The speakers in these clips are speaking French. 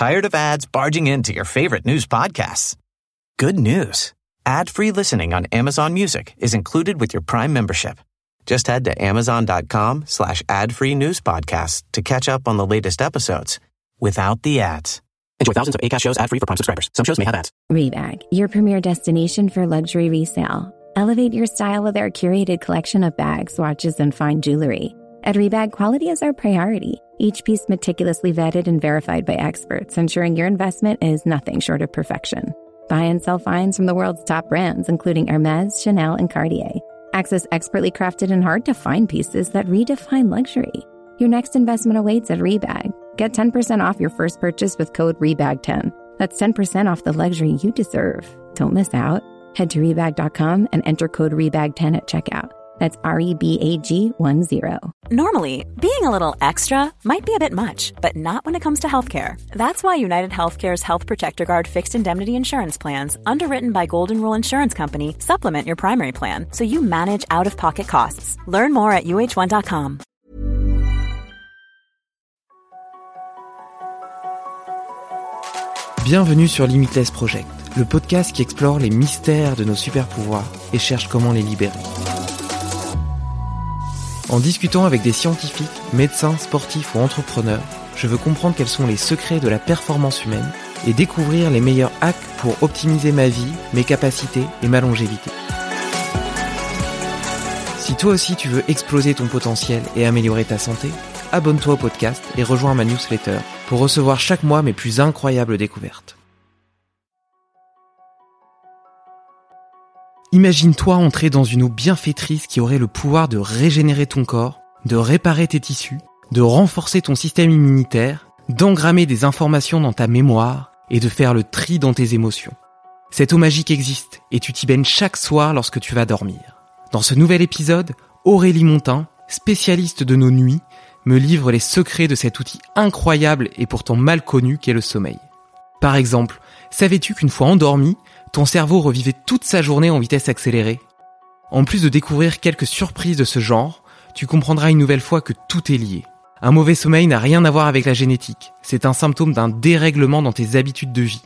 Tired of ads barging into your favorite news podcasts? Good news. Ad-free listening on Amazon Music is included with your Prime membership. Just head to amazon.com slash ad-free news podcasts to catch up on the latest episodes without the ads. Enjoy thousands of ACAST shows ad-free for Prime subscribers. Some shows may have ads. Rebag, your premier destination for luxury resale. Elevate your style with our curated collection of bags, watches, and fine jewelry. At Rebag, quality is our priority. Each piece meticulously vetted and verified by experts, ensuring your investment is nothing short of perfection. Buy and sell finds from the world's top brands, including Hermes, Chanel, and Cartier. Access expertly crafted and hard to find pieces that redefine luxury. Your next investment awaits at Rebag. Get 10% off your first purchase with code REBAG10. That's 10% off the luxury you deserve. Don't miss out. Head to Rebag.com and enter code REBAG10 at checkout. That's R E B A G 1 0. Normally, being a little extra might be a bit much, but not when it comes to healthcare. That's why United Healthcare's Health Protector Guard fixed indemnity insurance plans, underwritten by Golden Rule Insurance Company, supplement your primary plan so you manage out of pocket costs. Learn more at uh1.com. Bienvenue sur Limitless Project, le podcast qui explore les mystères de nos super pouvoirs et cherche comment les libérer. En discutant avec des scientifiques, médecins, sportifs ou entrepreneurs, je veux comprendre quels sont les secrets de la performance humaine et découvrir les meilleurs hacks pour optimiser ma vie, mes capacités et ma longévité. Si toi aussi tu veux exploser ton potentiel et améliorer ta santé, abonne-toi au podcast et rejoins ma newsletter pour recevoir chaque mois mes plus incroyables découvertes. Imagine-toi entrer dans une eau bienfaitrice qui aurait le pouvoir de régénérer ton corps, de réparer tes tissus, de renforcer ton système immunitaire, d'engrammer des informations dans ta mémoire et de faire le tri dans tes émotions. Cette eau magique existe et tu t'y baignes chaque soir lorsque tu vas dormir. Dans ce nouvel épisode, Aurélie Montin, spécialiste de nos nuits, me livre les secrets de cet outil incroyable et pourtant mal connu qu'est le sommeil. Par exemple, savais-tu qu'une fois endormi, ton cerveau revivait toute sa journée en vitesse accélérée. En plus de découvrir quelques surprises de ce genre, tu comprendras une nouvelle fois que tout est lié. Un mauvais sommeil n'a rien à voir avec la génétique, c'est un symptôme d'un dérèglement dans tes habitudes de vie.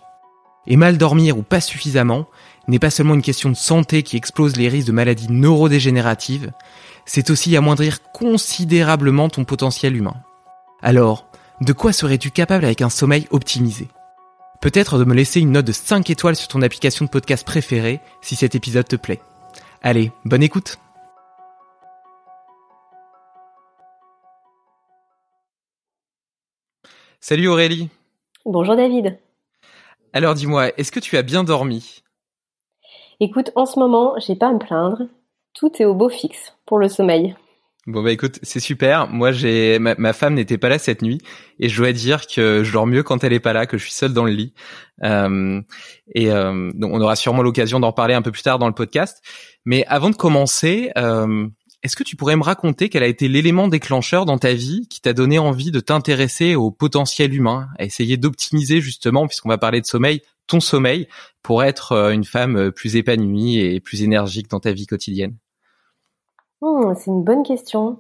Et mal dormir ou pas suffisamment n'est pas seulement une question de santé qui explose les risques de maladies neurodégénératives, c'est aussi amoindrir considérablement ton potentiel humain. Alors, de quoi serais-tu capable avec un sommeil optimisé? Peut-être de me laisser une note de 5 étoiles sur ton application de podcast préférée si cet épisode te plaît. Allez, bonne écoute Salut Aurélie Bonjour David Alors dis-moi, est-ce que tu as bien dormi? Écoute, en ce moment, j'ai pas à me plaindre. Tout est au beau fixe pour le sommeil. Bon bah écoute, c'est super. Moi j'ai ma, femme n'était pas là cette nuit et je dois dire que je dors mieux quand elle est pas là, que je suis seul dans le lit. Euh, et euh, donc on aura sûrement l'occasion d'en parler un peu plus tard dans le podcast. Mais avant de commencer, euh, est-ce que tu pourrais me raconter quel a été l'élément déclencheur dans ta vie qui t'a donné envie de t'intéresser au potentiel humain, à essayer d'optimiser justement, puisqu'on va parler de sommeil, ton sommeil pour être une femme plus épanouie et plus énergique dans ta vie quotidienne? Hmm, c'est une bonne question.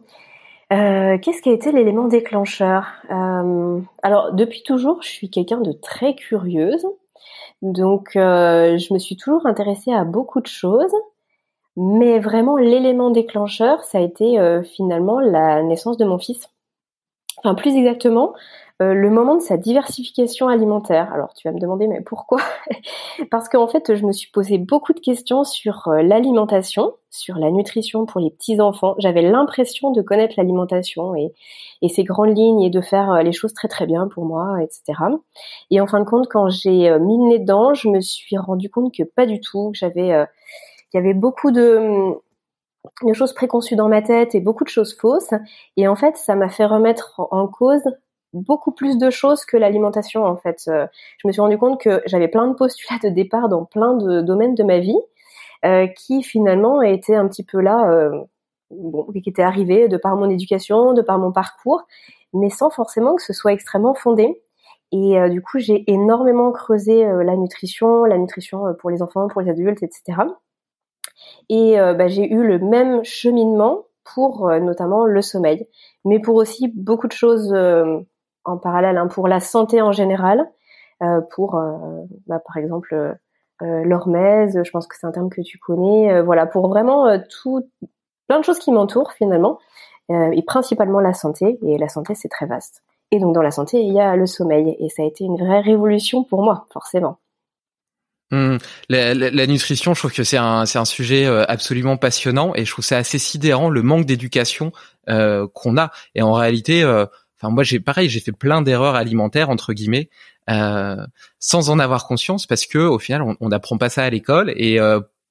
Euh, qu'est-ce qui a été l'élément déclencheur? Euh, Alors, depuis toujours, je suis quelqu'un de très curieuse. Donc, euh, je me suis toujours intéressée à beaucoup de choses. Mais vraiment, l'élément déclencheur, ça a été finalement la naissance de mon fils. Enfin, plus exactement, euh, le moment de sa diversification alimentaire. Alors tu vas me demander mais pourquoi Parce qu'en fait je me suis posé beaucoup de questions sur euh, l'alimentation, sur la nutrition pour les petits enfants. J'avais l'impression de connaître l'alimentation et, et ses grandes lignes et de faire euh, les choses très très bien pour moi, etc. Et en fin de compte quand j'ai mis le nez dedans, je me suis rendu compte que pas du tout. J'avais, il y avait beaucoup de de choses préconçues dans ma tête et beaucoup de choses fausses. Et en fait, ça m'a fait remettre en cause beaucoup plus de choses que l'alimentation en fait. Euh, je me suis rendu compte que j'avais plein de postulats de départ dans plein de domaines de ma vie euh, qui finalement étaient un petit peu là, euh, bon, qui étaient arrivés de par mon éducation, de par mon parcours, mais sans forcément que ce soit extrêmement fondé. Et du coup, j'ai énormément creusé la nutrition, la nutrition pour les enfants, pour les adultes, etc. Et bah, j'ai eu le même cheminement pour notamment le sommeil, mais pour aussi beaucoup de choses en parallèle hein, pour la santé en général. pour, bah, par exemple, l'hormèse. Je pense que c'est un terme que tu connais. voilà, pour vraiment tout, plein de choses qui m'entourent finalement, et principalement la santé. Et la santé, c'est très vaste. Et donc dans la santé, il y a le sommeil, et ça a été une vraie révolution pour moi, forcément. Mmh. La, nutrition, je trouve que c'est un, un sujet euh, absolument passionnant et je trouve ça assez sidérant le manque d'éducation euh, qu'on a. Et en réalité, euh, enfin moi j'ai pareil, j'ai fait plein d'erreurs alimentaires entre guillemets sans en avoir conscience parce que au final on n'apprend pas ça à l'école et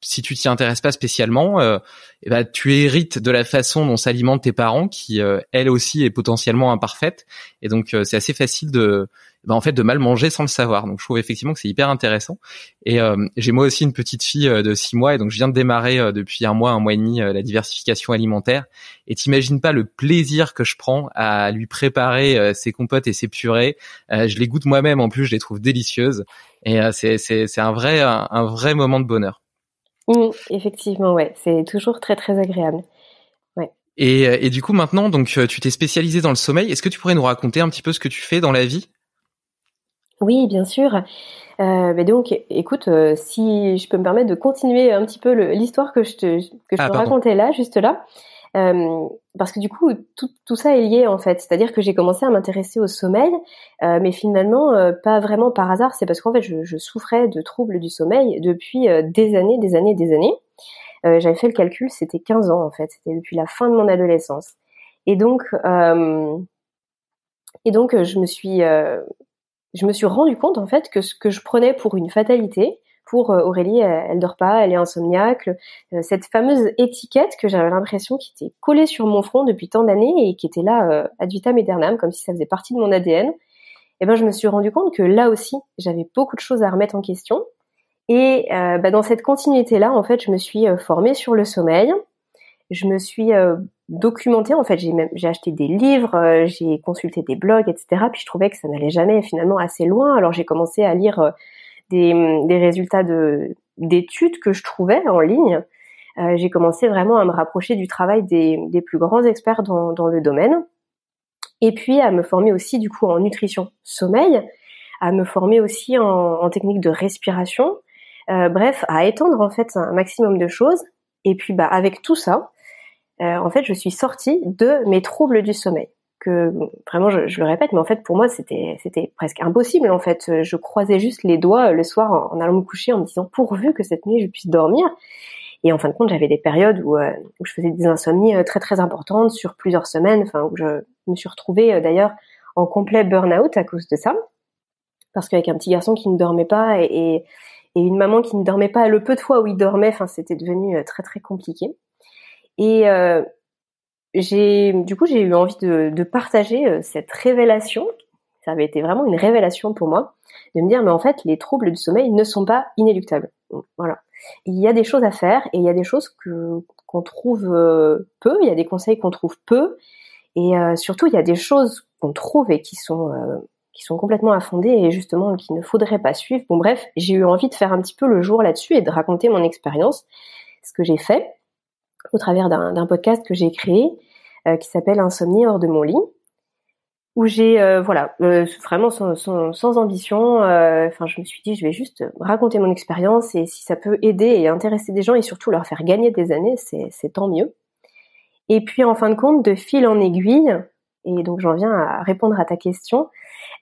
si tu t'y intéresses pas spécialement, euh, eh ben, tu hérites de la façon dont s'alimentent tes parents, qui euh, elle aussi est potentiellement imparfaite, et donc euh, c'est assez facile de, ben, en fait, de mal manger sans le savoir. Donc je trouve effectivement que c'est hyper intéressant. Et j'ai moi aussi une petite fille de six mois, et donc je viens de démarrer depuis un mois, un mois et demi la diversification alimentaire. Et t'imagines pas le plaisir que je prends à lui préparer ses compotes et ses purées. je les goûte moi-même en plus, je les trouve délicieuses. Et c'est c'est un vrai un vrai moment de bonheur. Mmh, effectivement, ouais, c'est toujours très très agréable. Ouais. Et, et du coup, maintenant, donc euh, tu t'es spécialisé dans le sommeil. Est-ce que tu pourrais nous raconter un petit peu ce que tu fais dans la vie? Oui, bien sûr. Euh, bah donc, écoute, euh, si je peux me permettre de continuer un petit peu l'histoire que je te que je ah, te racontais là, juste là. Euh, parce que du coup, tout, tout, ça est lié en fait. C'est-à-dire que j'ai commencé à m'intéresser au sommeil, euh, mais finalement euh, pas vraiment par hasard. C'est parce qu'en fait, je, je, souffrais de troubles du sommeil depuis des années, des années, des années. J'avais fait le calcul, c'était 15 ans en fait. C'était depuis la fin de mon adolescence. Et donc, et donc, je me suis, je me suis rendu compte en fait que ce que je prenais pour une fatalité, pour euh, Aurélie, elle, dort pas, elle est insomniaque. Euh, cette fameuse étiquette que j'avais l'impression qui était collée sur mon front depuis tant d'années et qui était là euh, ad vitam aeternam, comme si ça faisait partie de mon ADN. Et eh ben, je me suis rendu compte que là aussi, j'avais beaucoup de choses à remettre en question. Et bah, dans cette continuité-là, en fait, je me suis formée sur le sommeil. Je me suis documentée. En fait, j'ai même j'ai acheté des livres, j'ai consulté des blogs, etc. Puis je trouvais que ça n'allait jamais finalement assez loin. Alors j'ai commencé à lire des, résultats de d'études que je trouvais en ligne, euh, j'ai commencé vraiment à me rapprocher du travail des, des plus grands experts dans, dans, le domaine, et puis à me former aussi du coup en nutrition sommeil, à me former aussi en, en technique de respiration, euh, bref, à étendre en fait un maximum de choses. Et puis bah avec tout ça, euh, en fait, je suis sortie de mes troubles du sommeil que vraiment je, le répète mais en fait pour moi c'était presque impossible en fait. Je croisais juste les doigts le soir en, allant me coucher en me disant pourvu que cette nuit je puisse dormir. Et en fin de compte j'avais des périodes où, euh, je faisais des insomnies euh, très très importantes sur plusieurs semaines enfin où je me suis retrouvée euh, d'ailleurs en complet burn-out à cause de ça. Parce qu'avec un petit garçon qui ne dormait pas et, et, une maman qui ne dormait pas le peu de fois où il dormait enfin c'était devenu très très compliqué et j'ai du coup j'ai eu envie de, de, partager euh, cette révélation. Ça avait été vraiment une révélation pour moi de me dire mais en fait les troubles du sommeil ne sont pas inéluctables. Voilà. Il y a des choses à faire et il y a des choses que qu'on trouve euh, peu. Il y a des conseils qu'on trouve peu et euh, surtout il y a des choses qu'on trouve et qui sont qui sont complètement affondées et justement qu'il ne faudrait pas suivre. Bon bref, j'ai eu envie de faire un petit peu le jour là-dessus et de raconter mon expérience, ce que j'ai fait au travers d'un podcast que j'ai créé euh, qui s'appelle Insomnie hors de mon lit, où j'ai euh, voilà euh, vraiment sans, sans, sans ambition. Enfin, je me suis dit je vais juste raconter mon expérience et si ça peut aider et intéresser des gens et surtout leur faire gagner des années, c'est tant mieux. Et puis en fin de compte, de fil en aiguille, et donc j'en viens à répondre à ta question,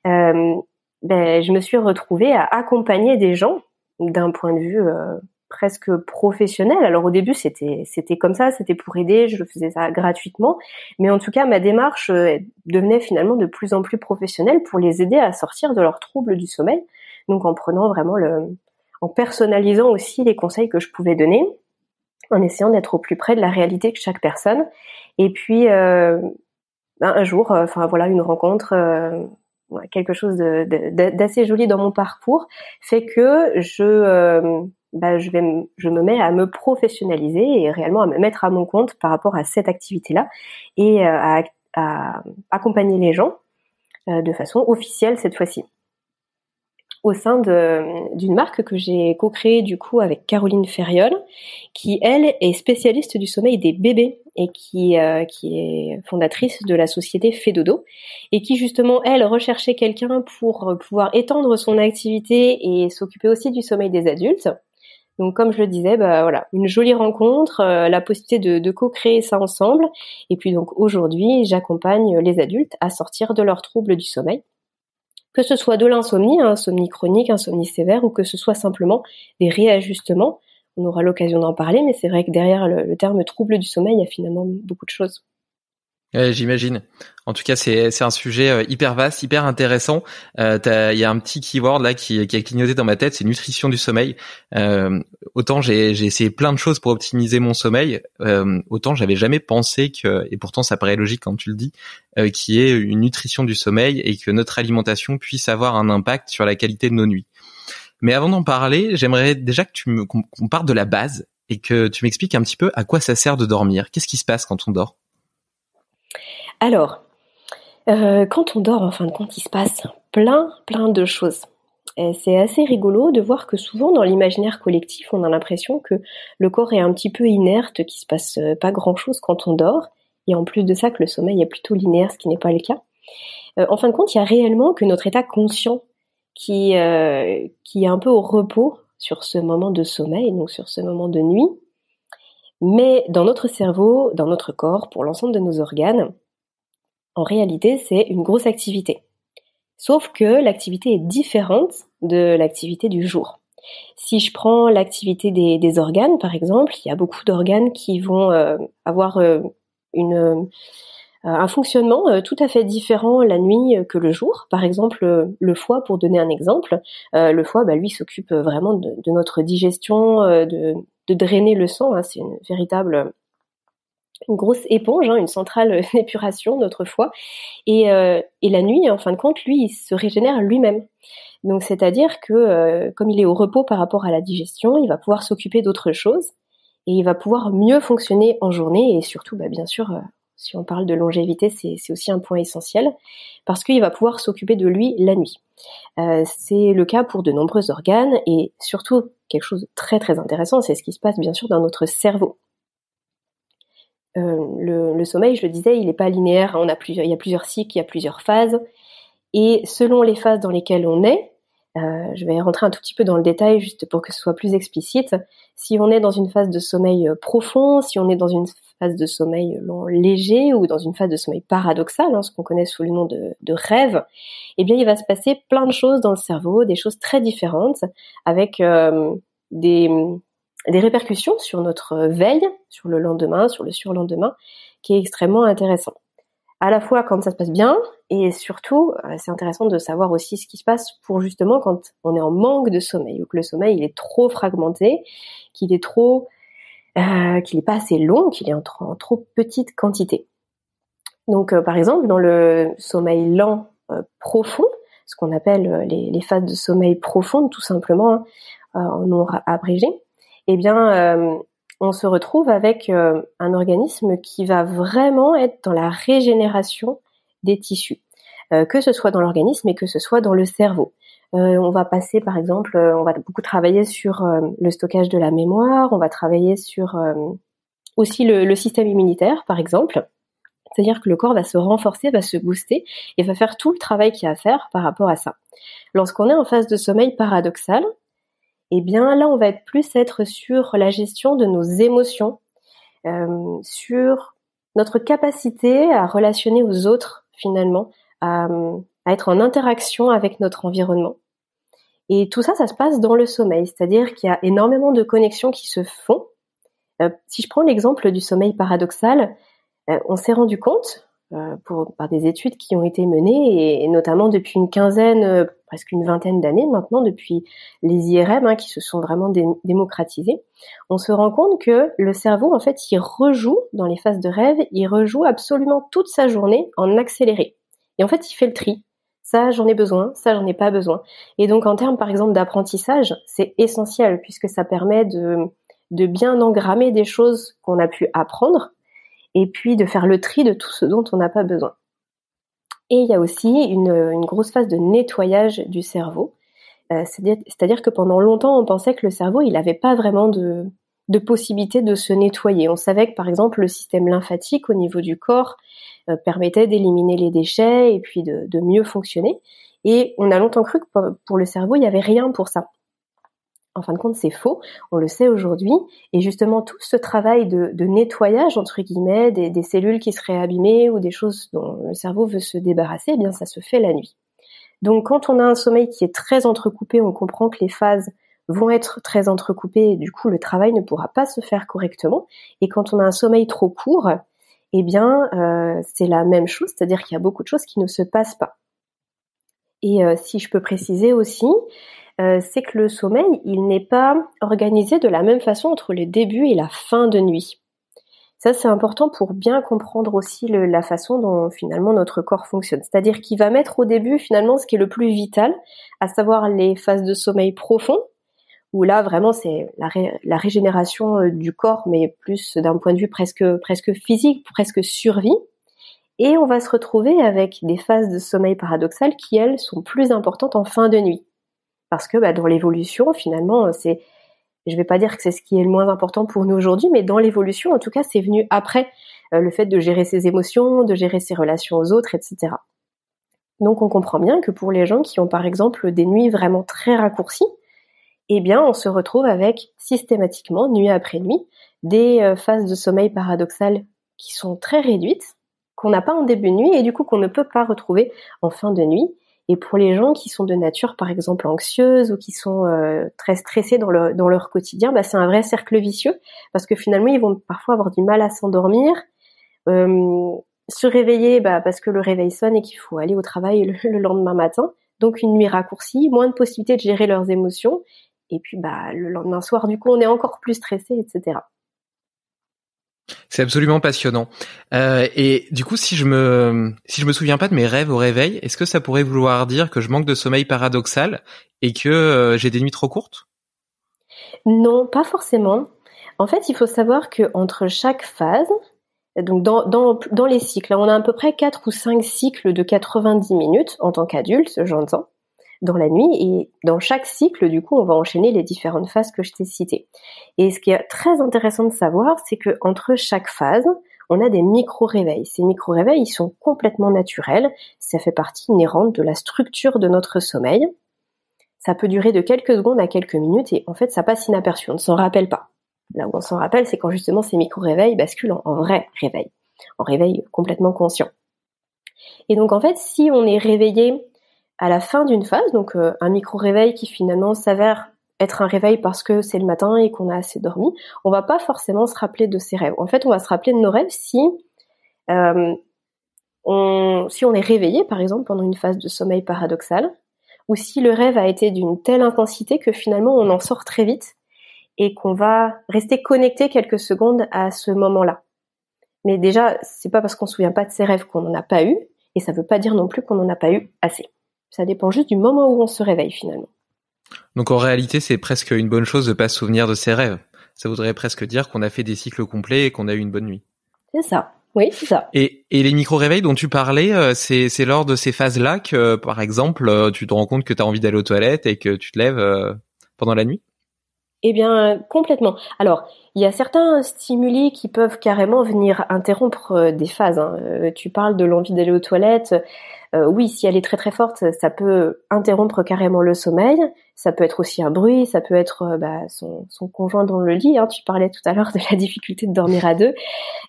euh, ben, je me suis retrouvée à accompagner des gens d'un point de vue euh, presque professionnel. Alors au début c'était c'était comme ça, c'était pour aider, je faisais ça gratuitement, mais en tout cas ma démarche euh, devenait finalement de plus en plus professionnelle pour les aider à sortir de leurs troubles du sommeil. Donc en prenant vraiment le en personnalisant aussi les conseils que je pouvais donner, en essayant d'être au plus près de la réalité de chaque personne. Et puis euh, ben, un jour, euh, enfin voilà, une rencontre, quelque chose d'assez joli dans mon parcours fait que je bah, je, vais, je me mets à me professionnaliser et réellement à me mettre à mon compte par rapport à cette activité-là et euh, à, à, accompagner les gens euh, de façon officielle cette fois-ci. Au sein d'une marque que j'ai co-créée du coup avec Caroline Ferriol, qui elle est spécialiste du sommeil des bébés et qui, qui est fondatrice de la société Fedodo et qui justement, elle, recherchait quelqu'un pour pouvoir étendre son activité et s'occuper aussi du sommeil des adultes. Donc comme je le disais, bah voilà, une jolie rencontre, la possibilité de, de co-créer ça ensemble. Et puis donc aujourd'hui, j'accompagne les adultes à sortir de leurs troubles du sommeil que ce soit de l'insomnie, insomnie chronique, insomnie sévère, ou que ce soit simplement des réajustements. On aura l'occasion d'en parler, mais c'est vrai que derrière le, terme trouble du sommeil, il y a finalement beaucoup de choses. J'imagine. En tout cas, c'est un sujet euh, hyper vaste, hyper intéressant. Euh, il y a un petit keyword là qui, a clignoté dans ma tête, c'est nutrition du sommeil. Euh, autant j'ai essayé plein de choses pour optimiser mon sommeil, autant j'avais jamais pensé que, et pourtant ça paraît logique quand tu le dis, qu'il y ait une nutrition du sommeil et que notre alimentation puisse avoir un impact sur la qualité de nos nuits. Mais avant d'en parler, j'aimerais déjà que tu me qu'on parte de la base et que tu m'expliques un petit peu à quoi ça sert de dormir. Qu'est-ce qui se passe quand on dort? Alors, euh, quand on dort, en fin de compte, il se passe plein, plein de choses. C'est assez rigolo de voir que souvent dans l'imaginaire collectif, on a l'impression que le corps est un petit peu inerte, qu'il se passe euh, pas grand chose quand on dort, et en plus de ça que le sommeil est plutôt linéaire, ce qui n'est pas le cas. Euh, en fin de compte, il y a réellement que notre état conscient qui est un peu au repos sur ce moment de sommeil, donc sur ce moment de nuit. Mais dans notre cerveau, dans notre corps, pour l'ensemble de nos organes, en réalité, c'est une grosse activité. Sauf que l'activité est différente de l'activité du jour. Si je prends l'activité des, organes, par exemple, il y a beaucoup d'organes qui vont euh, avoir euh, une, euh, un fonctionnement tout à fait différent la nuit que le jour. Par exemple, le foie, pour donner un exemple, le foie, bah, lui, s'occupe vraiment de, notre digestion, de, drainer le sang. Hein. c'est une véritable une grosse éponge, hein, une centrale d'épuration notre foie. Et, euh, et, la nuit, en fin de compte, lui, il se régénère lui-même. Donc, c'est-à-dire que euh, comme il est au repos par rapport à la digestion, il va pouvoir s'occuper d'autres choses et il va pouvoir mieux fonctionner en journée. Et surtout, bah, bien sûr, euh, si on parle de longévité, c'est aussi un point essentiel parce qu'il va pouvoir s'occuper de lui la nuit. c'est le cas pour de nombreux organes et surtout quelque chose de très très intéressant, c'est ce qui se passe bien sûr dans notre cerveau. Euh, le, sommeil, je le disais, il n'est pas linéaire. On a plusieurs, il y a plusieurs cycles, il y a plusieurs phases. Et selon les phases dans lesquelles on est, euh, je vais rentrer un tout petit peu dans le détail juste pour que ce soit plus explicite. Si on est dans une phase de sommeil euh, profond, si on est dans une phase de sommeil léger ou dans une phase de sommeil paradoxal, hein, ce qu'on connaît sous le nom de, rêve, eh bien il va se passer plein de choses dans le cerveau, des choses très différentes, avec des, des répercussions sur notre veille, sur le lendemain, sur le surlendemain, qui est extrêmement intéressant. À la fois quand ça se passe bien, et surtout, euh, c'est intéressant de savoir aussi ce qui se passe pour justement quand on est en manque de sommeil, ou que le sommeil il est trop fragmenté, qu'il est trop, euh, qu'il n'est pas assez long, qu'il est en trop, petite quantité. Donc, euh, par exemple, dans le sommeil lent profond, ce qu'on appelle les, phases de sommeil profond, tout simplement, hein, en nom abrégé, eh bien, euh, on se retrouve avec euh, un organisme qui va vraiment être dans la régénération des tissus, euh, que ce soit dans l'organisme et que ce soit dans le cerveau. on va passer, par exemple, on va beaucoup travailler sur le stockage de la mémoire, on va travailler sur aussi le, le, système immunitaire, par exemple. C'est-à-dire que le corps va se renforcer, va se booster et va faire tout le travail qu'il y a à faire par rapport à ça. Lorsqu'on est en phase de sommeil paradoxal, eh bien là, on va être plus être sur la gestion de nos émotions, euh, sur notre capacité à relationner aux autres finalement, à, être en interaction avec notre environnement. Et tout ça, ça se passe dans le sommeil, c'est-à-dire qu'il y a énormément de connexions qui se font. Euh, si je prends l'exemple du sommeil paradoxal, euh, on s'est rendu compte pour, par des études qui ont été menées, et, notamment depuis une quinzaine, euh, presque une vingtaine d'années maintenant, depuis les IRM hein, qui se sont vraiment démocratisés, on se rend compte que le cerveau, en fait, il rejoue dans les phases de rêve, il rejoue absolument toute sa journée en accéléré. Et en fait, il fait le tri. Ça, j'en ai besoin, ça, j'en ai pas besoin. Et donc, en termes, par exemple, d'apprentissage, c'est essentiel puisque ça permet de, de bien engrammer des choses qu'on a pu apprendre et puis de faire le tri de tout ce dont on n'a pas besoin. Et il y a aussi une, grosse phase de nettoyage du cerveau. Euh, c'est-à-dire que pendant longtemps, on pensait que le cerveau, il n'avait pas vraiment de, possibilités de se nettoyer. On savait que par exemple le système lymphatique au niveau du corps euh, permettait d'éliminer les déchets et puis de, mieux fonctionner. Et on a longtemps cru que pour le cerveau, il n'y avait rien pour ça. En fin de compte, c'est faux. On le sait aujourd'hui. Et justement, tout ce travail de, nettoyage, entre guillemets, des, cellules qui seraient abîmées ou des choses dont le cerveau veut se débarrasser, eh bien, ça se fait la nuit. Donc, quand on a un sommeil qui est très entrecoupé, on comprend que les phases vont être très entrecoupées du coup, le travail ne pourra pas se faire correctement. Et quand on a un sommeil trop court, eh bien, euh, c'est la même chose, c'est-à-dire qu'il y a beaucoup de choses qui ne se passent pas. Et euh, si je peux préciser aussi, c'est que le sommeil, il n'est pas organisé de la même façon entre le début et la fin de nuit. Ça, c'est important pour bien comprendre aussi la façon dont finalement notre corps fonctionne. C'est-à-dire qu'il va mettre au début finalement ce qui est le plus vital, à savoir les phases de sommeil profond, où là vraiment c'est la, régénération euh, du corps, mais plus d'un point de vue presque presque physique, presque survie. Et on va se retrouver avec des phases de sommeil paradoxal qui elles sont plus importantes en fin de nuit parce que bah, dans l'évolution, finalement, c'est, je vais pas dire que c'est ce qui est le moins important pour nous aujourd'hui, mais dans l'évolution, en tout cas, c'est venu après euh, le fait de gérer ses émotions, de gérer ses relations aux autres, etc. Donc, on comprend bien que pour les gens qui ont, par exemple, des nuits vraiment très raccourcies, eh bien, on se retrouve avec systématiquement, nuit après nuit, des euh, phases de sommeil paradoxal qui sont très réduites, qu'on n'a pas en début de nuit et du coup qu'on ne peut pas retrouver en fin de nuit et pour les gens qui sont de nature, par exemple, anxieuses ou qui sont euh, très stressés dans, dans leur quotidien, bah, c'est un vrai cercle vicieux parce que finalement, ils vont parfois avoir du mal à s'endormir, euh, se réveiller bah, parce que le réveil sonne et qu'il faut aller au travail le, lendemain matin. Donc une nuit raccourcie, moins de possibilités de gérer leurs émotions. Et puis bah, le lendemain soir, du coup, on est encore plus stressé, etc. C'est absolument passionnant. Euh, et du coup, si je me si je me souviens pas de mes rêves au réveil, est-ce que ça pourrait vouloir dire que je manque de sommeil paradoxal et que euh, j'ai des nuits trop courtes? Non, pas forcément. En fait, il faut savoir que entre chaque phase, donc dans, dans, dans les cycles, on a à peu près 4 ou 5 cycles de 90 minutes en tant qu'adulte, j'entends dans la nuit et dans chaque cycle, du coup, on va enchaîner les différentes phases que je t'ai citées. Et ce qui est très intéressant de savoir, c'est que entre chaque phase, on a des micro-réveils. Ces micro-réveils, ils sont complètement naturels. Ça fait partie inhérente de la structure de notre sommeil. Ça peut durer de quelques secondes à quelques minutes et en fait, ça passe inaperçu. On ne s'en rappelle pas. Là où on s'en rappelle, c'est quand justement ces micro-réveils basculent en, vrai réveil, en réveil complètement conscient. Et donc en fait, si on est réveillé à la fin d'une phase, donc euh, un micro-réveil qui finalement s'avère être un réveil parce que c'est le matin et qu'on a assez dormi, on va pas forcément se rappeler de ses rêves. En fait, on va se rappeler de nos rêves si euh, on, si on est réveillé, par exemple, pendant une phase de sommeil paradoxal, ou si le rêve a été d'une telle intensité que finalement on en sort très vite et qu'on va rester connecté quelques secondes à ce moment-là. Mais déjà, c'est pas parce qu'on se souvient pas de ses rêves qu'on n'en a pas eu, et ça veut pas dire non plus qu'on n'en a pas eu assez. Ça dépend juste du moment où on se réveille finalement. Donc en réalité, c'est presque une bonne chose de pas se souvenir de ses rêves. Ça voudrait presque dire qu'on a fait des cycles complets et qu'on a eu une bonne nuit. C'est ça. Oui, c'est ça. Et, et les micro-réveils dont tu parlais, euh, c'est, c'est lors de ces phases-là que, par exemple, euh, tu te rends compte que tu as envie d'aller aux toilettes et que tu te lèves euh, pendant la nuit? Eh bien, complètement. Alors, il y a certains stimuli qui peuvent carrément venir interrompre des phases. Hein. Tu parles de l'envie d'aller aux toilettes. Euh, oui, si elle est très très forte, ça peut interrompre carrément le sommeil. Ça peut être aussi un bruit, ça peut être euh, bah, son, son, conjoint dans le lit. Hein. Tu parlais tout à l'heure de la difficulté de dormir à deux,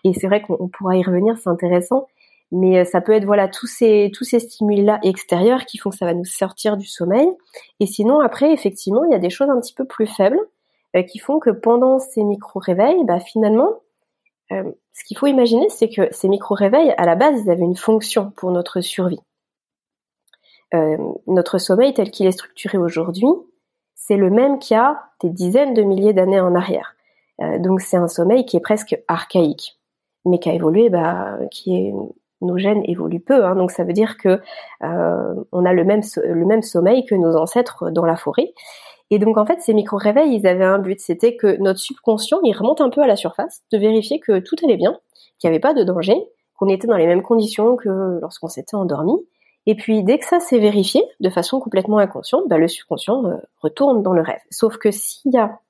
et c'est vrai qu'on pourra y revenir, c'est intéressant. Mais euh, ça peut être voilà tous ces tous ces stimuli là extérieurs qui font que ça va nous sortir du sommeil. Et sinon après effectivement il y a des choses un petit peu plus faibles qui font que pendant ces micro réveils, bah finalement ce qu'il faut imaginer, c'est que ces micro-réveils, à la base, ils avaient une fonction pour notre survie. Euh, notre sommeil tel qu'il est structuré aujourd'hui, c'est le même qu'il y a des dizaines de milliers d'années en arrière. Euh, donc c'est un sommeil qui est presque archaïque, mais qui a évolué, bah, qui est nos gènes évoluent peu, hein, donc ça veut dire que euh, on a le même le même sommeil que nos ancêtres dans la forêt. Et donc en fait, ces micro-réveils, ils avaient un but, c'était que notre subconscient, il remonte un peu à la surface, de vérifier que tout allait bien, qu'il n'y avait pas de danger, qu'on était dans les mêmes conditions que lorsqu'on s'était endormi, et puis dès que ça s'est vérifié, de façon complètement inconsciente, bah, le subconscient euh, retourne dans le rêve. Sauf que s'il y a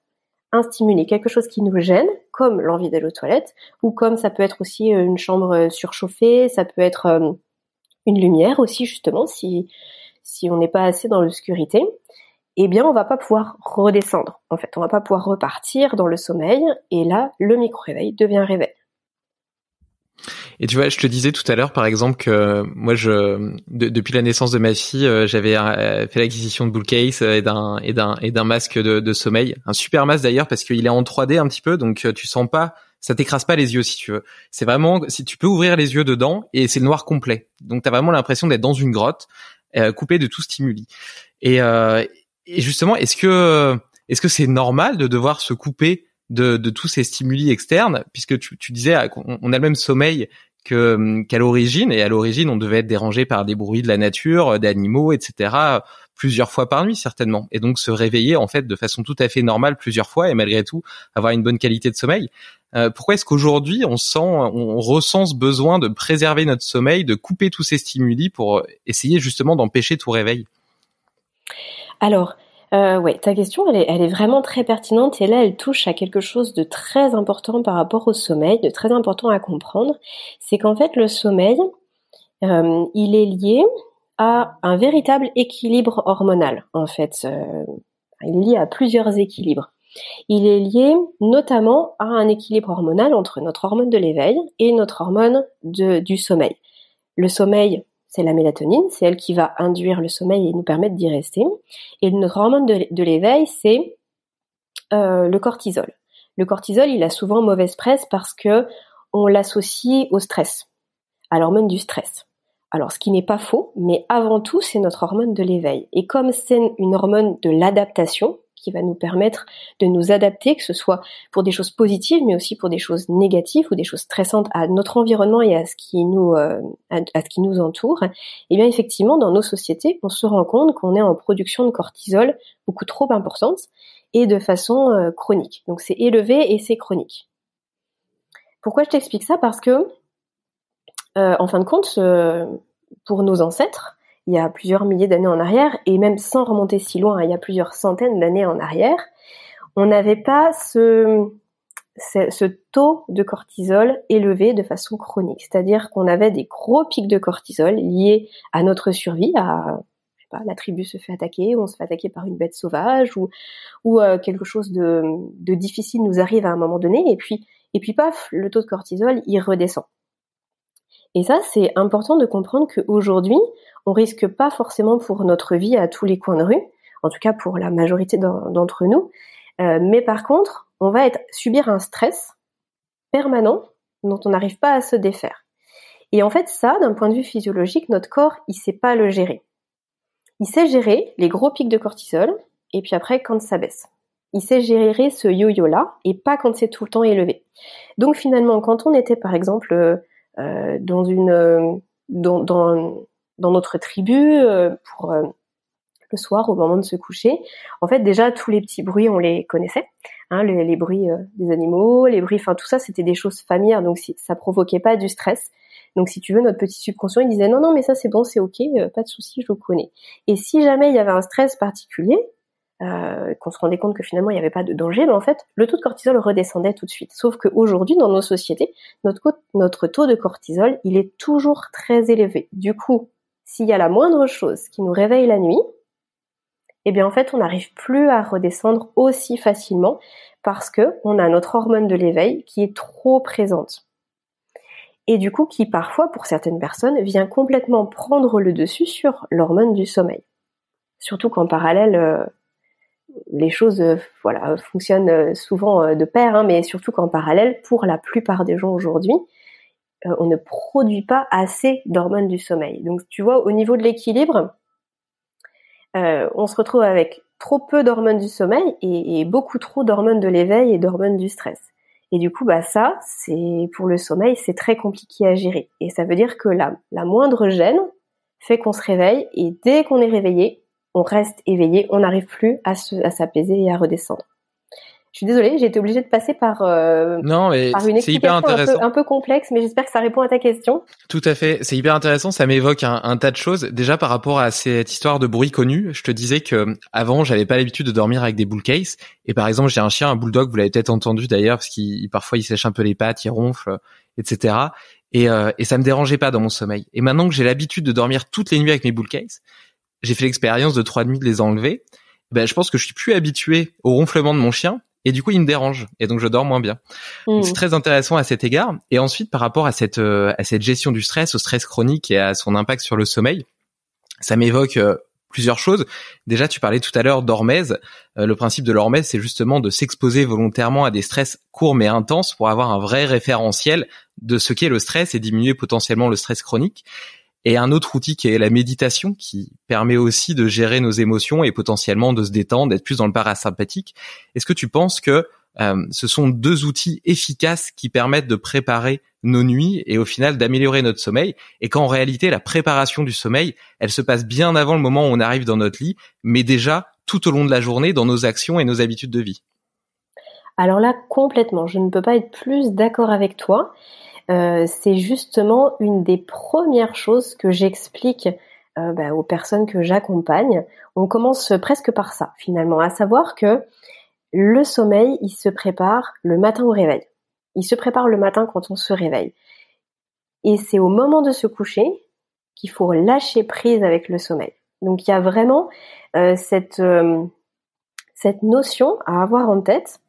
un stimuli, quelque chose qui nous gêne, comme l'envie d'aller aux toilettes, ou comme ça peut être aussi une chambre surchauffée, ça peut être une lumière aussi justement si si on n'est pas assez dans l'obscurité, eh bien on va pas pouvoir redescendre. En fait, on va pas pouvoir repartir dans le sommeil et là le micro réveil devient réveil. Et tu vois, je te disais tout à l'heure, par exemple, que moi, je, depuis la naissance de ma fille, euh, j'avais euh, fait l'acquisition de Bullcase euh, et d'un et d'un et d'un masque de, de, sommeil, un super masque d'ailleurs parce qu'il est en 3D un petit peu, donc tu sens pas, ça t'écrase pas les yeux si tu veux. C'est vraiment, si tu peux ouvrir les yeux dedans et c'est le noir complet, donc t'as vraiment l'impression d'être dans une grotte, coupé de tout stimuli. Et, et justement, est-ce que est-ce que c'est normal de devoir se couper de, de tous ces stimuli externes, puisque tu, tu disais on, a le même sommeil que qu'à l'origine, et à l'origine on devait être dérangé par des bruits de la nature, d'animaux, etc. plusieurs fois par nuit certainement, et donc se réveiller en fait de façon tout à fait normale plusieurs fois et malgré tout avoir une bonne qualité de sommeil. Euh, pourquoi est-ce qu'aujourd'hui on sent, on ressent ce besoin de préserver notre sommeil, de couper tous ces stimuli pour essayer justement d'empêcher tout réveil? Alors, euh, ouais, ta question, elle est, vraiment très pertinente et là, elle touche à quelque chose de très important par rapport au sommeil, de très important à comprendre. C'est qu'en fait, le sommeil, euh, il est lié à un véritable équilibre hormonal. En fait, euh, il est lié à plusieurs équilibres. Il est lié notamment à un équilibre hormonal entre notre hormone de l'éveil et notre hormone de, du sommeil. Le sommeil, c'est la mélatonine, c'est elle qui va induire le sommeil et nous permettre d'y rester. Et notre hormone de, l'éveil, c'est euh, le cortisol. Le cortisol, il a souvent mauvaise presse parce que on l'associe au stress, à l'hormone du stress. Alors, ce qui n'est pas faux, mais avant tout, c'est notre hormone de l'éveil. Et comme c'est une hormone de l'adaptation, qui va nous permettre de nous adapter, que ce soit pour des choses positives, mais aussi pour des choses négatives ou des choses stressantes à notre environnement et à ce qui nous, euh, à, ce qui nous entoure. Et eh bien effectivement, dans nos sociétés, on se rend compte qu'on est en production de cortisol beaucoup trop importante et de façon euh, chronique. Donc c'est élevé et c'est chronique. Pourquoi je t'explique ça? Parce que, euh, en fin de compte, pour nos ancêtres, il y a plusieurs milliers d'années en arrière, et même sans remonter si loin, il y a plusieurs centaines d'années en arrière, on n'avait pas ce, ce, taux de cortisol élevé de façon chronique. C'est-à-dire qu'on avait des gros pics de cortisol liés à notre survie, à sais pas, la tribu se fait attaquer, ou on se fait attaquer par une bête sauvage, ou, euh, quelque chose de, de difficile nous arrive à un moment donné, et puis, et puis paf, le taux de cortisol, il redescend. Et ça, c'est important de comprendre qu'aujourd'hui, on risque pas forcément pour notre vie à tous les coins de rue, en tout cas pour la majorité d'entre nous, euh, mais par contre, on va subir un stress permanent dont on n'arrive pas à se défaire. Et en fait, ça, d'un point de vue physiologique, notre corps, il sait pas le gérer. Il sait gérer les gros pics de cortisol, et puis après, quand ça baisse. Il sait gérer ce yo-yo-là, et pas quand c'est tout le temps élevé. Donc finalement, quand on était, par exemple, euh, dans une... dans, dans dans notre tribu euh, pour euh, le soir au moment de se coucher. En fait, déjà tous les petits bruits, on les connaissait, hein, les, bruits euh, des animaux, les bruits, enfin tout ça, c'était des choses familières, donc ça provoquait pas du stress. Donc si tu veux, notre petit subconscient, il disait non, non, mais ça c'est bon, c'est ok, pas de souci, je le connais. Et si jamais il y avait un stress particulier, qu'on se rendait compte que finalement il n'y avait pas de danger, mais en fait le taux de cortisol redescendait tout de suite. Sauf qu'aujourd'hui dans nos sociétés, notre, notre taux de cortisol il est toujours très élevé. Du coup, s'il y a la moindre chose qui nous réveille la nuit, eh bien en fait on n'arrive plus à redescendre aussi facilement parce que on a notre hormone de l'éveil qui est trop présente. Et du coup qui parfois pour certaines personnes vient complètement prendre le dessus sur l'hormone du sommeil. Surtout qu'en parallèle euh, les choses euh, fonctionnent euh, souvent de pair, hein, mais surtout qu'en parallèle, pour la plupart des gens aujourd'hui, euh, on ne produit pas assez d'hormones du sommeil. Donc tu vois, au niveau de l'équilibre, euh, on se retrouve avec trop peu d'hormones du sommeil et, beaucoup trop d'hormones de l'éveil et d'hormones du stress. Et du coup, bah ça, c'est pour le sommeil, c'est très compliqué à gérer. Et ça veut dire que la, la moindre gêne fait qu'on se réveille et dès qu'on est réveillé, on reste éveillé, on n'arrive plus à s'apaiser et à redescendre. Je suis désolée, j'ai été obligée de passer par, euh, non, mais par une explication hyper intéressant. Un, peu, un peu complexe, mais j'espère que ça répond à ta question. Tout à fait, c'est hyper intéressant. Ça m'évoque un, un, tas de choses. Déjà par rapport à cette histoire de bruit connu, je te disais que avant j'avais pas l'habitude de dormir avec des bull cases. Et par exemple, j'ai un chien, un bulldog, vous l'avez peut-être entendu d'ailleurs, parce qu'il parfois il sèche un peu les pattes, il ronfle, etc. Et, euh, et ça me dérangeait pas dans mon sommeil. Et maintenant que j'ai l'habitude de dormir toutes les nuits avec mes bull cases, j'ai fait l'expérience de trois nuits de les enlever. Ben, je pense que je suis plus habitué au ronflement de mon chien et du coup il me dérange et donc je dors moins bien. Mmh. C'est très intéressant à cet égard et ensuite par rapport à cette euh, à cette gestion du stress, au stress chronique et à son impact sur le sommeil, ça m'évoque euh, plusieurs choses. Déjà, tu parlais tout à l'heure d'hormèse. Euh, le principe de l'hormèse, c'est justement de s'exposer volontairement à des stress courts mais intenses pour avoir un vrai référentiel de ce qu'est le stress et diminuer potentiellement le stress chronique et un autre outil qui est la méditation qui permet aussi de gérer nos émotions et potentiellement de se détendre, d'être plus dans le parasympathique. Est-ce que tu penses que euh, ce sont deux outils efficaces qui permettent de préparer nos nuits et au final d'améliorer notre sommeil et qu'en réalité la préparation du sommeil, elle se passe bien avant le moment où on arrive dans notre lit, mais déjà tout au long de la journée dans nos actions et nos habitudes de vie? Alors là, complètement, je ne peux pas être plus d'accord avec toi. Euh, c'est justement une des premières choses que j'explique euh, bah, aux personnes que j'accompagne. On commence presque par ça finalement, à savoir que le sommeil, il se prépare le matin au réveil. Il se prépare le matin quand on se réveille. Et c'est au moment de se coucher qu'il faut lâcher prise avec le sommeil. Donc il y a vraiment euh, cette, cette notion à avoir en tête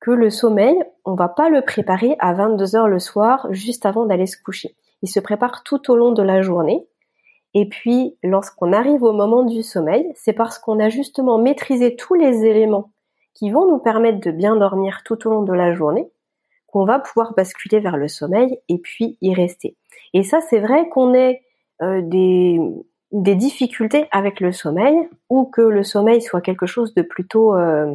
que le sommeil, on va pas le préparer à 22 heures le soir, juste avant d'aller se coucher. Il se prépare tout au long de la journée. Et puis, lorsqu'on arrive au moment du sommeil, c'est parce qu'on a justement maîtrisé tous les éléments qui vont nous permettre de bien dormir tout au long de la journée, qu'on va pouvoir basculer vers le sommeil et puis y rester. Et ça, c'est vrai qu'on ait euh, des, difficultés avec le sommeil ou que le sommeil soit quelque chose de plutôt euh,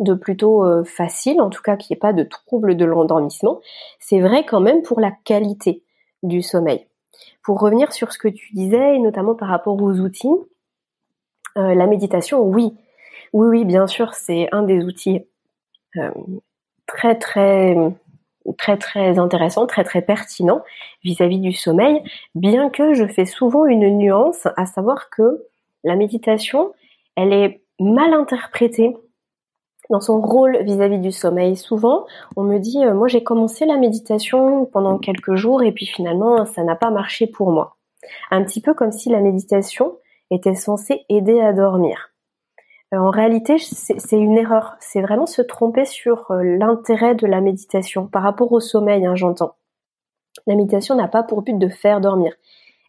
de plutôt euh, facile, en tout cas qu'il n'y ait pas de trouble de l'endormissement, c'est vrai quand même pour la qualité du sommeil. Pour revenir sur ce que tu disais, notamment par rapport aux outils, euh, la méditation, oui, oui, oui, bien sûr, c'est un des outils euh, très, très, très, très intéressant, très, très pertinent vis-à-vis du sommeil, bien que je fais souvent une nuance, à savoir que la méditation, elle est mal interprétée dans son rôle vis-à-vis du sommeil. Souvent, on me dit, euh, moi j'ai commencé la méditation pendant quelques jours et puis finalement, ça n'a pas marché pour moi. Un petit peu comme si la méditation était censée aider à dormir. Euh, en réalité, c'est une erreur. C'est vraiment se tromper sur euh, l'intérêt de la méditation par rapport au sommeil, hein, j'entends. La méditation n'a pas pour but de faire dormir.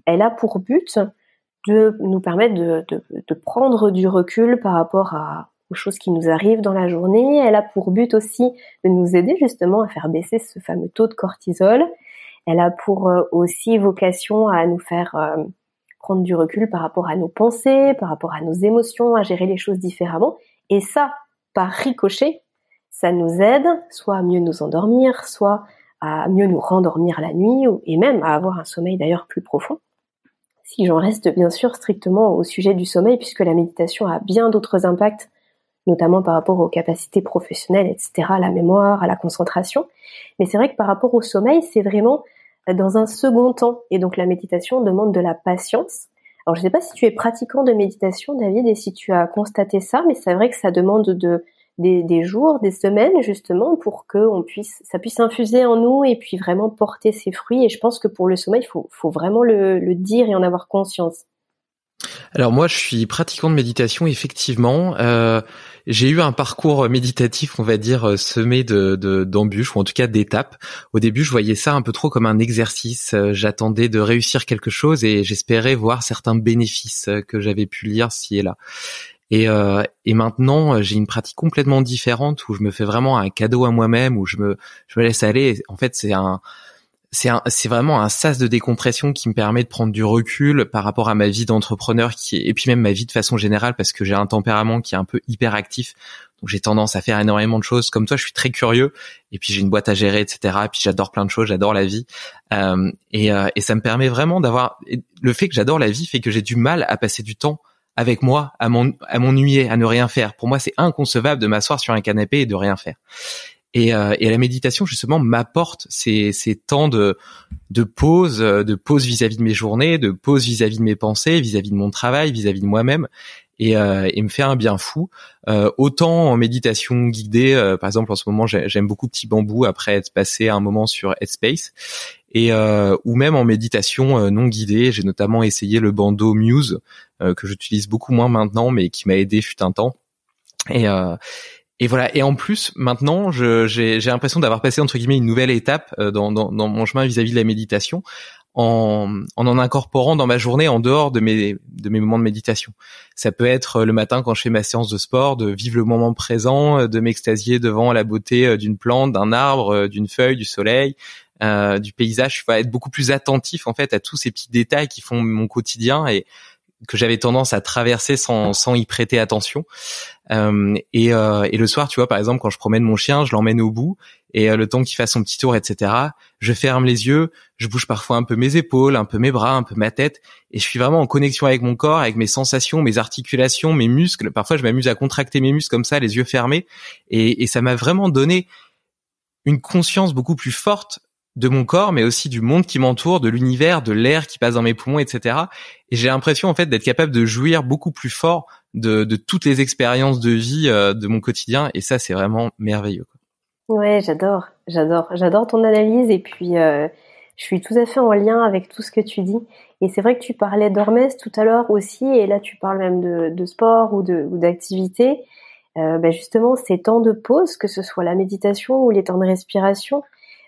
Elle a pour but de nous permettre de, de prendre du recul par rapport à, aux choses qui nous arrivent dans la journée. Elle a pour but aussi de nous aider justement à faire baisser ce fameux taux de cortisol. Elle a pour euh, aussi vocation à nous faire euh, prendre du recul par rapport à nos pensées, par rapport à nos émotions, à gérer les choses différemment. Et ça, par ricochet, ça nous aide soit à mieux nous endormir, soit à mieux nous rendormir la nuit, et même à avoir un sommeil d'ailleurs plus profond. Si j'en reste bien sûr strictement au sujet du sommeil, puisque la méditation a bien d'autres impacts notamment par rapport aux capacités professionnelles, etc., à la mémoire, à la concentration. Mais c'est vrai que par rapport au sommeil, c'est vraiment dans un second temps. Et donc la méditation demande de la patience. Alors je ne sais pas si tu es pratiquant de méditation, David, et si tu as constaté ça, mais c'est vrai que ça demande de des, jours, des semaines justement pour que puisse, ça puisse infuser en nous et puis vraiment porter ses fruits. Et je pense que pour le sommeil, il faut, faut vraiment le, le dire et en avoir conscience. Alors moi, je suis pratiquant de méditation, effectivement. Euh, j'ai eu un parcours méditatif, on va dire, euh, semé de d'embûches ou en tout cas d'étapes. Au début, je voyais ça un peu trop comme un exercice. Euh, j'attendais de réussir quelque chose et j'espérais voir certains bénéfices que j'avais pu lire ci et là. Et, et maintenant, j'ai une pratique complètement différente où je me fais vraiment un cadeau à moi-même, où je me je me laisse aller. En fait, c'est un c'est c'est vraiment un sas de décompression qui me permet de prendre du recul par rapport à ma vie d'entrepreneur qui et puis même ma vie de façon générale parce que j'ai un tempérament qui est un peu hyperactif donc j'ai tendance à faire énormément de choses comme toi je suis très curieux et puis j'ai une boîte à gérer etc et puis j'adore plein de choses j'adore la vie euh, et, euh, et ça me permet vraiment d'avoir le fait que j'adore la vie fait que j'ai du mal à passer du temps avec moi à m'ennuyer, à ne rien faire. Pour moi, c'est inconcevable de m'asseoir sur un canapé et de rien faire. Et, euh, et la méditation justement m'apporte ces, ces temps de, de pause, de pause vis-à-vis de mes journées, de pause vis-à-vis de mes pensées, vis-à-vis de mon travail, vis-à-vis de moi-même, et, euh, et me fait un bien fou. Euh, autant en méditation guidée, euh, par exemple en ce moment j'aime beaucoup Petit Bambou après être passé un moment sur Headspace, et euh, ou même en méditation euh, non guidée. J'ai notamment essayé le bandeau Muse que j'utilise beaucoup moins maintenant, mais qui m'a aidé fut un temps. Et et voilà. Et en plus, maintenant, j'ai l'impression d'avoir passé entre guillemets une nouvelle étape euh, dans, dans, dans mon chemin vis-à-vis de la méditation, en, en, en incorporant dans ma journée en dehors de mes de mes moments de méditation. Ça peut être euh, le matin quand je fais ma séance de sport, de vivre le moment présent, euh, de m'extasier devant la beauté d'une plante, d'un arbre, d'une feuille, du soleil, euh, du paysage. Je vais être beaucoup plus attentif en fait à tous ces petits détails qui font mon quotidien et que j'avais tendance à traverser sans, sans y prêter attention. Euh, et, euh, et, le soir, tu vois, par exemple, quand je promène mon chien, je l'emmène au bout et euh, le temps qu'il fasse son petit tour, etc. Je ferme les yeux, je bouge parfois un peu mes épaules, un peu mes bras, un peu ma tête, et je suis vraiment en connexion avec mon corps, avec mes sensations, mes articulations, mes muscles. Parfois, je m'amuse à contracter mes muscles comme ça, les yeux fermés, et, et ça m'a vraiment donné une conscience beaucoup plus forte de mon corps, mais aussi du monde qui m'entoure, de l'univers, de l'air qui passe dans mes poumons, etc. Et j'ai l'impression en fait d'être capable de jouir beaucoup plus fort de, toutes les expériences de vie euh, de mon quotidien, et ça c'est vraiment merveilleux. Ouais, j'adore, j'adore, j'adore ton analyse, et puis euh, je suis tout à fait en lien avec tout ce que tu dis. Et c'est vrai que tu parlais d'Hormès tout à l'heure aussi, et là tu parles même de, sport ou d'activité. Ben justement, ces temps de pause, que ce soit la méditation ou les temps de respiration,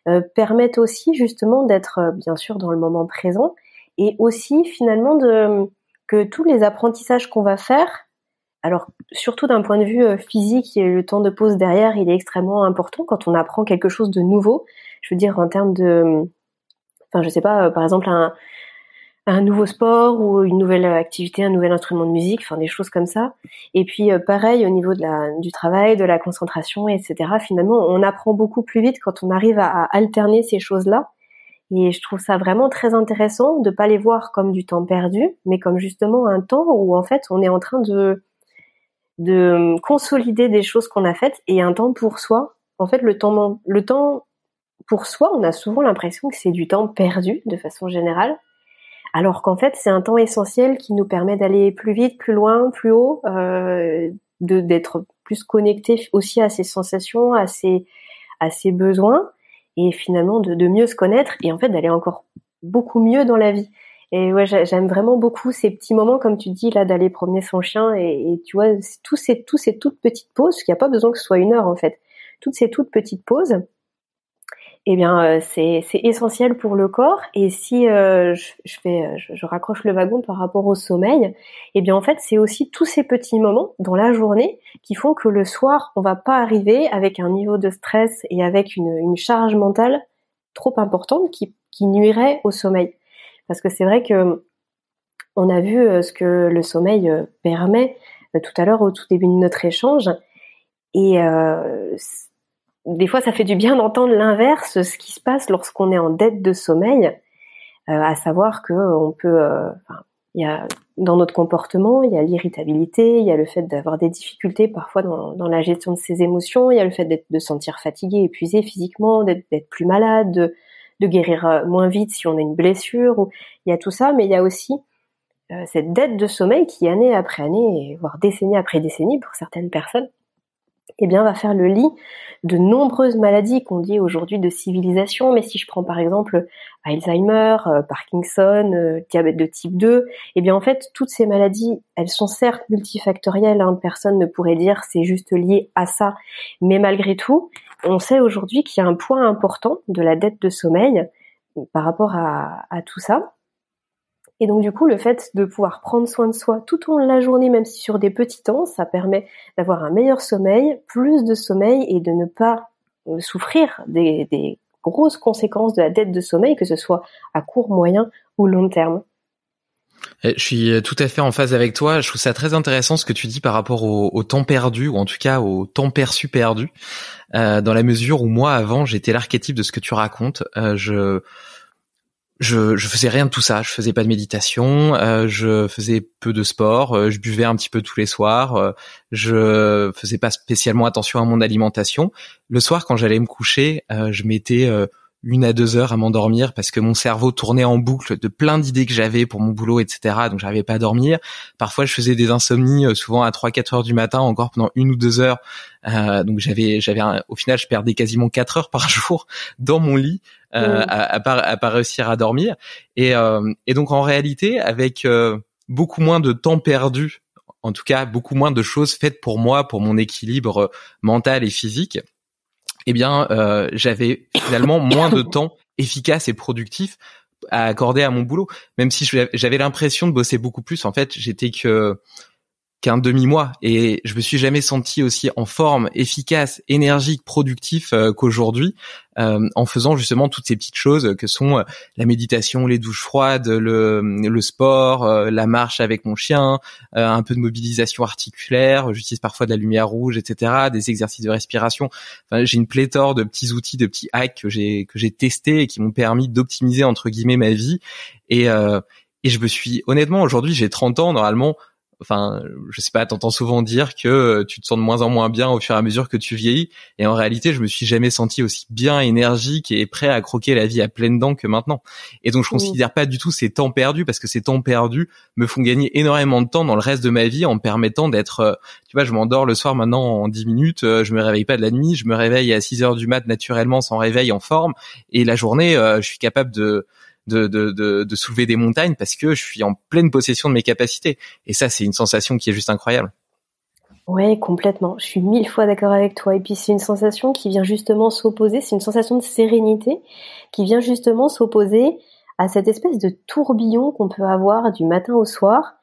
euh, permettent aussi justement d'être euh, bien sûr dans le moment présent et aussi finalement de que tous les apprentissages qu'on va faire, alors surtout d'un point de vue euh, physique, le temps de pause derrière, il est extrêmement important quand on apprend quelque chose de nouveau. Je veux dire en termes de, enfin je sais pas, par exemple un, un nouveau sport ou une nouvelle activité, un nouvel instrument de musique, enfin des choses comme ça. Et puis euh, pareil au niveau de la, du travail, de la concentration, etc. Finalement, on apprend beaucoup plus vite quand on arrive à, alterner ces choses-là. Et je trouve ça vraiment très intéressant de pas les voir comme du temps perdu, mais comme justement un temps où en fait on est en train de de consolider des choses qu'on a faites et un temps pour soi. En fait, le temps le temps pour soi, on a souvent l'impression que c'est du temps perdu de façon générale, alors qu'en fait c'est un temps essentiel qui nous permet d'aller plus vite, plus loin, plus haut, euh, d'être plus connecté aussi à ses sensations, à ses, à ses besoins, et finalement de, de mieux se connaître et en fait d'aller encore beaucoup mieux dans la vie. Et ouais, j'aime vraiment beaucoup ces petits moments, comme tu dis là, d'aller promener son chien et, tu vois tous ces, tous ces toutes petites pauses, qu'il n'y a pas besoin que ce soit une heure en fait, toutes ces toutes petites pauses eh bien euh, c'est essentiel pour le corps. Et si euh, je, fais, euh, je, raccroche le wagon par rapport au sommeil, eh bien en fait c'est aussi tous ces petits moments dans la journée qui font que le soir on va pas arriver avec un niveau de stress et avec une, une charge mentale trop importante qui, qui nuirait au sommeil. Parce que c'est vrai que on a vu ce que le sommeil permet tout à l'heure au tout début de notre échange. Et euh, des fois, ça fait du bien d'entendre l'inverse, ce qui se passe lorsqu'on est en dette de sommeil, euh, à savoir que on peut, euh, y a dans notre comportement, il y a l'irritabilité, il y a le fait d'avoir des difficultés parfois dans, la gestion de ses émotions, il y a le fait de se sentir fatigué, épuisé physiquement, d'être plus malade, de, guérir euh, moins vite si on a une blessure. Il y a tout ça, mais il y a aussi cette dette de sommeil qui année après année, voire décennie après décennie pour certaines personnes, eh bien, va faire le lit de nombreuses maladies qu'on dit aujourd'hui de civilisation. Mais si je prends par exemple Alzheimer, euh, Parkinson, euh, diabète de type 2, eh bien en fait, toutes ces maladies, elles sont certes multifactorielles. Hein, personne ne pourrait dire c'est juste lié à ça. Mais malgré tout, on sait aujourd'hui qu'il y a un point important de la dette de sommeil par rapport à tout ça. Et donc du coup, le fait de pouvoir prendre soin de soi tout au long de la journée, même si sur des petits temps, ça permet d'avoir un meilleur sommeil, plus de sommeil et de ne pas euh, souffrir des, grosses conséquences de la dette de sommeil, que ce soit à court, moyen ou long terme. Eh, je suis euh, tout à fait en phase avec toi. Je trouve ça très intéressant ce que tu dis par rapport au, temps perdu, ou en tout cas au temps perçu perdu, euh, dans la mesure où moi avant j'étais l'archétype de ce que tu racontes. je je, faisais rien de tout ça. Je faisais pas de méditation, euh, je faisais peu de sport, euh, je buvais un petit peu tous les soirs, euh, je faisais pas spécialement attention à mon alimentation. Le soir, quand j'allais me coucher, euh, je mettais une à deux heures à m'endormir parce que mon cerveau tournait en boucle de plein d'idées que j'avais pour mon boulot, etc. Donc j'arrivais pas à dormir. Parfois je faisais des insomnies, euh, souvent à 3-4 heures du matin, encore pendant une ou deux heures. Euh, donc j'avais, j'avais, au final, je perdais quasiment 4 heures par jour dans mon lit euh, à, à, pas, à pas réussir à dormir. Et, euh, et donc en réalité, avec euh, beaucoup moins de temps perdu, en tout cas beaucoup moins de choses faites pour moi, pour mon équilibre mental et physique eh bien, euh, j'avais finalement moins de temps efficace et productif à accorder à mon boulot. Même si j'avais l'impression de bosser beaucoup plus, en fait, j'étais que qu'un demi-mois et je me suis jamais senti aussi en forme, efficace, énergique, productif euh, qu'aujourd'hui euh, en faisant justement toutes ces petites choses que sont euh, la méditation, les douches froides, le, le sport, la marche avec mon chien, un peu de mobilisation articulaire, j'utilise parfois de la lumière rouge, etc., des exercices de respiration. Enfin, j'ai une pléthore de petits outils, de petits hacks que j'ai que j'ai testés et qui m'ont permis d'optimiser entre guillemets ma vie et et je me suis honnêtement aujourd'hui j'ai 30 ans normalement enfin, je sais pas, t'entends souvent dire que euh, tu te sens de moins en moins bien au fur et à mesure que tu vieillis. Et en réalité, je me suis jamais senti aussi bien énergique et prêt à croquer la vie à pleines dents que maintenant. Et donc, je considère pas du tout ces temps perdus parce que ces temps perdus me font gagner énormément de temps dans le reste de ma vie en me permettant d'être, euh, tu vois, je m'endors le soir maintenant en 10 minutes, euh, je me réveille pas de la nuit, je me réveille à 6 heures du mat naturellement sans réveil en forme. Et la journée, je suis capable de, de, de, de, soulever des montagnes parce que je suis en pleine possession de mes capacités. Et ça, c'est une sensation qui est juste incroyable. Ouais, complètement. Je suis mille fois d'accord avec toi. Et puis c'est une sensation qui vient justement s'opposer, c'est une sensation de sérénité qui vient justement s'opposer à cette espèce de tourbillon qu'on peut avoir du matin au soir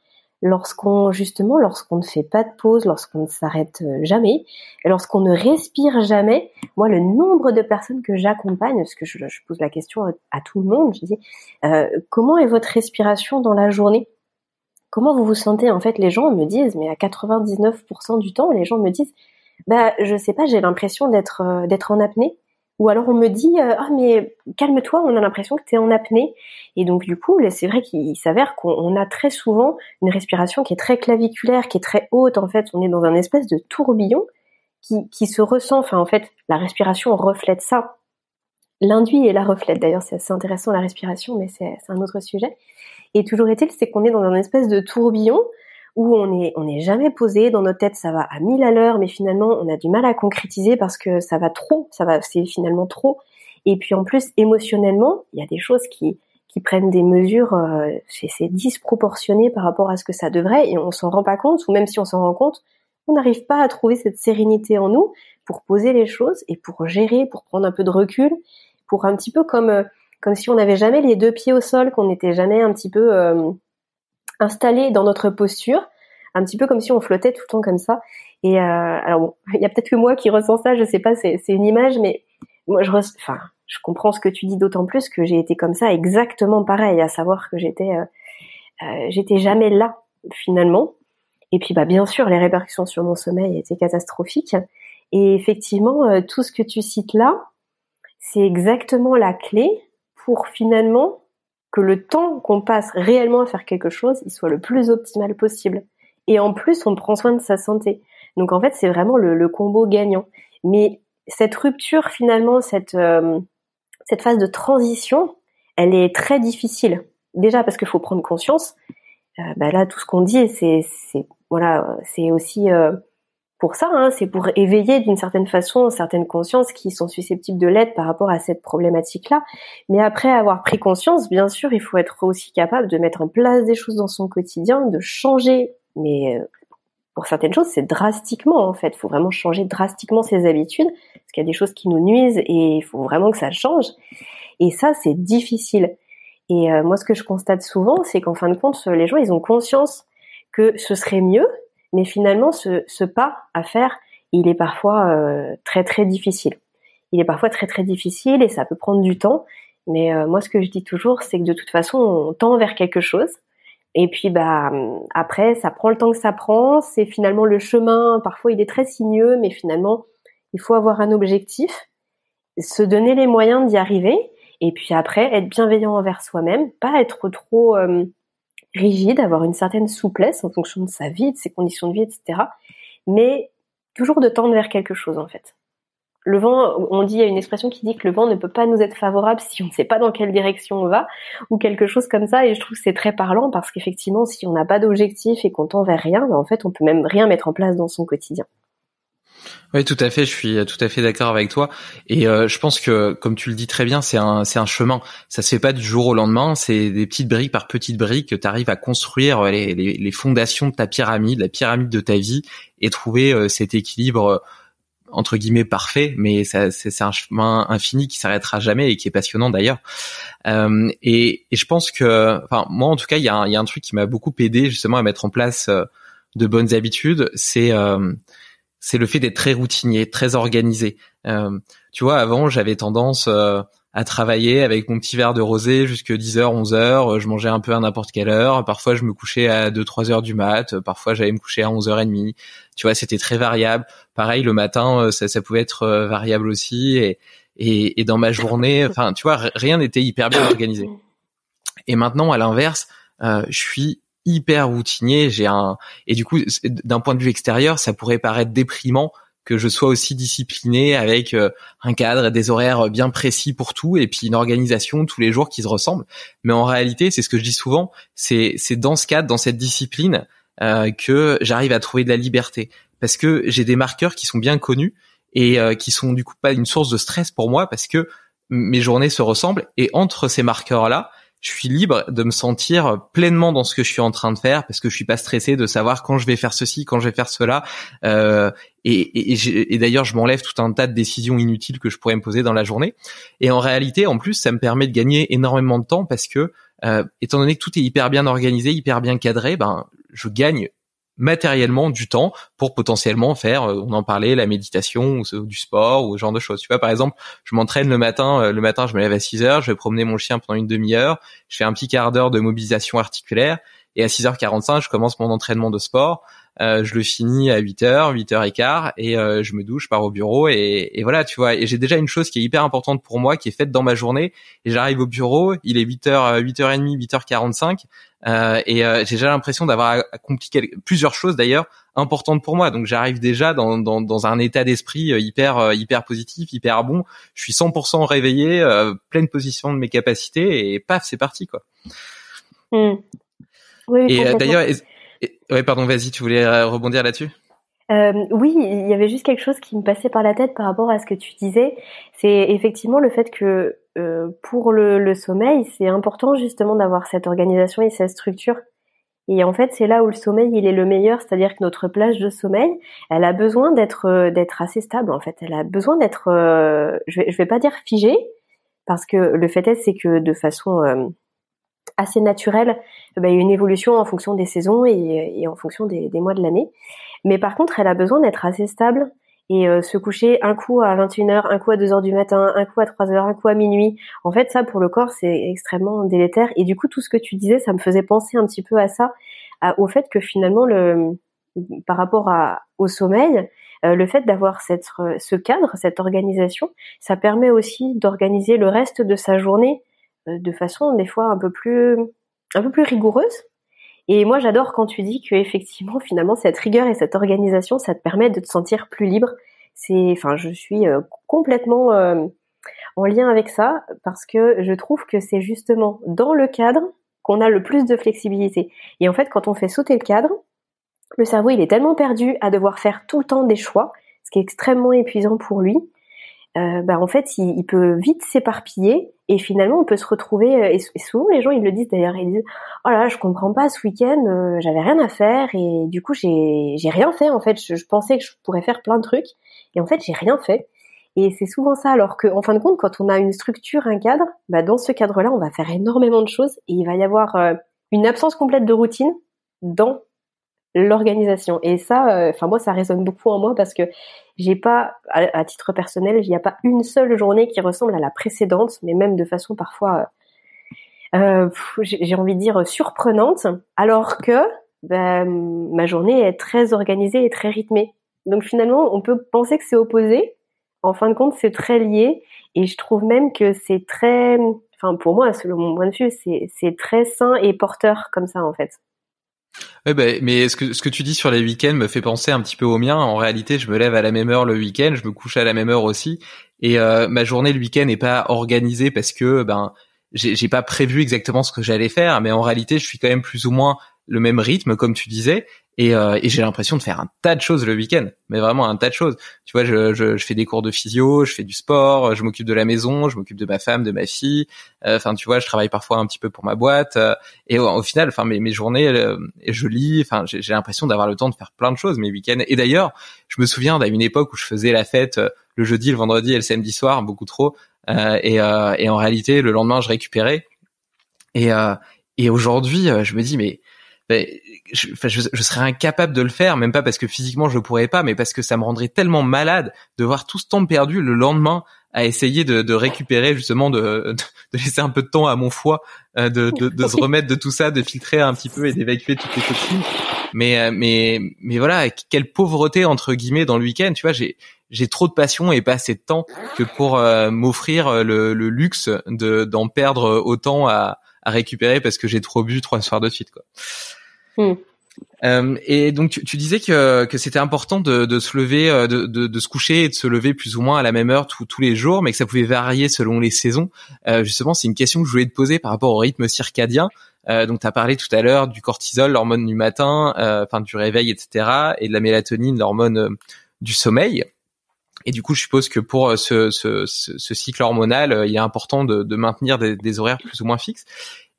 lorsqu'on justement lorsqu'on ne fait pas de pause, lorsqu'on ne s'arrête euh, jamais, lorsqu'on ne respire jamais, moi le nombre de personnes que j'accompagne, parce que je, pose la question à, tout le monde, je dis euh, comment est votre respiration dans la journée? Comment vous vous sentez? En fait, les gens me disent, mais à 99% du temps, les gens me disent, bah je sais pas, j'ai l'impression d'être euh, d'être en apnée. Ou alors on me dit euh, ah mais calme-toi, on a l'impression que tu es en apnée. Et donc du coup, c'est vrai qu'il s'avère qu'on a très souvent une respiration qui est très claviculaire, qui est très haute. En fait, on est dans un espèce de tourbillon qui, qui se ressent. Enfin en fait, la respiration reflète ça. L'induit et la reflète. D'ailleurs, c'est assez intéressant la respiration, mais c'est un autre sujet. Et toujours est-il, c'est qu'on est dans un espèce de tourbillon où on est on n'est jamais posé. Dans notre tête ça va à mille à l'heure mais finalement on a du mal à concrétiser parce que ça va trop ça va c'est finalement trop. Et puis en plus émotionnellement il y a des choses qui qui prennent des mesures euh, c'est disproportionné par rapport à ce que ça devrait et on s'en rend pas compte ou même si on s'en rend compte on n'arrive pas à trouver cette sérénité en nous pour poser les choses et pour gérer pour prendre un peu de recul pour un petit peu comme euh, comme si on n'avait jamais les deux pieds au sol qu'on n'était jamais un petit peu euh, installé dans notre posture, un petit peu comme si on flottait tout le temps comme ça. Et euh, alors bon, il y a peut-être que moi qui ressens ça, je sais pas, c'est une image, mais moi je, enfin, je comprends ce que tu dis d'autant plus que j'ai été comme ça exactement pareil, à savoir que j'étais, euh, euh, j'étais jamais là finalement. Et puis bah bien sûr, les répercussions sur mon sommeil étaient catastrophiques. Et effectivement, euh, tout ce que tu cites là, c'est exactement la clé pour finalement que le temps qu'on passe réellement à faire quelque chose, il soit le plus optimal possible. Et en plus, on prend soin de sa santé. Donc en fait, c'est vraiment le, combo gagnant. Mais cette rupture, finalement, cette, euh, cette phase de transition, elle est très difficile. Déjà parce qu'il faut prendre conscience. Euh, bah là, tout ce qu'on dit, c'est, voilà, c'est aussi euh, pour ça, hein, c'est pour éveiller d'une certaine façon certaines consciences qui sont susceptibles de l'être par rapport à cette problématique-là. Mais après avoir pris conscience, bien sûr, il faut être aussi capable de mettre en place des choses dans son quotidien, de changer. Mais euh, pour certaines choses, c'est drastiquement en fait. Il faut vraiment changer drastiquement ses habitudes parce qu'il y a des choses qui nous nuisent et il faut vraiment que ça change. Et ça, c'est difficile. Et euh, moi, ce que je constate souvent, c'est qu'en fin de compte, les gens, ils ont conscience que ce serait mieux mais finalement, ce, ce, pas à faire, il est parfois euh, très très difficile. Il est parfois très très difficile et ça peut prendre du temps. Mais euh, moi, ce que je dis toujours, c'est que de toute façon, on tend vers quelque chose. Et puis, bah, après, ça prend le temps que ça prend. C'est finalement le chemin. Parfois, il est très sinueux, mais finalement, il faut avoir un objectif, se donner les moyens d'y arriver. Et puis après, être bienveillant envers soi-même, pas être trop euh, rigide, avoir une certaine souplesse en fonction de sa vie, de ses conditions de vie, etc. Mais toujours de tendre vers quelque chose en fait. Le vent, on dit, il y a une expression qui dit que le vent ne peut pas nous être favorable si on ne sait pas dans quelle direction on va, ou quelque chose comme ça. Et je trouve que c'est très parlant parce qu'effectivement, si on n'a pas d'objectif et qu'on tend vers rien, ben, en fait, on peut même rien mettre en place dans son quotidien. Oui, tout à fait. Je suis tout à fait d'accord avec toi. Et euh, je pense que, comme tu le dis très bien, c'est un c'est un chemin. Ça se fait pas du jour au lendemain. C'est des petites briques par petites briques que tu arrives à construire les, les, les, fondations de ta pyramide, la pyramide de ta vie, et trouver euh, cet équilibre euh, entre guillemets parfait. Mais ça, c'est un chemin infini qui s'arrêtera jamais et qui est passionnant d'ailleurs. Euh, et, et, je pense que, enfin moi en tout cas, il y a y a un truc qui m'a beaucoup aidé justement à mettre en place de bonnes habitudes. C'est c'est le fait d'être très routinier, très organisé. Euh, tu vois, avant, j'avais tendance euh, à travailler avec mon petit verre de rosé jusque 10h, 11h. Je mangeais un peu à n'importe quelle heure. Parfois, je me couchais à 2, 3 heures du mat. Parfois, j'allais me coucher à 11h30. Tu vois, c'était très variable. Pareil, le matin, euh, ça, ça pouvait être euh, variable aussi. Et, et, et dans ma journée, enfin, tu vois, rien n'était hyper bien organisé. Et maintenant, à l'inverse, euh, je suis hyper routinier. J'ai un et du coup, d'un point de vue extérieur, ça pourrait paraître déprimant que je sois aussi discipliné avec euh, un cadre et des horaires bien précis pour tout et puis une organisation tous les jours qui se ressemble. Mais en réalité, c'est ce que je dis souvent, c'est c'est dans ce cadre, dans cette discipline euh, que j'arrive à trouver de la liberté parce que j'ai des marqueurs qui sont bien connus et euh, qui sont du coup pas une source de stress pour moi parce que mes journées se ressemblent et entre ces marqueurs là, je suis libre de me sentir pleinement dans ce que je suis en train de faire parce que je suis pas stressé de savoir quand je vais faire ceci, quand je vais faire cela. Euh, et, d'ailleurs, je m'enlève tout un tas de décisions inutiles que je pourrais me poser dans la journée. Et en réalité, en plus, ça me permet de gagner énormément de temps parce que, euh, étant donné que tout est hyper bien organisé, hyper bien cadré, ben, je gagne matériellement du temps pour potentiellement faire, euh, on en parlait, la méditation ou du sport ou ce genre de choses. Tu vois, par exemple, je m'entraîne le matin, euh, le matin je me lève à 6 heures, je vais promener mon chien pendant une demi-heure, je fais un petit quart d'heure de mobilisation articulaire et à 6h45 je commence mon entraînement de sport. Euh, je le finis à 8h, 8h15 et euh, je me douche, je pars au bureau et, et voilà, tu vois. Et j'ai déjà une chose qui est hyper importante pour moi, qui est faite dans ma journée. Et j'arrive au bureau, il est 8h, 8h30, 8h45 euh, et euh, j'ai déjà l'impression d'avoir accompli plusieurs choses d'ailleurs importantes pour moi. Donc j'arrive déjà dans, dans, dans, un état d'esprit euh, hyper hyper positif, hyper bon. Je suis 100% réveillé, pleine position de mes capacités et paf, c'est parti quoi. Hmm. Oui, et d'ailleurs, ouais, pardon, vas-y, tu voulais rebondir là-dessus? Euh, oui, il y avait juste quelque chose qui me passait par la tête par rapport à ce que tu disais. C'est effectivement le fait que euh, pour le, sommeil, c'est important justement d'avoir cette organisation et cette structure. Et en fait, c'est là où le sommeil il est le meilleur, c'est-à-dire que notre plage de sommeil, elle a besoin d'être euh, assez stable. En fait, elle a besoin d'être, euh, je vais je vais pas dire figée, parce que le fait est c'est que de façon assez naturelle, ben, il y a une évolution en fonction des saisons et, en fonction des mois de l'année. Mais par contre, elle a besoin d'être assez stable et euh, se coucher un coup à 21h, un coup à 2h du matin, un coup à 3h, un coup à minuit. En fait, ça pour le corps, c'est extrêmement délétère et du coup tout ce que tu disais, ça me faisait penser un petit peu à ça, au fait que finalement le par rapport à, au sommeil, euh, le fait d'avoir cette ce cadre, cette organisation, ça permet aussi d'organiser le reste de sa journée euh, de façon des fois un peu plus un peu plus rigoureuse et moi, j'adore quand tu dis que effectivement, finalement, cette rigueur et cette organisation, ça te permet de te sentir plus libre. C'est, enfin, je suis euh, complètement euh, en lien avec ça parce que je trouve que c'est justement dans le cadre qu'on a le plus de flexibilité. Et en fait, quand on fait sauter le cadre, le cerveau, il est tellement perdu à devoir faire tout le temps des choix, ce qui est extrêmement épuisant pour lui, euh, bah, en fait, il, peut vite s'éparpiller et finalement, on peut se retrouver. Euh, et, souvent, les gens, ils le disent d'ailleurs. Ils disent "Oh là, je comprends pas. Ce week-end, euh, j'avais rien à faire et du coup, j'ai rien fait. En fait, je, pensais que je pourrais faire plein de trucs et en fait, j'ai rien fait." Et c'est souvent ça. Alors que, en fin de compte, quand on a une structure, un cadre, bah, dans ce cadre-là, on va faire énormément de choses et il va y avoir une absence complète de routine dans l'organisation. Et ça, enfin moi, ça résonne beaucoup en moi parce que j'ai pas, à, titre personnel, il n'y a pas une seule journée qui ressemble à la précédente, mais même de façon parfois, euh, j'ai envie de dire surprenante, alors que ben, ma journée est très organisée et très rythmée. Donc finalement, on peut penser que c'est opposé, En fin de compte, c'est très lié et je trouve même que c'est très, enfin pour moi, selon mon point de vue, c'est très sain et porteur comme ça en fait. Ouais, bah, mais ce que, ce que tu dis sur les week-ends me fait penser un petit peu au mien. En réalité, je me lève à la même heure le week-end, je me couche à la même heure aussi, et euh, ma journée le week-end n'est pas organisée parce que ben j'ai pas prévu exactement ce que j'allais faire, mais en réalité, je suis quand même plus ou moins le même rythme, comme tu disais, et, euh, et j'ai l'impression de faire un tas de choses le week-end, mais vraiment un tas de choses. Tu vois, je, je, je, fais des cours de physio, je fais du sport, je m'occupe de la maison, je m'occupe de ma femme, de ma fille. Euh, enfin, tu vois, je travaille parfois un petit peu pour ma boîte. Euh, et au, final, enfin, mes, mes journées, je lis. Enfin, j'ai l'impression d'avoir le temps de faire plein de choses mes week-ends. Et d'ailleurs, je me souviens d'une époque où je faisais la fête le jeudi, le vendredi et le samedi soir, beaucoup trop. et, et en réalité, le lendemain, je récupérais. Et, et aujourd'hui, je me dis, mais ben, je, je, serais incapable de le faire, même pas parce que physiquement je pourrais pas, mais parce que ça me rendrait tellement malade de voir tout ce temps perdu le lendemain à essayer de, de récupérer justement, de, de, laisser un peu de temps à mon foie, euh, de, de, de, se remettre de tout ça, de filtrer un petit peu et d'évacuer toutes les toxines. Mais euh, mais mais voilà, quelle pauvreté entre guillemets dans le week-end, tu vois, j'ai j'ai trop de passion et pas assez de temps que pour euh, m'offrir le, le luxe de d'en perdre autant à, à récupérer parce que j'ai trop bu trois soirs de suite quoi. Hmm. Euh, et donc tu, disais que, que c'était important de, de, se lever, euh, de, de, de, se coucher et de se lever plus ou moins à la même heure tous les jours, mais que ça pouvait varier selon les saisons. Euh, justement, c'est une question que je voulais te poser par rapport au rythme circadien. Euh, donc tu as parlé tout à l'heure du cortisol, l'hormone du matin, euh, enfin du réveil, etc., et de la mélatonine, l'hormone du sommeil. Et du coup, je suppose que pour ce, ce, ce cycle hormonal, il est important de, de maintenir des horaires plus ou moins fixes.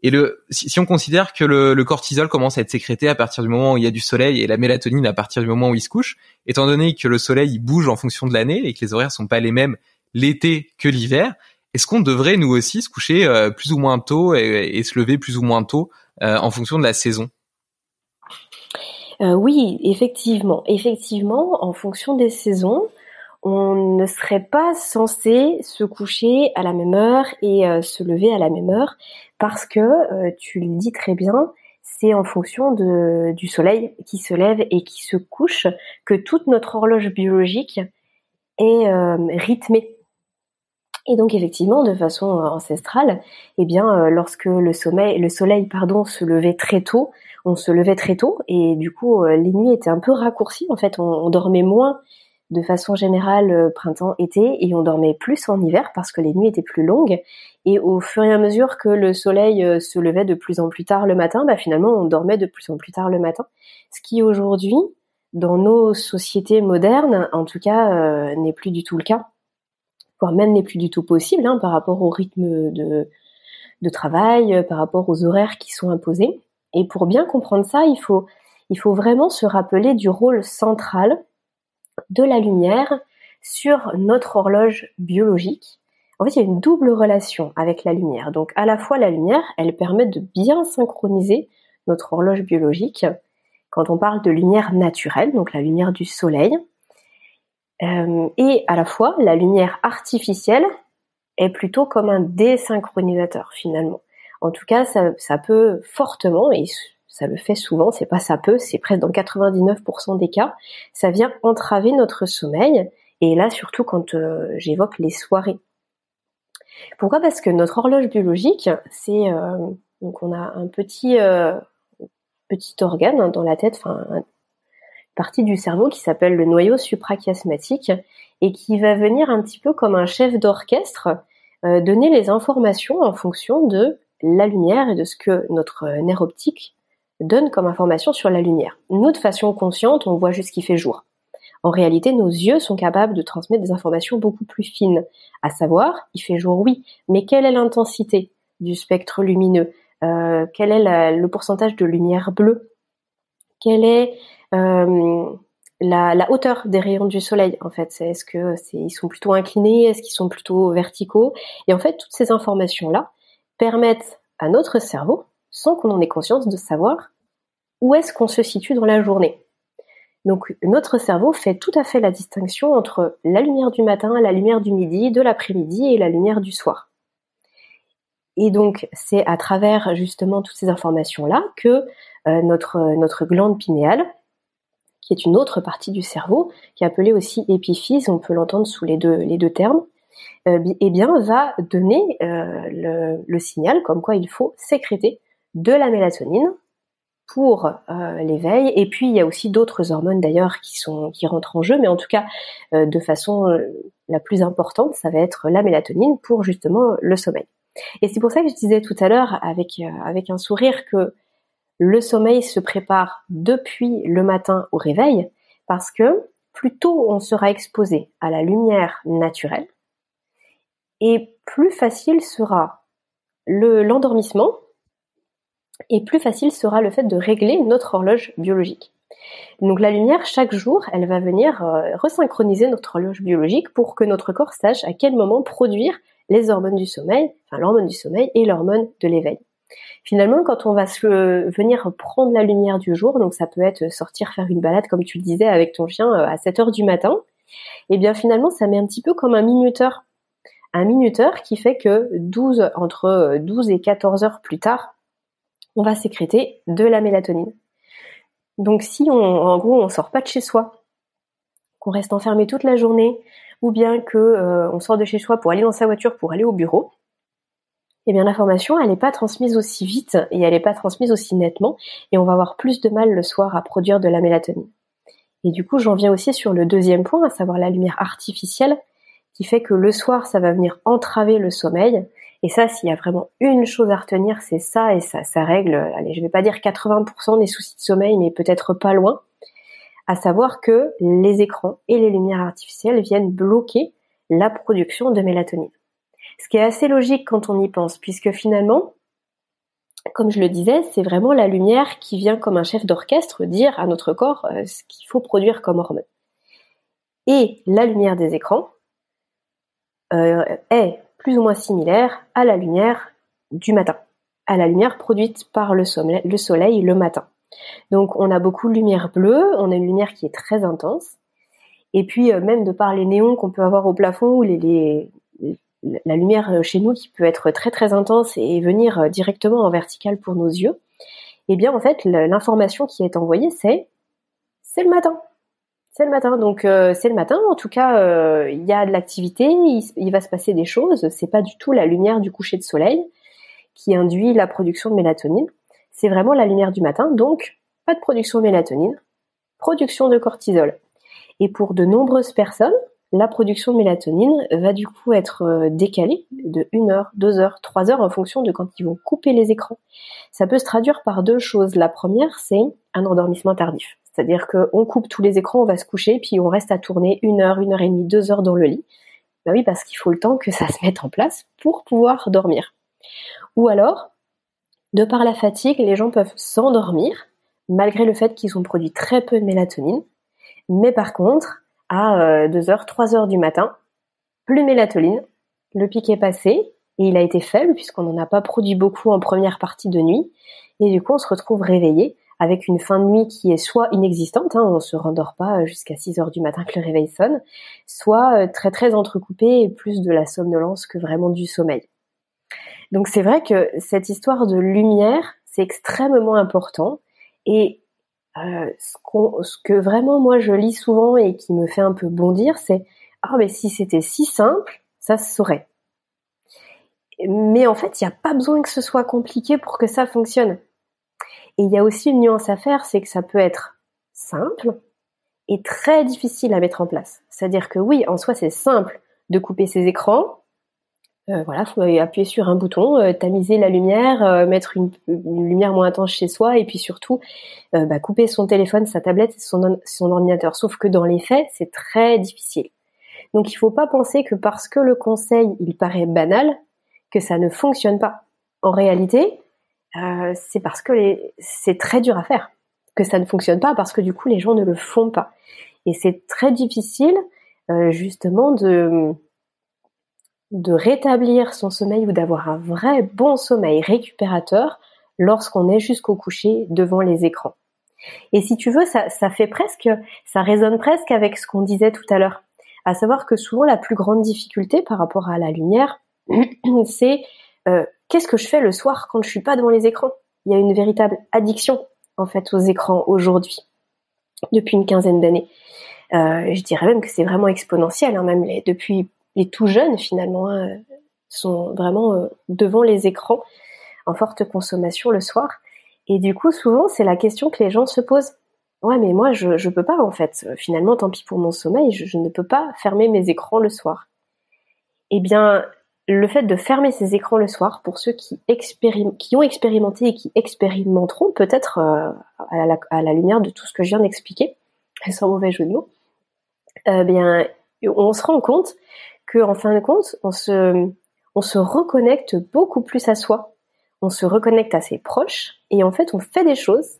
Et le, si, on considère que le, cortisol commence à être sécrété à partir du moment où il y a du soleil et la mélatonine à partir du moment où il se couche, étant donné que le soleil il bouge en fonction de l'année et que les horaires sont pas les mêmes l'été que l'hiver, est-ce qu'on devrait nous aussi se coucher euh, plus ou moins tôt et, se lever plus ou moins tôt euh, en fonction de la saison? Euh, Oui, effectivement, effectivement, en fonction des saisons on ne serait pas censé se coucher à la même heure et se lever à la même heure parce que, euh, tu le dis très bien, c'est en fonction de, du soleil qui se lève et qui se couche que toute notre horloge biologique est euh, rythmée. Et donc effectivement, de façon ancestrale, eh bien, lorsque le, sommeil, le soleil pardon, se levait très tôt, on se levait très tôt et du coup les nuits étaient un peu raccourcies. En fait, on dormait moins de façon générale euh, printemps-été et on dormait plus en hiver parce que les nuits étaient plus longues et au fur et à mesure que le soleil euh, se levait de plus en plus tard le matin, bah finalement on dormait de plus en plus tard le matin. Ce qui aujourd'hui, dans nos sociétés modernes, en tout cas, euh, n'est plus du tout le cas, voire même n'est plus du tout possible hein, par rapport au rythme de, de travail, par rapport aux horaires qui sont imposés. Et pour bien comprendre ça, il faut, il faut vraiment se rappeler du rôle central de la lumière sur notre horloge biologique. En fait, il y a une double relation avec la lumière. Donc, à la fois, la lumière, elle permet de bien synchroniser notre horloge biologique. Quand on parle de lumière naturelle, donc la lumière du soleil, euh, et à la fois, la lumière artificielle est plutôt comme un désynchronisateur finalement. En tout cas, ça, peut fortement, et ça le fait souvent, c'est pas ça peut, c'est presque dans 99% des cas, ça vient entraver notre sommeil, et là surtout quand euh, j'évoque les soirées. Pourquoi? Parce que notre horloge biologique, c'est euh, donc on a un petit euh, organe dans la tête, enfin une partie du cerveau qui s'appelle le noyau suprachiasmatique et qui va venir un petit peu comme un chef d'orchestre donner les informations en fonction de la lumière et de ce que notre nerf optique donne comme information sur la lumière. Nous, de façon consciente, on voit juste qu'il fait jour. En réalité, nos yeux sont capables de transmettre des informations beaucoup plus fines, à savoir, il fait jour, oui, mais quelle est l'intensité du spectre lumineux? Euh, Quel est le pourcentage de lumière bleue? Quelle est euh, la, hauteur des rayons du soleil En fait, est-ce que c'est, ils sont plutôt inclinés? Est-ce qu'ils sont plutôt verticaux? Et en fait, toutes ces informations-là permettent à notre cerveau sans qu'on en ait conscience de savoir où est-ce qu'on se situe dans la journée. Donc notre cerveau fait tout à fait la distinction entre la lumière du matin, la lumière du midi, de l'après-midi et la lumière du soir. Et donc c'est à travers justement toutes ces informations-là que euh, notre, glande pinéale, qui est une autre partie du cerveau, qui est appelée aussi épiphyse, on peut l'entendre sous les deux, termes, euh, eh bien, va donner euh, le, signal comme quoi il faut sécréter de la mélatonine pour euh, l'éveil. Et puis, il y a aussi d'autres hormones d'ailleurs qui sont qui rentrent en jeu, mais en tout cas, de façon la plus importante, ça va être la mélatonine pour justement le sommeil. Et c'est pour ça que je disais tout à l'heure avec avec un sourire que le sommeil se prépare depuis le matin au réveil, parce que plus tôt on sera exposé à la lumière naturelle, et plus facile sera le l'endormissement, et plus facile sera le fait de régler notre horloge biologique. Donc la lumière, chaque jour, elle va venir euh, resynchroniser notre horloge biologique pour que notre corps sache à quel moment produire les hormones du sommeil, enfin l'hormone du sommeil et l'hormone de l'éveil. Finalement, quand on va se venir prendre la lumière du jour, donc ça peut être sortir faire une balade comme tu le disais avec ton chien euh, à 7 heures du matin, et eh bien finalement ça met un petit peu comme un minuteur. Un minuteur qui fait que 12, entre 12 et 14 heures plus tard, on va sécréter de la mélatonine. Donc si on, en gros, on sort pas de chez soi, qu'on reste enfermé toute la journée, ou bien que euh, on sort de chez soi pour aller dans sa voiture pour aller au bureau, eh bien l'information, n'est pas transmise aussi vite et elle n'est pas transmise aussi nettement, et on va avoir plus de mal le soir à produire de la mélatonine. Et du coup, j'en viens aussi sur le deuxième point, à savoir la lumière artificielle, qui fait que le soir, ça va venir entraver le sommeil. Et ça, s'il y a vraiment une chose à retenir, c'est ça, et ça, règle, allez, je vais pas dire 80% des soucis de sommeil, mais peut-être pas loin, à savoir que les écrans et les lumières artificielles viennent bloquer la production de mélatonine. Ce qui est assez logique quand on y pense, puisque finalement, comme je le disais, c'est vraiment la lumière qui vient comme un chef d'orchestre dire à notre corps euh, ce qu'il faut produire comme hormone. Et la lumière des écrans euh, est plus ou moins similaire à la lumière du matin, à la lumière produite par le soleil, le, matin. Donc on a beaucoup de lumière bleue, on a une lumière qui est très intense, et puis euh, même de par les néons qu'on peut avoir au plafond ou la lumière euh, chez nous qui peut être très très intense et venir euh, directement en vertical pour nos yeux, eh bien en fait l'information qui est envoyée c'est c'est le matin. C'est le matin, donc euh, c'est le matin. En tout cas, il y a de l'activité, il, va se passer des choses. C'est pas du tout la lumière du coucher de soleil qui induit la production de mélatonine. C'est vraiment la lumière du matin, donc pas de production de mélatonine, production de cortisol. Et pour de nombreuses personnes, la production de mélatonine va du coup être euh, décalée de 1 heure, 2 heures, 3 heures en fonction de quand ils vont couper les écrans. Ça peut se traduire par deux choses. La première, c'est un endormissement tardif. C'est-à-dire qu'on coupe tous les écrans, on va se coucher, puis on reste à tourner une heure, une heure et demie, deux heures dans le lit. Ben oui, parce qu'il faut le temps que ça se mette en place pour pouvoir dormir. Ou alors, de par la fatigue, les gens peuvent s'endormir, malgré le fait qu'ils ont produit très peu de mélatonine. Mais par contre, à 2h, euh, 3h du matin, plus de mélatonine, le pic est passé et il a été faible puisqu'on n'en a pas produit beaucoup en première partie de nuit et du coup on se retrouve réveillé avec une fin de nuit qui est soit inexistante, hein, on se rendort pas jusqu'à 6 heures du matin que le réveil sonne, soit euh, très très entrecoupé et plus de la somnolence que vraiment du sommeil. Donc c'est vrai que cette histoire de lumière, c'est extrêmement important et euh, ce, ce, que vraiment moi je lis souvent et qui me fait un peu bondir, c'est ah mais si c'était si simple, ça se saurait. Mais en fait, il n'y a pas besoin que ce soit compliqué pour que ça fonctionne. Et il y a aussi une nuance à faire, c'est que ça peut être simple et très difficile à mettre en place. C'est-à-dire que oui, en soi, c'est simple de couper ses écrans, euh, voilà, faut appuyer sur un bouton, euh, tamiser la lumière, euh, mettre une, lumière moins intense chez soi, et puis surtout bah, couper son téléphone, sa tablette, son, son ordinateur. Sauf que dans les faits, c'est très difficile. Donc il faut pas penser que parce que le conseil il paraît banal, que ça ne fonctionne pas. En réalité, c'est parce que c'est très dur à faire que ça ne fonctionne pas parce que du coup les gens ne le font pas. Et c'est très difficile justement de de rétablir son sommeil ou d'avoir un vrai bon sommeil récupérateur lorsqu'on est jusqu'au coucher devant les écrans. Et si tu veux, ça, ça fait presque, ça résonne presque avec ce qu'on disait tout à l'heure, à savoir que souvent la plus grande difficulté par rapport à la lumière, c'est euh, qu'est-ce que je fais le soir quand je suis pas devant les écrans? Il y a une véritable addiction en fait aux écrans aujourd'hui. depuis une quinzaine d'années. Euh, je dirais même que c'est vraiment exponentiel, hein, même les, depuis les tout jeunes finalement hein, sont vraiment euh, devant les écrans en forte consommation le soir. Et du coup, souvent, c'est la question que les gens se posent. Ouais, mais moi, je je peux pas en fait. Finalement, tant pis pour mon sommeil, je, je ne peux pas fermer mes écrans le soir. Eh bien, le fait de fermer ces écrans le soir, pour ceux qui, ont expérimenté et qui expérimenteront peut-être euh, à, la, lumière de tout ce que je viens d'expliquer, sans mauvais jeu de mots, euh, bien, on se rend compte que, en fin de compte, on se reconnecte beaucoup plus à soi, on se reconnecte à ses proches, et en fait, on fait des choses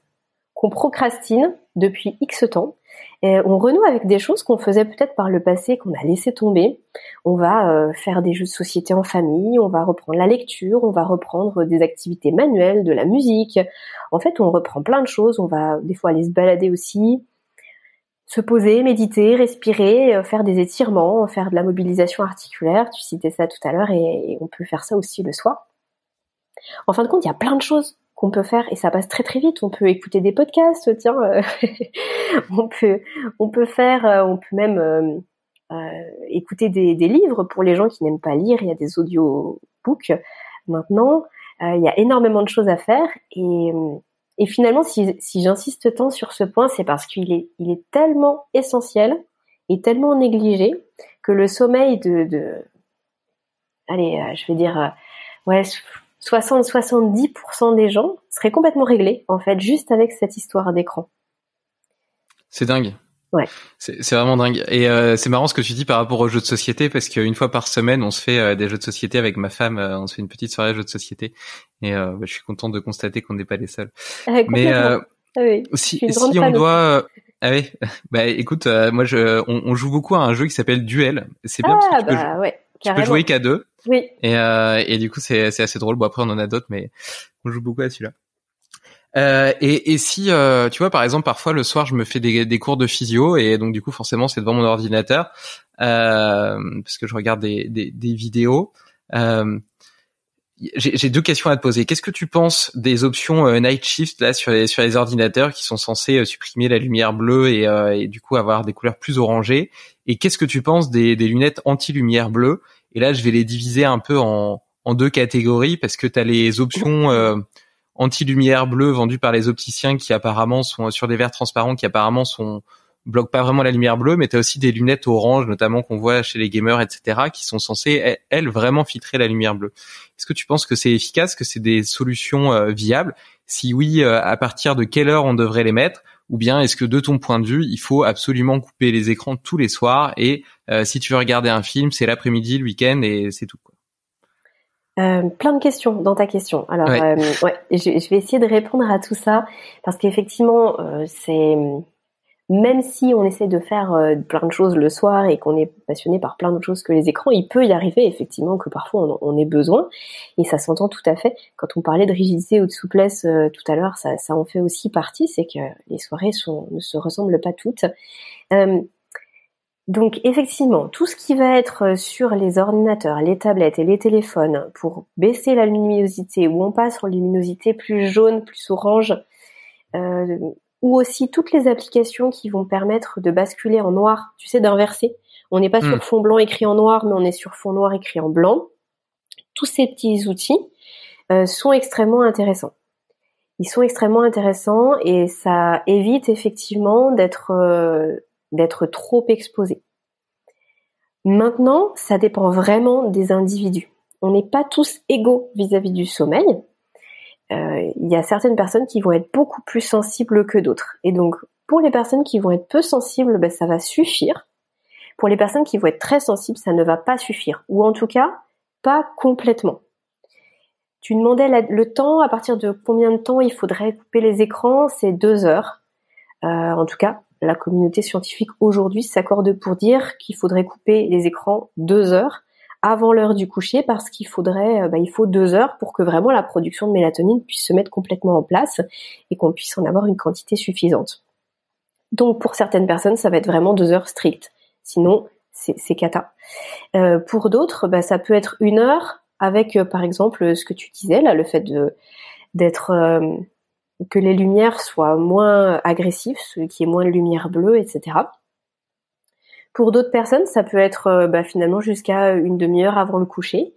qu'on procrastine depuis X temps et on renoue avec des choses qu'on faisait peut-être par le passé, qu'on a laissé tomber. On va euh, faire des jeux de société en famille, on va reprendre la lecture, on va reprendre des activités manuelles, de la musique. En fait, on reprend plein de choses. On va des fois aller se balader aussi, se poser, méditer, respirer, euh, faire des étirements, faire de la mobilisation articulaire. Tu citais ça tout à l'heure et on peut faire ça aussi le soir. En fin de compte, il y a plein de choses qu'on peut faire et ça passe très très vite. On peut écouter des podcasts, tiens, euh, on peut on peut faire, euh, on peut même euh, écouter des, livres pour les gens qui n'aiment pas lire. Il y a des audiobooks maintenant. il y a énormément de choses à faire et, finalement, si, si j'insiste tant sur ce point, c'est parce qu'il est il est tellement essentiel et tellement négligé que le sommeil de, de allez, je vais dire ouais 60-70% des gens seraient complètement réglés, en fait, juste avec cette histoire d'écran. C'est dingue. Ouais. C'est vraiment dingue. Et euh, c'est marrant ce que tu dis par rapport aux jeux de société, parce qu'une fois par semaine, on se fait euh, des jeux de société avec ma femme, euh, on se fait une petite soirée jeux de société. Et bah, je suis content de constater qu'on n'est pas les seuls. Mais ah oui, si, si on doit... Ah oui, bah écoute, moi je, on, on, joue beaucoup à un jeu qui s'appelle Duel. C'est bien ah, parce que bah, ouais, tu peux jouer qu'à deux. Oui. Et, euh, et du coup, c'est, assez drôle. Bon, après, on en a d'autres, mais on joue beaucoup à celui-là. Euh, et, et, si, euh, tu vois, par exemple, parfois le soir, je me fais des, des, cours de physio et donc du coup, forcément, c'est devant mon ordinateur euh, parce que je regarde des, des, des vidéos. Euh, j'ai, j'ai deux questions à te poser. Qu'est-ce que tu penses des options euh, night shift là sur les sur les ordinateurs qui sont censés supprimer la lumière bleue et, et du coup avoir des couleurs plus orangées? Et qu'est-ce que tu penses des, des lunettes anti-lumière bleue? Et là, je vais les diviser un peu en, en deux catégories parce que tu as les options euh, anti-lumière bleue vendues par les opticiens qui apparemment sont sur des verres transparents qui apparemment sont bloquent pas vraiment la lumière bleue, mais tu as aussi des lunettes orange, notamment qu'on voit chez les gamers, etc., qui sont censées, elles, vraiment filtrer la lumière bleue. Est-ce que tu penses que c'est efficace, que c'est des solutions euh, viables? Si oui, euh, à partir de quelle heure on devrait les mettre? Ou bien est-ce que de ton point de vue, il faut absolument couper les écrans tous les soirs et euh, si tu veux regarder un film, c'est l'après-midi, le week-end et c'est tout quoi. Euh, plein de questions dans ta question. Alors, ouais. Euh, je, vais essayer de répondre à tout ça parce qu'effectivement, c'est même si on essaie de faire euh, plein de choses le soir et qu'on est passionné par plein d'autres choses que les écrans, il peut y arriver effectivement que parfois on, ait besoin, et ça s'entend tout à fait. Quand on parlait de rigidité ou de souplesse euh, tout à l'heure, ça, en fait aussi partie, c'est que les soirées ne se ressemblent pas toutes. Euh, donc effectivement, tout ce qui va être sur les ordinateurs, les tablettes et les téléphones pour baisser la luminosité, où on passe en luminosité plus jaune, plus orange, ou aussi toutes les applications qui vont permettre de basculer en noir, tu sais, d'inverser. On n'est pas sur hmm. fond blanc écrit en noir, mais on est sur fond noir écrit en blanc. Tous ces petits outils euh, sont extrêmement intéressants. Ils sont extrêmement intéressants et ça évite effectivement d'être euh, d'être trop exposé. Maintenant, ça dépend vraiment des individus. On n'est pas tous égaux vis à -vis du sommeil il y a certaines personnes qui vont être beaucoup plus sensibles que d'autres. Et donc, pour les personnes qui vont être peu sensibles, ben, ça va suffire. Pour les personnes qui vont être très sensibles, ça ne va pas suffire. Ou en tout cas, pas complètement. Tu demandais le temps, à partir de combien de temps il faudrait couper les écrans, c'est deux heures. Euh, en tout cas, la communauté scientifique aujourd'hui s'accorde pour dire qu'il faudrait couper les écrans deux heures avant l'heure du coucher parce qu'il faudrait, euh, bah, il faut deux heures pour que vraiment la production de mélatonine puisse se mettre complètement en place et qu'on puisse en avoir une quantité suffisante. Donc pour certaines personnes, ça va être vraiment deux heures strictes. Sinon, c'est cata. Euh, pour d'autres, bah, ça peut être une heure avec, euh, par exemple, ce que tu disais là, le fait d'être que les lumières soient moins agressives, qu'il y ait moins de lumière bleue, etc. Pour d'autres personnes, ça peut être euh, bah, finalement jusqu'à une demi-heure avant le coucher.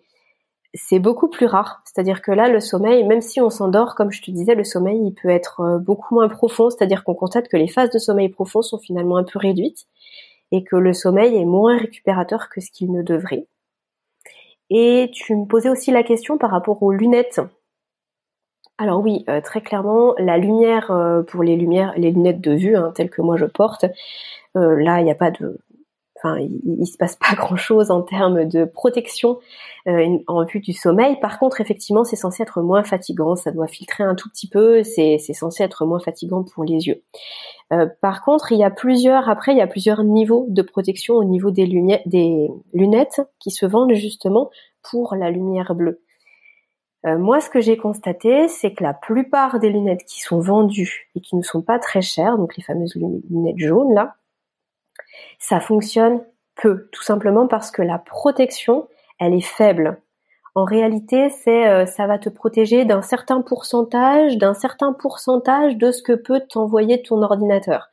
C'est beaucoup plus rare. C'est-à-dire que là, le sommeil, même si on s'endort, comme je te disais, le sommeil, il peut être euh, beaucoup moins profond. C'est-à-dire qu'on constate que les phases de sommeil profond sont finalement un peu réduites et que le sommeil est moins récupérateur que ce qu'il ne devrait. Et tu me posais aussi la question par rapport aux lunettes. Alors oui, euh, très clairement, la lumière pour les lumières, les lunettes de vue, hein, telles que moi je porte, là il n'y a pas de, enfin, il, il, se passe pas grand chose en termes de protection euh, en vue du sommeil. Par contre, effectivement, c'est censé être moins fatigant, ça doit filtrer un tout petit peu, c'est censé être moins fatigant pour les yeux. Euh, par contre, il y a plusieurs, après, il y a plusieurs niveaux de protection au niveau des lunettes, qui se vendent justement pour la lumière bleue. Euh, moi, ce que j'ai constaté, c'est que la plupart des lunettes qui sont vendues et qui ne sont pas très chères, donc les fameuses lunettes jaunes là, ça fonctionne peu, tout simplement parce que la protection, elle est faible. En réalité, euh, ça va te protéger d'un certain pourcentage, d'un certain pourcentage de ce que peut t'envoyer ton ordinateur.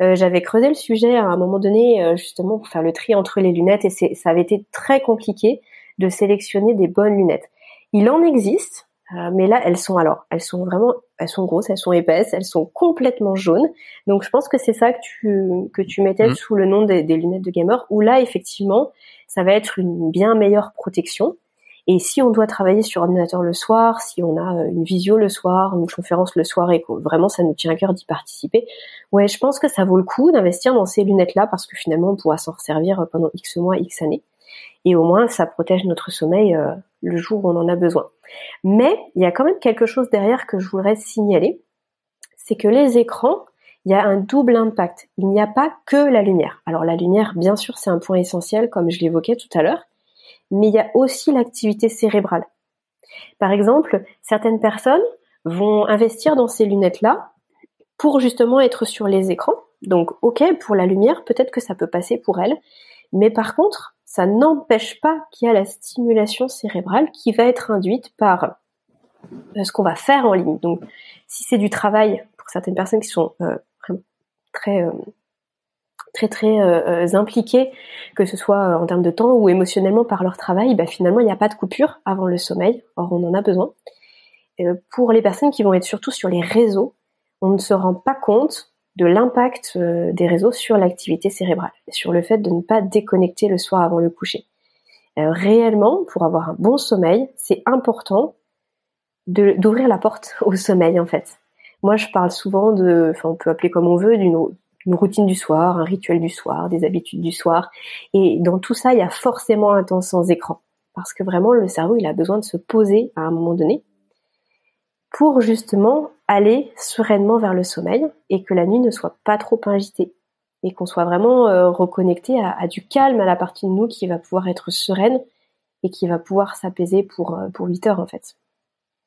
Euh, j'avais creusé le sujet à un moment donné, euh, justement pour faire le tri entre les lunettes, et ça avait été très compliqué de sélectionner des bonnes lunettes. Il en existe, mais là, elles sont alors, elles sont vraiment, elles sont grosses, elles sont épaisses, elles sont complètement jaunes. Donc, je pense que c'est ça que tu que tu mettais mmh. sous le nom des, des, lunettes de gamer. Où là, effectivement, ça va être une bien meilleure protection. Et si on doit travailler sur ordinateur le soir, si on a euh, une visio le soir, une conférence le soir et que vraiment ça nous tient à cœur d'y participer, ouais, je pense que ça vaut le coup d'investir dans ces lunettes-là parce que finalement on pourra s'en servir pendant X mois, X années et au moins ça protège notre sommeil euh, le jour où on en a besoin. Mais il y a quand même quelque chose derrière que je voudrais signaler, c'est que les écrans, il y a un double impact. Il n'y a pas que la lumière. Alors la lumière, bien sûr, c'est un point essentiel, comme je l'évoquais tout à l'heure, mais il y a aussi l'activité cérébrale. Par exemple, certaines personnes vont investir dans ces lunettes-là pour justement être sur les écrans. Donc, ok, pour la lumière, peut-être que ça peut passer pour elles, mais par contre, ça n'empêche pas qu'il y a la stimulation cérébrale qui va être induite par euh, ce qu'on va faire en ligne. Donc, si c'est du travail pour certaines personnes qui sont euh, très euh, très très impliquées, que ce soit en termes de temps ou émotionnellement par leur travail, bah, finalement il n'y a pas de coupure avant le sommeil. Or, on en a besoin. pour les personnes qui vont être surtout sur les réseaux, on ne se rend pas compte de l'impact euh, des réseaux sur l'activité cérébrale, sur le fait de ne pas déconnecter le soir avant le coucher. Euh, réellement, pour avoir un bon sommeil, c'est important d'ouvrir la porte au sommeil en fait. Moi, je parle souvent de, enfin, on peut appeler comme on veut, d'une routine du soir, un rituel du soir, des habitudes du soir. Et dans tout ça, il y a forcément un temps sans écran. Parce que vraiment, le cerveau, il a besoin de se poser à un moment donné pour justement aller sereinement vers le sommeil et que la nuit ne soit pas trop agitée et qu'on soit vraiment euh, reconnecté à, du calme à la partie de nous qui va pouvoir être sereine et qui va pouvoir s'apaiser pour euh, pour 8 heures en fait.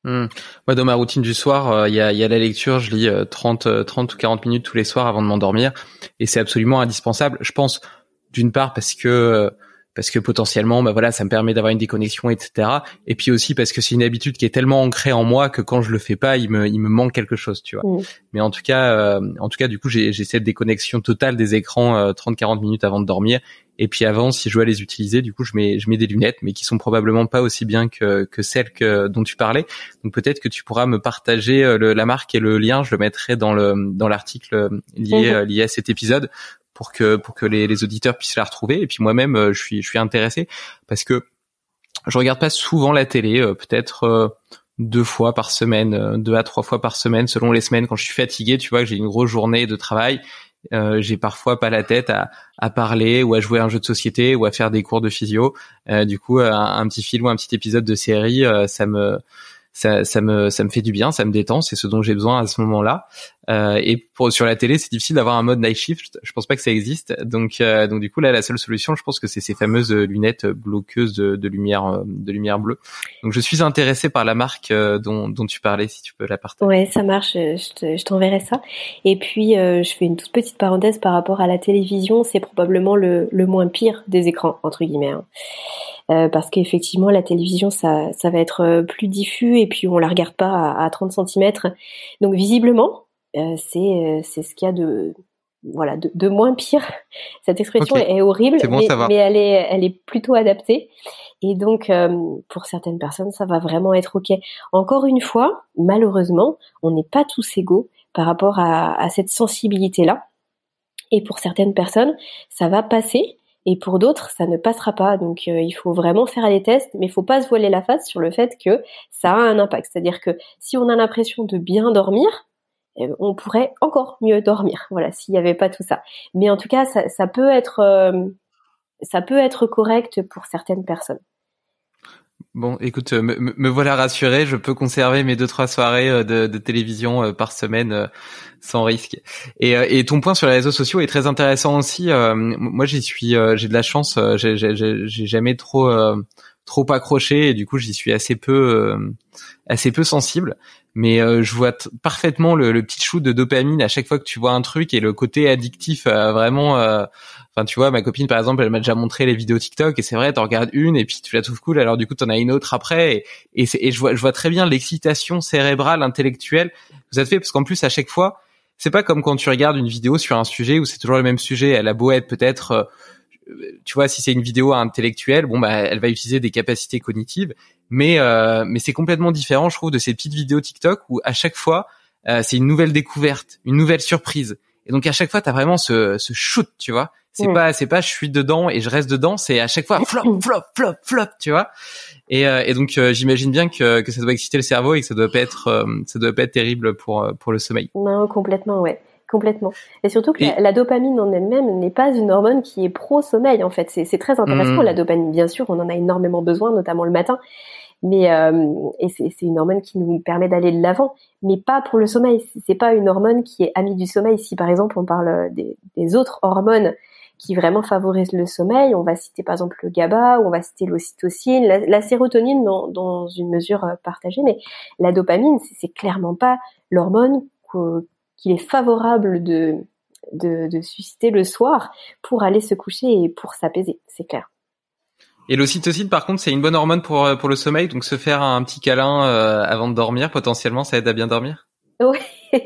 Mmh. Moi, dans ma routine du soir, euh, il y, a, y, a, la lecture. Je lis 30, 30 ou 40 minutes tous les soirs avant de m'endormir, et c'est absolument indispensable. Je pense, d'une part, parce que parce que potentiellement, bah voilà, ça me permet d'avoir une déconnexion, etc. Et puis aussi parce que c'est une habitude qui est tellement ancrée en moi que quand je le fais pas, il me, il me manque quelque chose, tu vois. Mm. Mais en tout cas, euh, en tout cas, du coup, j'ai, cette déconnexion totale des écrans euh, 30-40 minutes avant de dormir. Et puis avant, si je dois les utiliser, du coup, je mets, je mets des lunettes, mais qui sont probablement pas aussi bien que, que celles que, dont tu parlais. Donc peut-être que tu pourras me partager euh, le, la marque et le lien. Je le mettrai dans le, dans l'article lié, mm-hmm. lié à cet épisode pour que pour que les, les auditeurs puissent la retrouver. Et puis moi-même, euh, je suis je suis intéressé parce que je regarde pas souvent la télé, euh, peut-être euh, deux fois par semaine, deux à trois fois par semaine selon les semaines. Quand je suis fatigué, tu vois, que j'ai une grosse journée de travail, euh, j'ai parfois pas la tête à, à, parler ou à jouer à un jeu de société ou à faire des cours de physio. Euh, du coup, un, un, petit film ou un petit épisode de série, ça me ça, ça, me ça me fait du bien, ça me détend, c'est ce dont j'ai besoin à ce moment-là. Euh, et pour sur la télé, c'est difficile d'avoir un mode night shift. Je pense pas que ça existe. Donc euh, donc du coup là, la seule solution, je pense que c'est ces fameuses lunettes bloqueuses de, de lumière de lumière bleue. Donc je suis intéressé par la marque dont dont tu parlais, si tu peux la partager. Ouais, ça marche. Je t'enverrai ça. Et puis je fais une toute petite parenthèse par rapport à la télévision. C'est probablement le le moins pire des écrans entre guillemets. Hein. Euh, parce qu'effectivement la télévision ça, ça va être euh, plus diffus et puis on la regarde pas à, à 30 cm. Donc visiblement euh, c'est c'est ce qu'il y a de voilà de, de, moins pire. Cette expression est horrible, mais, mais, elle est elle est plutôt adaptée. Et donc pour certaines personnes ça va vraiment être ok. Encore une fois, malheureusement, on n'est pas tous égaux par rapport à, à cette sensibilité là. Et pour certaines personnes, ça va passer et pour d'autres, ça ne passera pas. Donc euh, il faut vraiment faire les tests, mais il faut pas se voiler la face sur le fait que ça a un impact. C'est-à-dire que si on a l'impression de bien dormir, on pourrait encore mieux dormir. Voilà, s'il n'y avait pas tout ça. Mais en tout cas, ça, peut être euh, ça peut être correct pour certaines personnes. Bon, écoute, me, me, voilà rassuré. Je peux conserver mes deux trois soirées euh, de, de télévision euh, par semaine euh, sans risque. Et, et, ton point sur les réseaux sociaux est très intéressant aussi. moi, j'y suis, j'ai de la chance. J'ai jamais trop trop accroché et du coup, j'y suis assez peu assez peu sensible. Mais je vois parfaitement le, le, petit shoot de dopamine à chaque fois que tu vois un truc et le côté addictif vraiment Enfin, tu vois, ma copine, par exemple, elle m'a déjà montré les vidéos TikTok et c'est vrai, t'en regardes une et puis tu la trouves cool, alors du coup, t'en as une autre après et, et, et je vois, je vois très bien l'excitation cérébrale, intellectuelle que vous avez fait parce qu'en plus, à chaque fois, c'est pas comme quand tu regardes une vidéo sur un sujet où c'est toujours le même sujet. Elle a beau être peut-être, euh, tu vois, si c'est une vidéo intellectuelle, bon bah, elle va utiliser des capacités cognitives, mais euh, mais c'est complètement différent, je trouve, de ces petites vidéos TikTok où à chaque fois, euh, c'est une nouvelle découverte, une nouvelle surprise. Et donc à chaque fois, t'as vraiment ce, ce shoot, tu vois. C'est pas, c'est pas, je suis dedans et je reste dedans. C'est à chaque fois flop, flop, flop, flop, tu vois. Et, euh, et donc euh, j'imagine bien que, que ça doit exciter le cerveau et que ça doit pas être, euh, ça doit pas être terrible pour pour le sommeil. Non, complètement, ouais. Complètement. Et surtout que la, dopamine en elle-même n'est pas une hormone qui est pro-sommeil, en fait. C'est très intéressant, mmh. la dopamine, bien sûr, on en a énormément besoin, notamment le matin. Mais euh, et c'est une hormone qui nous permet d'aller de l'avant, mais pas pour le sommeil. C'est pas une hormone qui est amie du sommeil. Si par exemple on parle des, des autres hormones qui vraiment favorisent le sommeil. On va citer par exemple le GABA, ou on va citer l'ocytocine, la, sérotonine dans, dans, une mesure euh, partagée, mais la dopamine, c'est clairement pas l'hormone qu'il est favorable de, de, susciter le soir pour aller se coucher et pour s'apaiser, c'est clair. Et l'ocytocine, par contre, c'est une bonne hormone pour euh, pour le sommeil, donc se faire un petit câlin euh, avant de dormir, potentiellement, ça aide à bien dormir? Oui.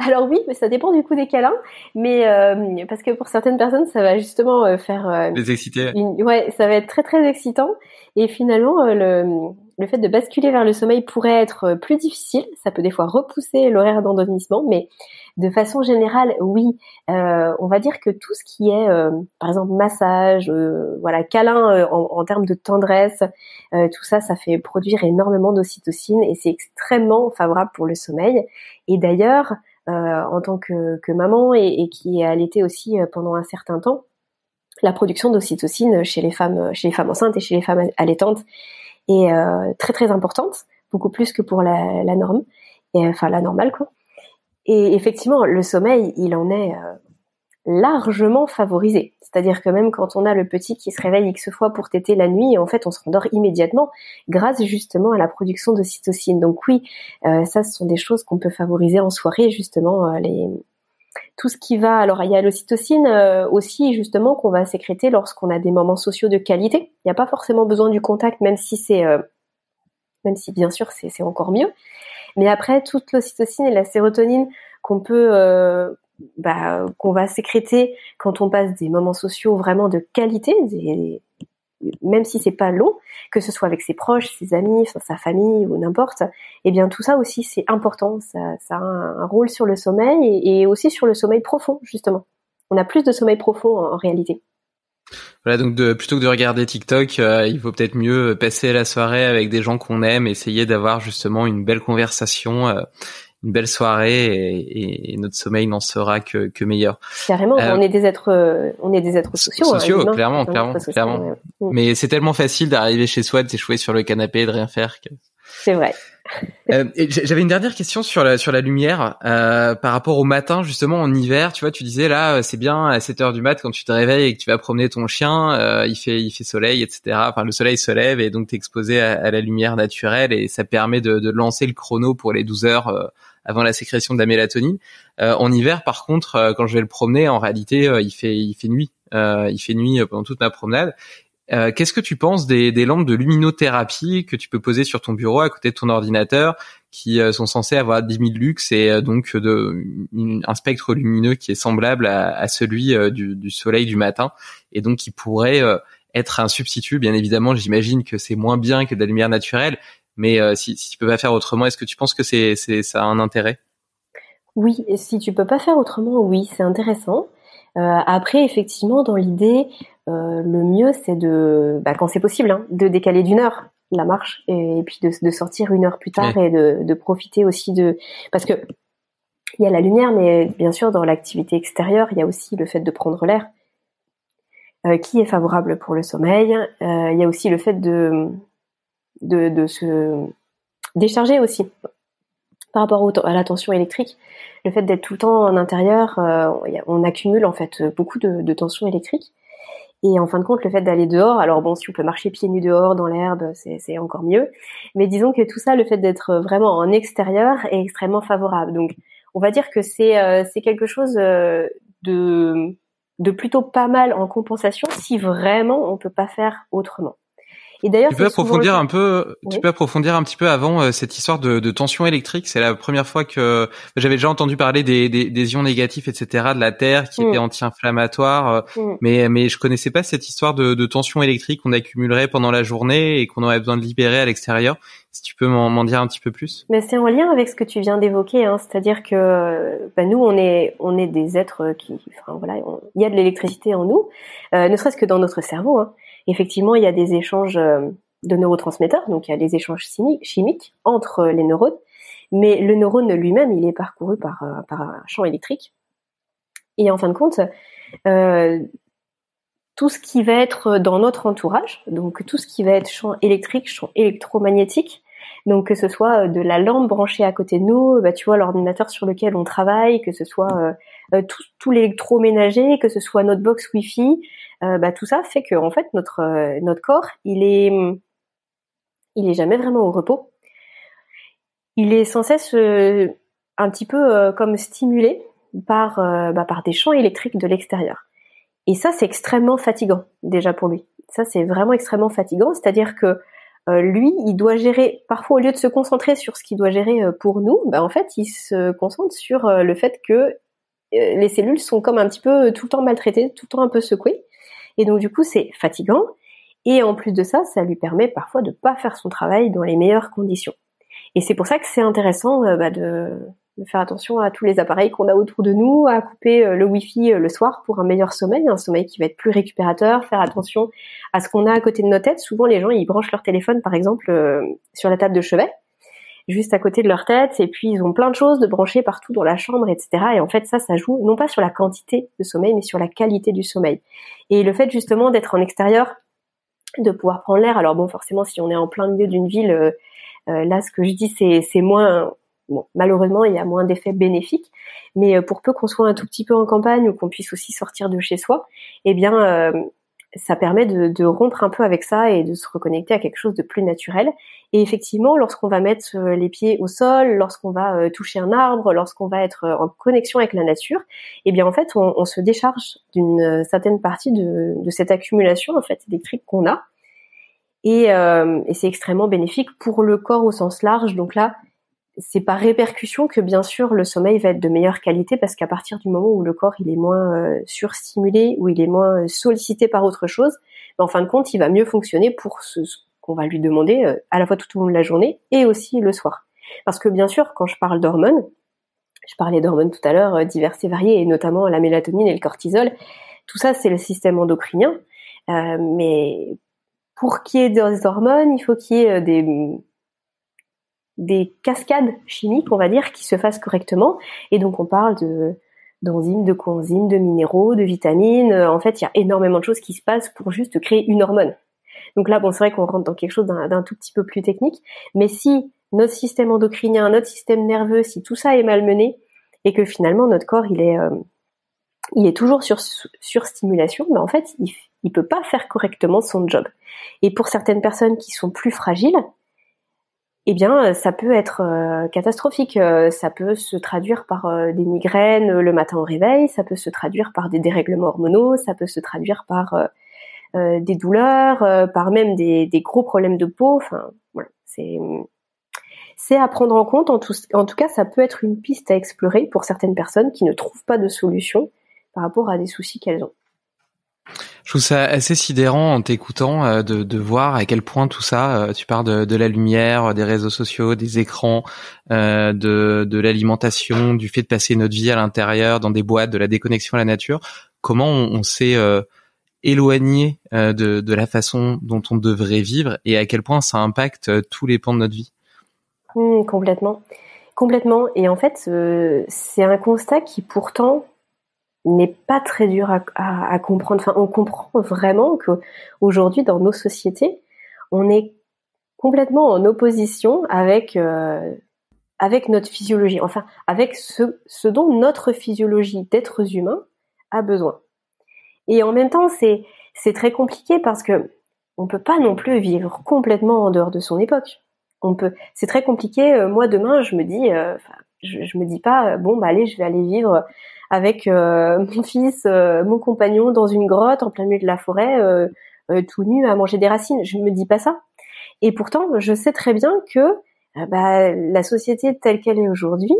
Alors oui, mais ça dépend du coup des câlins, mais euh, parce que pour certaines personnes, ça va justement euh, faire euh, les exciter. ouais, ça va être très très excitant. Et finalement, le, le fait de basculer vers le sommeil pourrait être plus difficile. Ça peut des fois repousser l'horaire d'endormissement, mais de façon générale, oui. Euh, on va dire que tout ce qui est, euh, par exemple, massage, euh, voilà, câlin en, termes de tendresse, tout ça, ça fait produire énormément d'ocytocine et c'est extrêmement favorable pour le sommeil. Et d'ailleurs, en tant que, maman et, qui est allaitée aussi pendant un certain temps, la production d'ocytocine chez les femmes, chez les femmes enceintes et chez les femmes allaitantes est très très importante, beaucoup plus que pour la, la norme, et, enfin la normale quoi. Et effectivement, le sommeil, il en est euh, largement favorisé. C'est-à-dire que même quand on a le petit qui se réveille X fois pour téter la nuit, en fait, on se rendort immédiatement grâce justement à la production de cytocine. Donc oui, euh, ça, ce sont des choses qu'on peut favoriser en soirée, justement, euh, les... tout ce qui va. Alors, il y a l'ocytocine aussi, justement, qu'on va sécréter lorsqu'on a des moments sociaux de qualité. Il n'y a pas forcément besoin du contact, même si c'est, même si bien sûr, c'est encore mieux. Mais après, toute l'ocytocine et la sérotonine qu'on peut, euh, bah, qu'on va sécréter quand on passe des moments sociaux vraiment de qualité, même si c'est pas long, que ce soit avec ses proches, ses amis, sa famille ou n'importe, eh bien tout ça aussi c'est important. Ça, ça, a un, rôle sur le sommeil et, aussi sur le sommeil profond justement. On a plus de sommeil profond en réalité. Voilà, donc de, plutôt que de regarder TikTok, euh, il vaut peut-être mieux passer la soirée avec des gens qu'on aime, essayer d'avoir justement une belle conversation, euh, une belle soirée, et, et, notre sommeil n'en sera que, que meilleur. Carrément, euh, on est des êtres, on est des êtres sociaux. Hein, sociaux, clairement, clairement, clairement. Mm. Mais c'est tellement facile d'arriver chez soi, de s'échouer sur le canapé, de rien faire. Que C'est vrai. Euh, J'avais une dernière question sur la sur la lumière euh, par rapport au matin justement en hiver. Tu vois, tu disais là c'est bien à 7 heures du mat quand tu te réveilles et que tu vas promener ton chien, euh, il fait il fait soleil etc. Enfin le soleil se lève et donc t'es exposé à, à, la lumière naturelle et ça permet de, de lancer le chrono pour les 12 heures euh, avant la sécrétion de la mélatonine. Euh, en hiver par contre quand je vais le promener en réalité il fait il fait nuit. il fait nuit pendant toute ma promenade euh, qu'est-ce que tu penses des, des, lampes de luminothérapie que tu peux poser sur ton bureau à côté de ton ordinateur, qui euh, sont censées avoir 10 000 lux et euh, donc de, un spectre lumineux qui est semblable à, à celui du, du, soleil du matin, et donc qui pourrait être un substitut? Bien évidemment, j'imagine que c'est moins bien que de la lumière naturelle, mais si, si tu peux pas faire autrement, est-ce que tu penses que c'est, ça a un intérêt? Oui, si tu peux pas faire autrement, oui, c'est intéressant. Euh, après, effectivement, dans l'idée, euh, le mieux, c'est de, bah, quand c'est possible, hein, de décaler d'une heure la marche et, puis de, de, sortir une heure plus tard et de, de, profiter aussi de, parce que il y a la lumière, mais bien sûr, dans l'activité extérieure, il y a aussi le fait de prendre l'air, euh, qui est favorable pour le sommeil. Euh, il y a aussi le fait de, de, de se décharger aussi par rapport à la tension électrique. Le fait d'être tout le temps en intérieur, euh, on accumule en fait beaucoup de, tension électrique. Et en fin de compte, le fait d'aller dehors, alors bon, si on peut marcher pieds nus dehors dans l'herbe, c'est encore mieux. Mais disons que tout ça, le fait d'être vraiment en extérieur est extrêmement favorable. Donc, on va dire que c'est euh, quelque chose euh, de, de plutôt pas mal en compensation si vraiment on peut pas faire autrement. Et d'ailleurs, tu peux approfondir un peu, tu peux approfondir un petit peu avant euh, cette histoire de, de tension électrique. C'est la première fois que j'avais déjà entendu parler des, des, des, ions négatifs, etc., de la Terre qui mm. était anti-inflammatoire, euh, mm. mais mais je connaissais pas cette histoire de, de tension électrique qu'on accumulerait pendant la journée et qu'on aurait besoin de libérer à l'extérieur. Si tu peux m'en dire un petit peu plus. Mais c'est en lien avec ce que tu viens d'évoquer, hein, c'est-à-dire que bah, nous, on est on est des êtres qui, enfin voilà, il y a de l'électricité en nous, euh, ne serait-ce que dans notre cerveau. Hein effectivement, il y a des échanges euh, de neurotransmetteurs, donc il y a des échanges chimiques entre les neurones, mais le neurone lui-même, il est parcouru par, euh, par un champ électrique. Et en fin de compte, euh, tout ce qui va être dans notre entourage, donc tout ce qui va être champ électrique, champ électromagnétique, donc que ce soit de la lampe branchée à côté de nous, bah, tu vois l'ordinateur sur lequel on travaille, que ce soit tout, tout l'électroménager, que ce soit notre box Wi-Fi, euh, bah, tout ça fait que en fait notre euh, notre corps il est jamais vraiment au repos. Il est sans cesse euh, un petit peu comme stimulé par bah, par des champs électriques de l'extérieur. Et ça c'est extrêmement fatigant déjà pour lui. Ça c'est vraiment extrêmement fatigant, c'est-à-dire que lui, il doit gérer, parfois au lieu de se concentrer sur ce qu'il doit gérer pour nous, bah, en fait, il se concentre sur le fait que les cellules sont comme un petit peu tout le temps maltraitées, tout le temps un peu secouées. Et donc du coup, c'est fatigant. Et en plus de ça, ça lui permet parfois de pas faire son travail dans les meilleures conditions. Et c'est pour ça que c'est intéressant euh, bah, de, faire attention à tous les appareils qu'on a autour de nous, à couper euh, le Wi-Fi euh, le soir pour un meilleur sommeil, un sommeil qui va être plus récupérateur, faire attention à ce qu'on a à côté de nos têtes. Souvent, les gens, ils branchent leur téléphone, par exemple, sur la table de chevet juste à côté de leur tête, et puis ils ont plein de choses de brancher partout dans la chambre, etc. Et en fait, ça, ça joue non pas sur la quantité de sommeil, mais sur la qualité du sommeil. Et le fait justement d'être en extérieur, de pouvoir prendre l'air. Alors bon, forcément, si on est en plein milieu d'une ville, euh, euh, là, ce que je dis, c'est moins Bon, malheureusement, il y a moins d'effets bénéfiques, mais euh, pour peu qu'on soit un tout petit peu en campagne ou qu'on puisse aussi sortir de chez soi, eh bien, ça permet de, de, rompre un peu avec ça et de se reconnecter à quelque chose de plus naturel. Et effectivement, lorsqu'on va mettre euh, les pieds au sol, lorsqu'on va euh, toucher un arbre, lorsqu'on va être euh, en connexion avec la nature, eh bien en fait, on, on se décharge d'une certaine partie de, de, cette accumulation en fait électrique qu'on a. Et, euh, et c'est extrêmement bénéfique pour le corps au sens large. Donc là, c'est par répercussion que bien sûr le sommeil va être de meilleure qualité parce qu'à partir du moment où le corps il est moins euh, surstimulé, où il est moins euh, sollicité par autre chose, ben, en fin de compte il va mieux fonctionner pour ce, qu'on va lui demander euh, à la fois tout au long de la journée et aussi le soir. Parce que bien sûr quand je parle d'hormones, je parlais d'hormones tout à l'heure diverses et variées et notamment la mélatonine et le cortisol, tout ça c'est le système endocrinien, mais pour qu'il y ait des hormones, il faut qu'il y ait des des cascades chimiques, on va dire, qui se fassent correctement. Et donc on parle de d'enzymes, de coenzymes, de minéraux, de vitamines. En fait, il y a énormément de choses qui se passent pour juste créer une hormone. Donc là, bon, c'est vrai qu'on rentre dans quelque chose d'un tout petit peu plus technique, mais si notre système endocrinien, notre système nerveux, si tout ça est malmené et que finalement notre corps il est euh, il est toujours sur sur stimulation, ben en fait il il peut pas faire correctement son job. Et pour certaines personnes qui sont plus fragiles, eh bien, ça peut être euh, catastrophique. Euh, ça peut se traduire par des migraines le matin au réveil, ça peut se traduire par des dérèglements hormonaux, ça peut se traduire par des douleurs, par même des, des, gros problèmes de peau. Enfin, voilà, c'est c'est à prendre en compte. En tout, en tout cas, ça peut être une piste à explorer pour certaines personnes qui ne trouvent pas de solution par rapport à des soucis qu'elles ont. Je trouve ça assez sidérant en t'écoutant euh, de, voir à quel point tout ça, euh, tu parles de, la lumière, des réseaux sociaux, des écrans, euh, de, l'alimentation, du fait de passer notre vie à l'intérieur, dans des boîtes, de la déconnexion à la nature. Comment on, s'est éloigné de, la façon dont on devrait vivre et à quel point ça impacte tous les pans de notre vie? Mmh, complètement. Complètement. Et en fait, euh, c'est un constat qui pourtant n'est pas très dur à, comprendre. Enfin, on comprend vraiment que aujourd'hui, dans nos sociétés, on est complètement en opposition avec euh, avec notre physiologie. Enfin, avec ce, dont notre physiologie d'êtres humains a besoin. Et en même temps, c'est c'est très compliqué parce que on peut pas non plus vivre complètement en dehors de son époque on peut. C'est très compliqué. Euh, moi, demain, je me dis, euh, je, me dis pas, bon, bah allez, je vais aller vivre avec mon fils, mon compagnon dans une grotte en plein milieu de la forêt, tout nu à manger des racines. Je me dis pas ça. Et pourtant, je sais très bien que bah, la société telle qu'elle est aujourd'hui,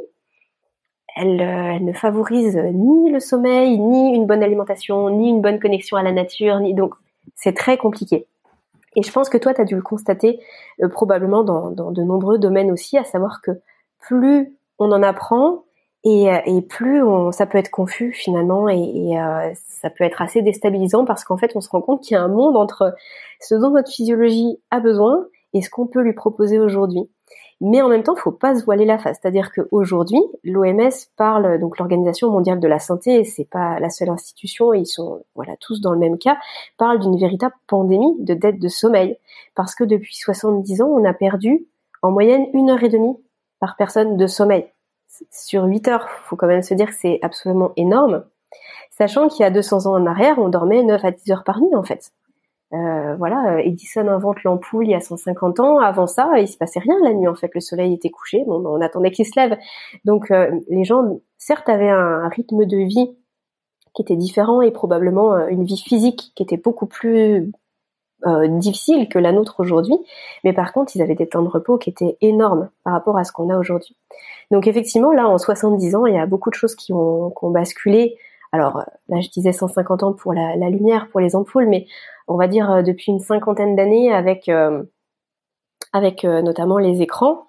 elle, elle, ne favorise ni le sommeil, ni une bonne alimentation, ni une bonne connexion à la nature, ni donc c'est très compliqué. Et je pense que toi, tu as dû le constater euh, probablement dans, dans, de nombreux domaines aussi, à savoir que plus on en apprend et, euh, et plus ça peut être confus finalement et, et euh, ça peut être assez déstabilisant parce qu'en fait, on se rend compte qu'il y a un monde entre ce dont notre physiologie a besoin et ce qu'on peut lui proposer aujourd'hui. Mais en même temps, il faut pas se voiler la face. C'est-à-dire qu'aujourd'hui, l'OMS parle, donc l'Organisation mondiale de la santé, c'est pas la seule institution, ils sont voilà tous dans le même cas, parle d'une véritable pandémie de dette de sommeil. Parce que depuis 70 ans, on a perdu en moyenne une heure et demie par personne de sommeil. Sur 8 heures, faut quand même se dire que c'est absolument énorme. Sachant qu'il y a 200 ans en arrière, on dormait 9 à 10 heures par nuit en fait. Euh, voilà, Edison invente l'ampoule il y a 150 ans. Avant ça, il se passait rien la nuit. En fait, le soleil était couché. On attendait qu'il se lève. Donc, euh, les gens, certes, avaient un, rythme de vie qui était différent et probablement euh, une vie physique qui était beaucoup plus difficile que la nôtre aujourd'hui. Mais par contre, ils avaient des temps de repos qui étaient énormes par rapport à ce qu'on a aujourd'hui. Donc, effectivement, là, en 70 ans, il y a beaucoup de choses qui ont, basculé. Alors, là, je disais 150 ans pour la, la lumière, pour les ampoules, mais on va dire euh, depuis une cinquantaine d'années avec euh, avec euh, notamment les écrans.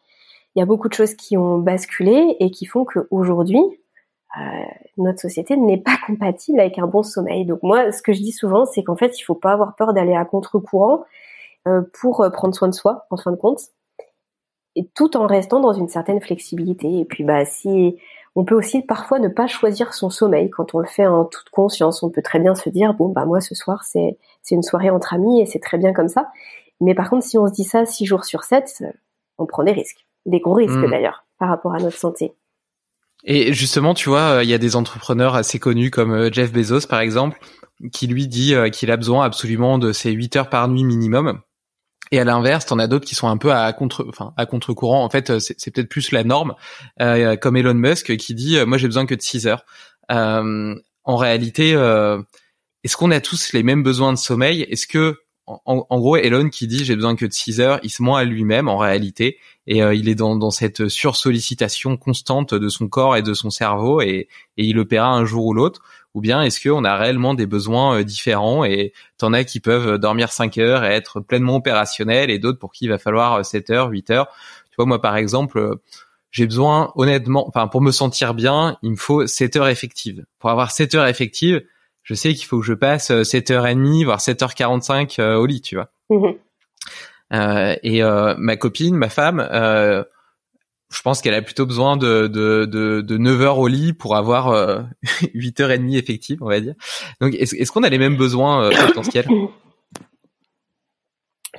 Il y a beaucoup de choses qui ont basculé et qui font qu'aujourd'hui, notre société n'est pas compatible avec un bon sommeil. Donc moi, ce que je dis souvent, c'est qu'en fait, il faut pas avoir peur d'aller à contre-courant pour prendre soin de soi, en fin de compte, et tout en restant dans une certaine flexibilité. Et puis, bah, si on peut aussi parfois ne pas choisir son sommeil quand on le fait en toute conscience. On peut très bien se dire bon bah moi ce soir c'est c'est une soirée entre amis et c'est très bien comme ça. Mais par contre si on se dit ça six jours sur sept, on prend des risques, des gros risques hmm. d'ailleurs par rapport à notre santé. Et justement, tu vois, il y a des entrepreneurs assez connus comme euh, Jeff Bezos par exemple, qui lui dit euh, qu'il a besoin absolument de ses 8 heures par nuit minimum et à l'inverse, t'en as d'autres qui sont un peu à contre, enfin à contre-courant. En fait, c'est peut-être plus la norme, euh, comme Elon Musk qui dit, euh, moi j'ai besoin que de 6 heures. Euh, en réalité, euh, est-ce qu'on a tous les mêmes besoins de sommeil? Est-ce que, en, en, gros, Elon qui dit j'ai besoin que de 6 heures, il se ment à lui-même en réalité, et il est dans, dans cette sursollicitation constante de son corps et de son cerveau, et, et il le paiera un jour ou l'autre ou bien est-ce qu'on a réellement des besoins euh, différents et t'en as qui peuvent dormir 5 heures et être pleinement opérationnels et d'autres pour qui il va falloir 7 euh, heures, 8 heures? Tu vois, moi par exemple, euh, j'ai besoin honnêtement, enfin pour me sentir bien, il me faut 7 heures effectives. Pour avoir 7 heures effectives, je sais qu'il faut que je passe 7h30 voire 7h45 au lit, tu vois. Mmh et ma copine, ma femme, je pense qu'elle a plutôt besoin de, de, de, de 9 heures au lit pour avoir euh, 8 heures et demie effectives, on va dire. Donc, est-ce, qu'on a les mêmes besoins euh, potentiels?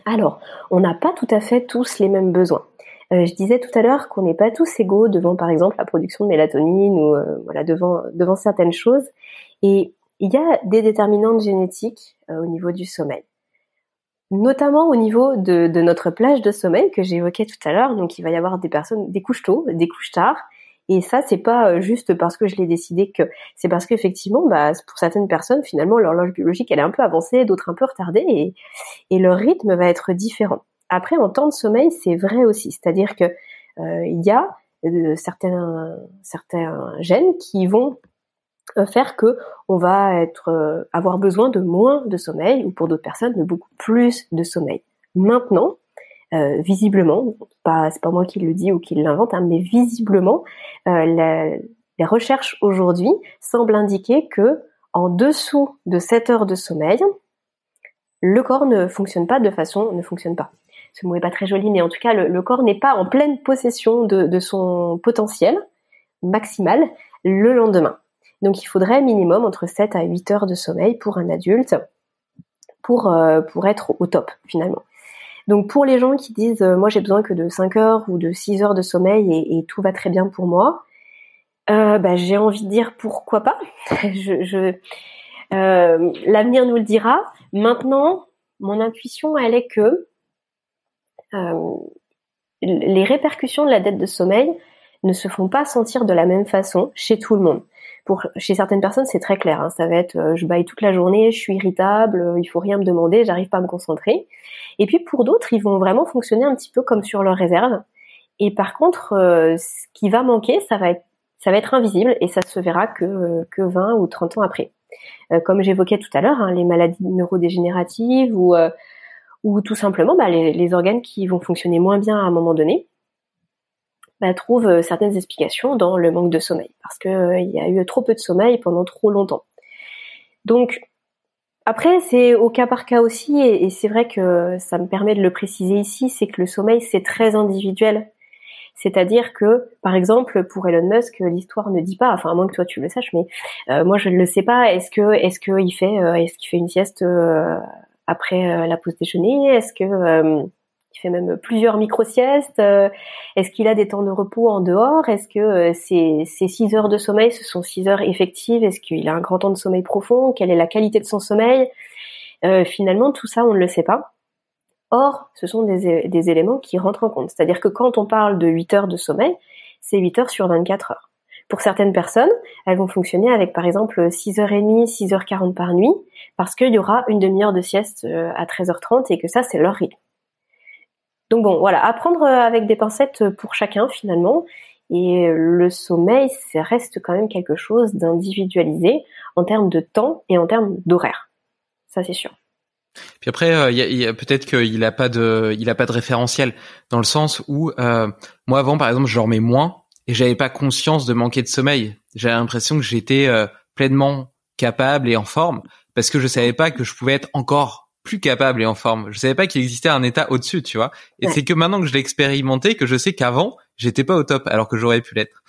Alors, on n'a pas tout à fait tous les mêmes besoins. Euh, je disais tout à l'heure qu'on n'est pas tous égaux devant, par exemple, la production de mélatonine ou euh, voilà devant devant certaines choses. Et il y a des déterminantes génétiques euh, au niveau du sommeil, notamment au niveau de, notre plage de sommeil que j'évoquais tout à l'heure. Donc, il va y avoir des personnes, des couches tôt, des couches tard. Et ça, c'est pas juste parce que je l'ai décidé que c'est parce qu'effectivement, bah, pour certaines personnes, finalement, l'horloge biologique, elle est un peu avancée, d'autres un peu retardée, et, leur rythme va être différent. Après, en temps de sommeil, c'est vrai aussi, c'est-à-dire que euh, il y a euh, certains gènes qui vont euh, faire que on va être avoir besoin de moins de sommeil ou pour d'autres personnes de beaucoup plus de sommeil. Maintenant, visiblement, pas c'est pas moi qui le dis ou qui l'invente, hein, mais visiblement, les recherches aujourd'hui semblent indiquer que en dessous de 7 heures de sommeil, le corps ne fonctionne pas de façon ne fonctionne pas ce mot est pas très joli, mais en tout cas, le, corps n'est pas en pleine possession de, son potentiel maximal le lendemain. Donc il faudrait minimum entre 7 à 8 heures de sommeil pour un adulte pour, euh, pour être au top finalement. Donc pour les gens qui disent euh, moi j'ai besoin que de 5 heures ou de 6 heures de sommeil et, tout va très bien pour moi, euh, bah, j'ai envie de dire pourquoi pas. je, L'avenir nous le dira. Maintenant, mon intuition elle est que les répercussions de la dette de sommeil ne se font pas sentir de la même façon chez tout le monde. Pour chez certaines personnes, c'est très clair. Hein. ça va être euh, je baille toute la journée, je suis irritable, euh, il faut rien me demander, j'arrive pas à me concentrer. Et puis pour d'autres, ils vont vraiment fonctionner un petit peu comme sur leur réserve. Et par contre, ce qui va manquer, ça va être ça va être invisible et ça se verra que que 20 ou 30 ans après. comme j'évoquais tout à l'heure, hein, les maladies neurodégénératives ou ou tout simplement bah, les, organes qui vont fonctionner moins bien à un moment donné bah, trouvent euh, certaines explications dans le manque de sommeil, parce qu'il euh, y a eu trop peu de sommeil pendant trop longtemps. Donc après, c'est au cas par cas aussi, et, c'est vrai que ça me permet de le préciser ici, c'est que le sommeil, c'est très individuel. C'est-à-dire que, par exemple, pour Elon Musk, l'histoire ne dit pas, enfin à moins que toi tu le saches, mais euh, moi je ne le sais pas. Est-ce que, est-ce qu'il fait, est-ce qu'il fait une sieste après euh, la pause déjeuner? Est-ce que euh, il fait même plusieurs micro-siestes euh, Est-ce qu'il a des temps de repos en dehors? Est-ce que ces, ces six heures de sommeil, ce sont six heures effectives? Est-ce qu'il a un grand temps de sommeil profond? Quelle est la qualité de son sommeil? Finalement, tout ça, on ne le sait pas. Or, ce sont des, des éléments qui rentrent en compte. C'est-à-dire que quand on parle de 8 heures de sommeil, c'est 8 heures sur 24 heures. Pour certaines personnes, elles vont fonctionner avec par exemple 6h30, 6h40 par nuit, parce qu'il y aura une demi-heure de sieste euh, à 13h30 et que ça, c'est leur rythme. Donc bon, voilà, apprendre euh, avec des pincettes pour chacun finalement. Et le sommeil, ça reste quand même quelque chose d'individualisé en termes de temps et en termes d'horaire. Ça, c'est sûr. Puis après, il y a, peut-être qu'il a pas de, il a pas de référentiel dans le sens où euh, moi avant, par exemple, je dormais moins et j'avais pas conscience de manquer de sommeil. J'avais l'impression que j'étais euh, pleinement capable et en forme parce que je savais pas que je pouvais être encore plus capable et en forme. Je savais pas qu'il existait un état au-dessus, tu vois. Et c'est que maintenant que je l'ai expérimenté que je sais qu'avant, j'étais pas au top alors que j'aurais pu l'être.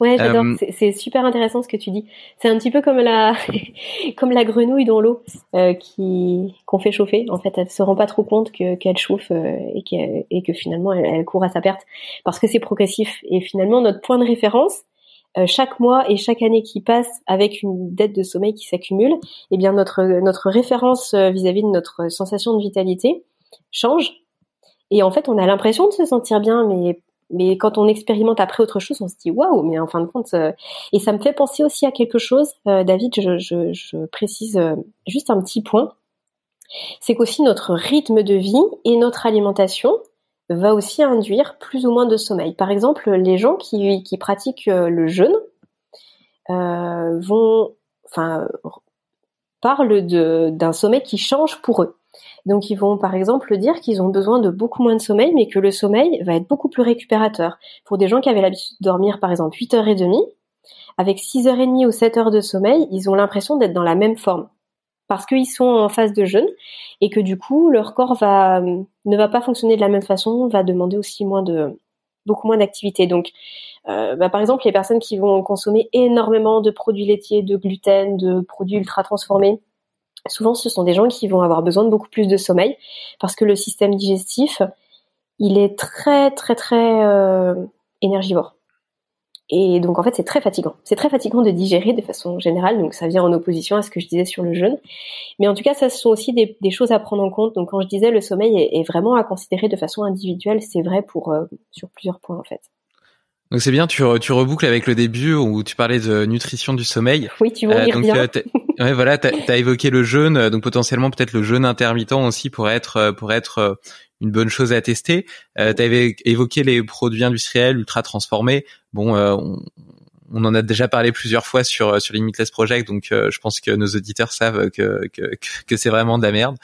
Ouais, j'adore. Euh, c'est super intéressant ce que tu dis. C'est un petit peu comme la comme la grenouille dans l'eau euh, qui qu'on fait chauffer. En fait, elle se rend pas trop compte que qu'elle chauffe euh, et, que et que finalement elle, elle, court à sa perte parce que c'est progressif. Et finalement, notre point de référence chaque mois et chaque année qui passe avec une dette de sommeil qui s'accumule, eh bien notre notre référence vis-à-vis -vis de notre sensation de vitalité change. Et en fait, on a l'impression de se sentir bien, mais mais quand on expérimente après autre chose, on se dit waouh, mais en fin de compte, euh, et ça me fait penser aussi à quelque chose, euh, David, je, je, précise euh, juste un petit point, c'est qu'aussi notre rythme de vie et notre alimentation va aussi induire plus ou moins de sommeil. Par exemple, les gens qui, pratiquent le jeûne vont, enfin, parlent d'un sommeil qui change pour eux. Donc ils vont par exemple dire qu'ils ont besoin de beaucoup moins de sommeil, mais que le sommeil va être beaucoup plus récupérateur. Pour des gens qui avaient l'habitude de dormir par exemple 8h30, avec 6h30 ou 7 heures de sommeil, ils ont l'impression d'être dans la même forme. Parce qu'ils sont en phase de jeûne et que du coup leur corps va ne va pas fonctionner de la même façon, va demander aussi moins de beaucoup moins d'activité. Donc, euh, bah, par exemple, les personnes qui vont consommer énormément de produits laitiers, de gluten, de produits ultra transformés, souvent ce sont des gens qui vont avoir besoin de beaucoup plus de sommeil parce que le système digestif, il est très très très euh, énergivore. Et donc en fait c'est très fatigant. C'est très fatigant de digérer de façon générale, donc ça vient en opposition à ce que je disais sur le jeûne. Mais en tout cas, ça ce sont aussi des, choses à prendre en compte. Donc quand je disais le sommeil est, vraiment à considérer de façon individuelle, c'est vrai pour euh, sur plusieurs points en fait. Donc c'est bien, tu, tu reboucles avec le début où tu parlais de nutrition du sommeil. Oui, tu vois, euh, donc, bien. ouais, voilà, tu as, évoqué le jeûne, donc potentiellement peut-être le jeûne intermittent aussi pourrait être pour être une bonne chose à tester. Euh, tu avais évoqué les produits industriels ultra transformés. Bon, euh, on, en a déjà parlé plusieurs fois sur sur Limitless Project, donc euh, je pense que nos auditeurs savent que que, que c'est vraiment de la merde.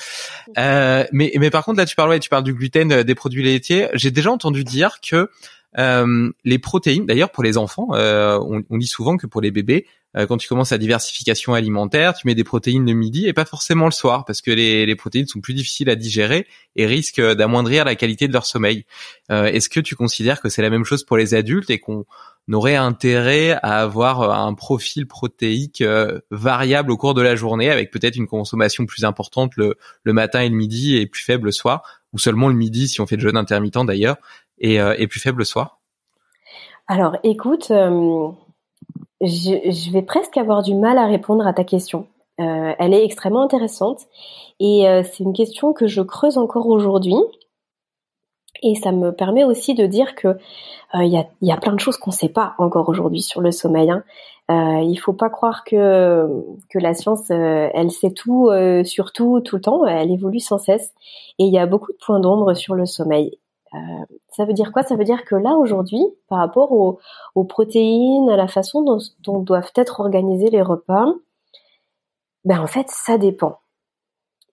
Euh, mais mais par contre là tu parles ouais, tu parles du gluten, des produits laitiers. J'ai déjà entendu dire que euh, les protéines, d'ailleurs pour les enfants, euh, on, dit souvent que pour les bébés, euh, quand tu commences la diversification alimentaire, tu mets des protéines le midi et pas forcément le soir, parce que les, protéines sont plus difficiles à digérer et risquent d'amoindrir la qualité de leur sommeil. Est-ce que tu considères que c'est la même chose pour les adultes et qu'on aurait intérêt à avoir un profil protéique variable au cours de la journée, avec peut-être une consommation plus importante le, le matin et le midi et plus faible le soir, ou seulement le midi si on fait de jeûne intermittent d'ailleurs, euh, et, plus faible le Alors, écoute, euh, je, vais presque avoir du mal à répondre à ta question. Euh, elle est extrêmement intéressante et c'est une question que je creuse encore aujourd'hui. Et ça me permet aussi de dire que il y, a, plein de choses qu'on ne sait pas encore aujourd'hui sur le sommeil. Hein. Euh, il faut pas croire que que la science, elle sait tout sur tout tout le temps. Elle évolue sans cesse. Et il y a beaucoup de points d'ombre sur le sommeil. Euh, ça veut dire quoi? Ça veut dire que là aujourd'hui, par rapport aux, protéines, à la façon dont, doivent être organisés les repas, ben en fait ça dépend.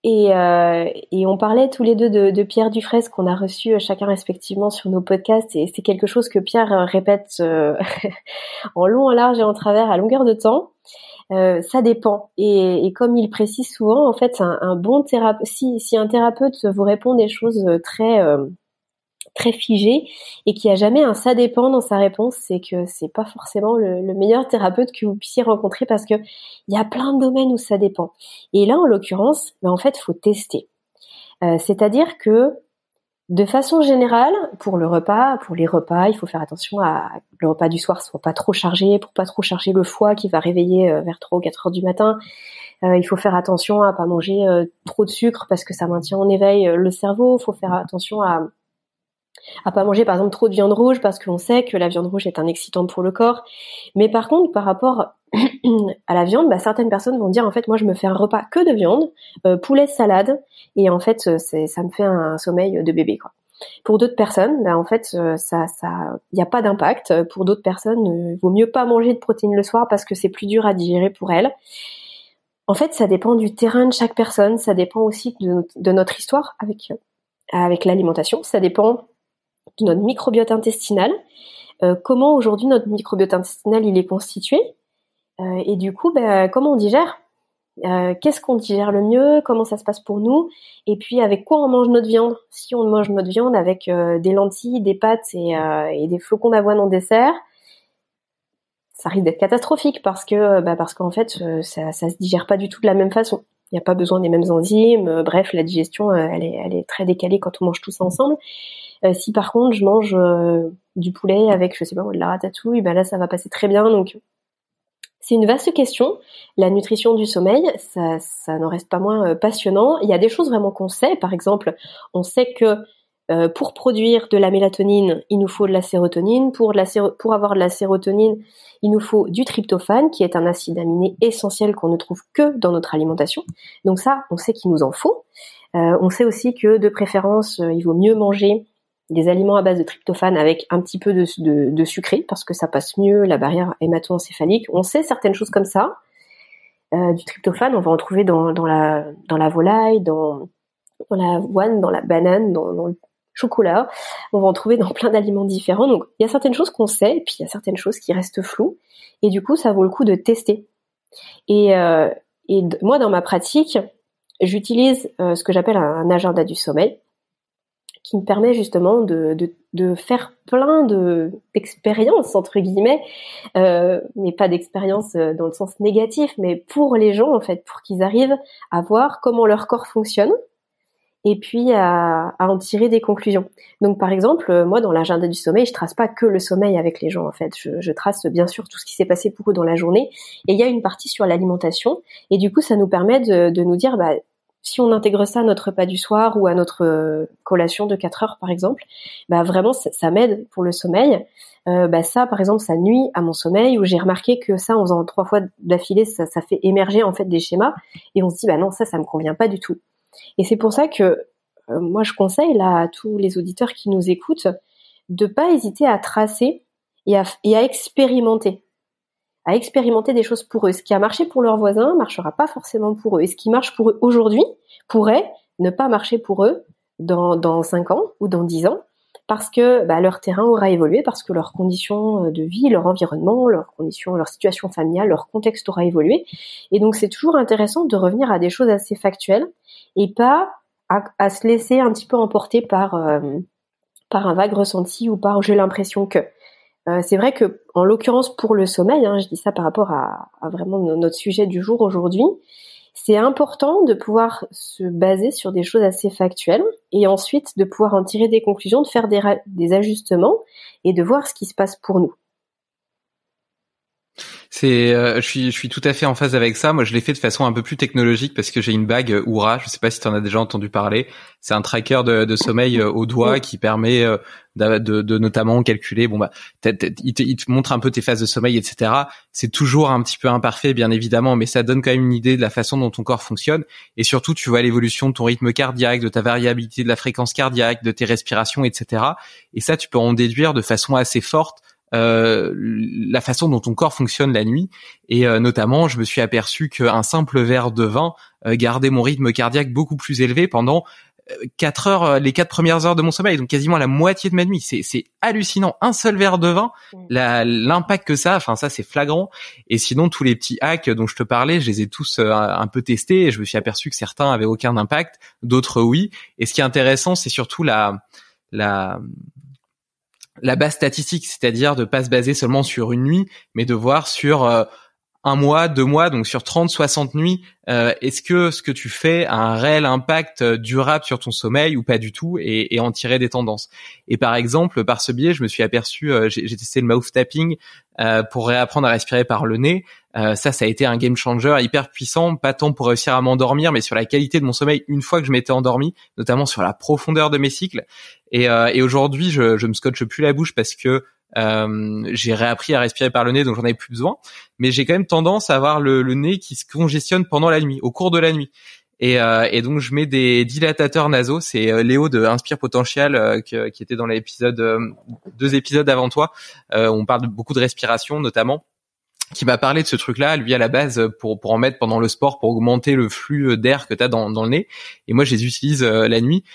Et, euh, on parlait tous les deux de, Pierre Dufresne qu'on a reçu euh, chacun respectivement sur nos podcasts et c'est quelque chose que Pierre répète en long, en large et en travers à longueur de temps. ça dépend. Et, comme il précise souvent, en fait, un, bon thérapeute, si, si, un thérapeute vous répond des choses très très figé et qui a jamais un ça dépend dans sa réponse, c'est que c'est pas forcément le, meilleur thérapeute que vous puissiez rencontrer parce que il y a plein de domaines où ça dépend. Et là, en l'occurrence, ben en fait, faut tester. Euh, c'est-à-dire que de façon générale, pour le repas, pour les repas, il faut faire attention à le repas du soir soit pas trop chargé, pour pas trop charger le foie qui va réveiller euh, vers 3 ou 4 heures du matin. Euh, il faut faire attention à pas manger trop de sucre parce que ça maintient en éveil le cerveau. Il faut faire attention à à pas manger par exemple trop de viande rouge parce qu'on sait que la viande rouge est un excitant pour le corps. Mais par contre, par rapport à la viande, bah, certaines personnes vont dire en fait moi je me fais un repas que de viande, euh, poulet salade et en fait euh, ça me fait un, sommeil de bébé quoi. Pour d'autres personnes, bah, en fait euh, ça ça il n'y a pas d'impact. Pour d'autres personnes, il vaut mieux pas manger de protéines le soir parce que c'est plus dur à digérer pour elles. En fait, ça dépend du terrain de chaque personne, ça dépend aussi de, de notre histoire avec avec l'alimentation, ça dépend de notre microbiote intestinal, euh, comment aujourd'hui notre microbiote intestinal il est constitué, euh, et du coup, ben, comment on digère? Euh, Qu'est-ce qu'on digère le mieux? Comment ça se passe pour nous? Et puis avec quoi on mange notre viande? Si on mange notre viande avec des lentilles, des pâtes et, des flocons d'avoine en dessert, ça risque d'être catastrophique parce que bah qu'en fait ça, ça se digère pas du tout de la même façon. Il n'y a pas besoin des mêmes enzymes. bref, la digestion elle est, est très décalée quand on mange tout ça ensemble. Euh, si par contre je mange euh, du poulet avec, je sais pas de la ratatouille, ben là ça va passer très bien. Donc c'est une vaste question. La nutrition du sommeil, ça, ça n'en reste pas moins euh, passionnant. Il y a des choses vraiment qu'on sait. Par exemple, on sait que pour produire de la mélatonine, il nous faut de la sérotonine. Pour avoir de la sérotonine, il nous faut du tryptophane, qui est un acide aminé essentiel qu'on ne trouve que dans notre alimentation. Donc ça, on sait qu'il nous en faut. on sait aussi que de préférence, il vaut mieux manger des aliments à base de tryptophane avec un petit peu de, de, sucré parce que ça passe mieux la barrière hémato-encéphalique. On sait certaines choses comme ça. Euh, du tryptophane, on va en trouver dans, la, la volaille, dans, dans l'avoine, dans la banane, dans, le chocolat. On va en trouver dans plein d'aliments différents. Donc il y a certaines choses qu'on sait, et puis il y a certaines choses qui restent floues. Et du coup, ça vaut le coup de tester. Et, euh, moi, dans ma pratique, j'utilise euh, ce que j'appelle un agenda du sommeil qui me permet justement de, de, faire plein de d'expériences entre guillemets, euh, mais pas d'expériences euh, dans le sens négatif, mais pour les gens en fait, pour qu'ils arrivent à voir comment leur corps fonctionne et puis à, à, en tirer des conclusions. Donc par exemple, euh, moi dans l'agenda du sommeil, je trace pas que le sommeil avec les gens en fait, je, je trace bien sûr tout ce qui s'est passé pour eux dans la journée, et il y a une partie sur l'alimentation, et du coup ça nous permet de, de nous dire bah si on intègre ça à notre repas du soir ou à notre euh, collation de 4 heures par exemple, bah vraiment ça, m'aide pour le sommeil. Euh, bah ça par exemple ça nuit à mon sommeil où j'ai remarqué que ça en faisant trois fois d'affilée ça, ça, fait émerger en fait des schémas et on se dit bah non ça ça me convient pas du tout. Et c'est pour ça que euh, moi je conseille là à tous les auditeurs qui nous écoutent de pas hésiter à tracer et à, et à expérimenter à expérimenter des choses pour eux. Ce qui a marché pour leurs voisins marchera pas forcément pour eux. Et ce qui marche pour eux aujourd'hui pourrait ne pas marcher pour eux dans, dans 5 ans ou dans 10 ans parce que bah, leur terrain aura évolué, parce que leurs conditions euh, de vie, leur environnement, leurs conditions, leur situation familiale, leur contexte aura évolué. Et donc c'est toujours intéressant de revenir à des choses assez factuelles et pas à, se laisser un petit peu emporter par euh, par un vague ressenti ou par j'ai l'impression que. Euh, c'est vrai que, en l'occurrence pour le sommeil, hein, je dis ça par rapport à, vraiment notre sujet du jour aujourd'hui, c'est important de pouvoir se baser sur des choses assez factuelles et ensuite de pouvoir en tirer des conclusions, de faire des ajustements et de voir ce qui se passe pour nous. C'est, euh, je suis, je suis tout à fait en phase avec ça. Moi, je l'ai fait de façon un peu plus technologique parce que j'ai une bague euh, Oura. Je sais pas si tu en as déjà entendu parler. C'est un tracker de, de sommeil euh, au doigt qui permet de, de, de, notamment calculer. Bon bah, il te, il te montre un peu tes phases de sommeil, etc. C'est toujours un petit peu imparfait, bien évidemment, mais ça donne quand même une idée de la façon dont ton corps fonctionne. Et surtout, tu vois l'évolution de ton rythme cardiaque, de ta variabilité de la fréquence cardiaque, de tes respirations, etc. Et ça, tu peux en déduire de façon assez forte euh, la façon dont ton corps fonctionne la nuit. Et euh, notamment, je me suis aperçu qu'un simple verre de vin euh, gardait mon rythme cardiaque beaucoup plus élevé pendant quatre heures, les quatre premières heures de mon sommeil, donc quasiment la moitié de ma nuit. C'est, c'est hallucinant. Un seul verre de vin, mm. l'impact que ça, enfin ça c'est flagrant. Et sinon tous les petits hacks dont je te parlais, je les ai tous un peu testés et je me suis aperçu que certains avaient aucun impact, d'autres oui. Et ce qui est intéressant, c'est surtout la la la base statistique, c'est-à-dire de pas se baser seulement sur une nuit, mais de voir sur euh, un mois, deux mois, donc sur 30, 60 nuits, euh, est-ce que ce que tu fais a un réel impact euh, durable sur ton sommeil ou pas du tout et, en tirer des tendances? Et par exemple, par ce biais, je me suis aperçu, j'ai testé le mouth tapping pour réapprendre à respirer par le nez. ça, ça a été un game changer hyper puissant, pas tant pour réussir à m'endormir, mais sur la qualité de mon sommeil une fois que je m'étais endormi, notamment sur la profondeur de mes cycles. Et, et aujourd'hui, je, je me scotche plus la bouche parce que euh, j'ai réappris à respirer par le nez, donc j'en avais plus besoin. Mais j'ai quand même tendance à avoir le, nez qui se congestionne pendant la nuit, au cours de la nuit. Et, euh, et donc je mets des dilatateurs nasaux. C'est euh, Léo de Inspire Potentiel qui était dans l'épisode deux épisodes avant toi. on parle beaucoup de respiration notamment qui m'a parlé de ce truc-là, lui à la base, pour, pour en mettre pendant le sport, pour augmenter le flux d'air que tu as dans, dans le nez. Et moi, je les utilise la nuit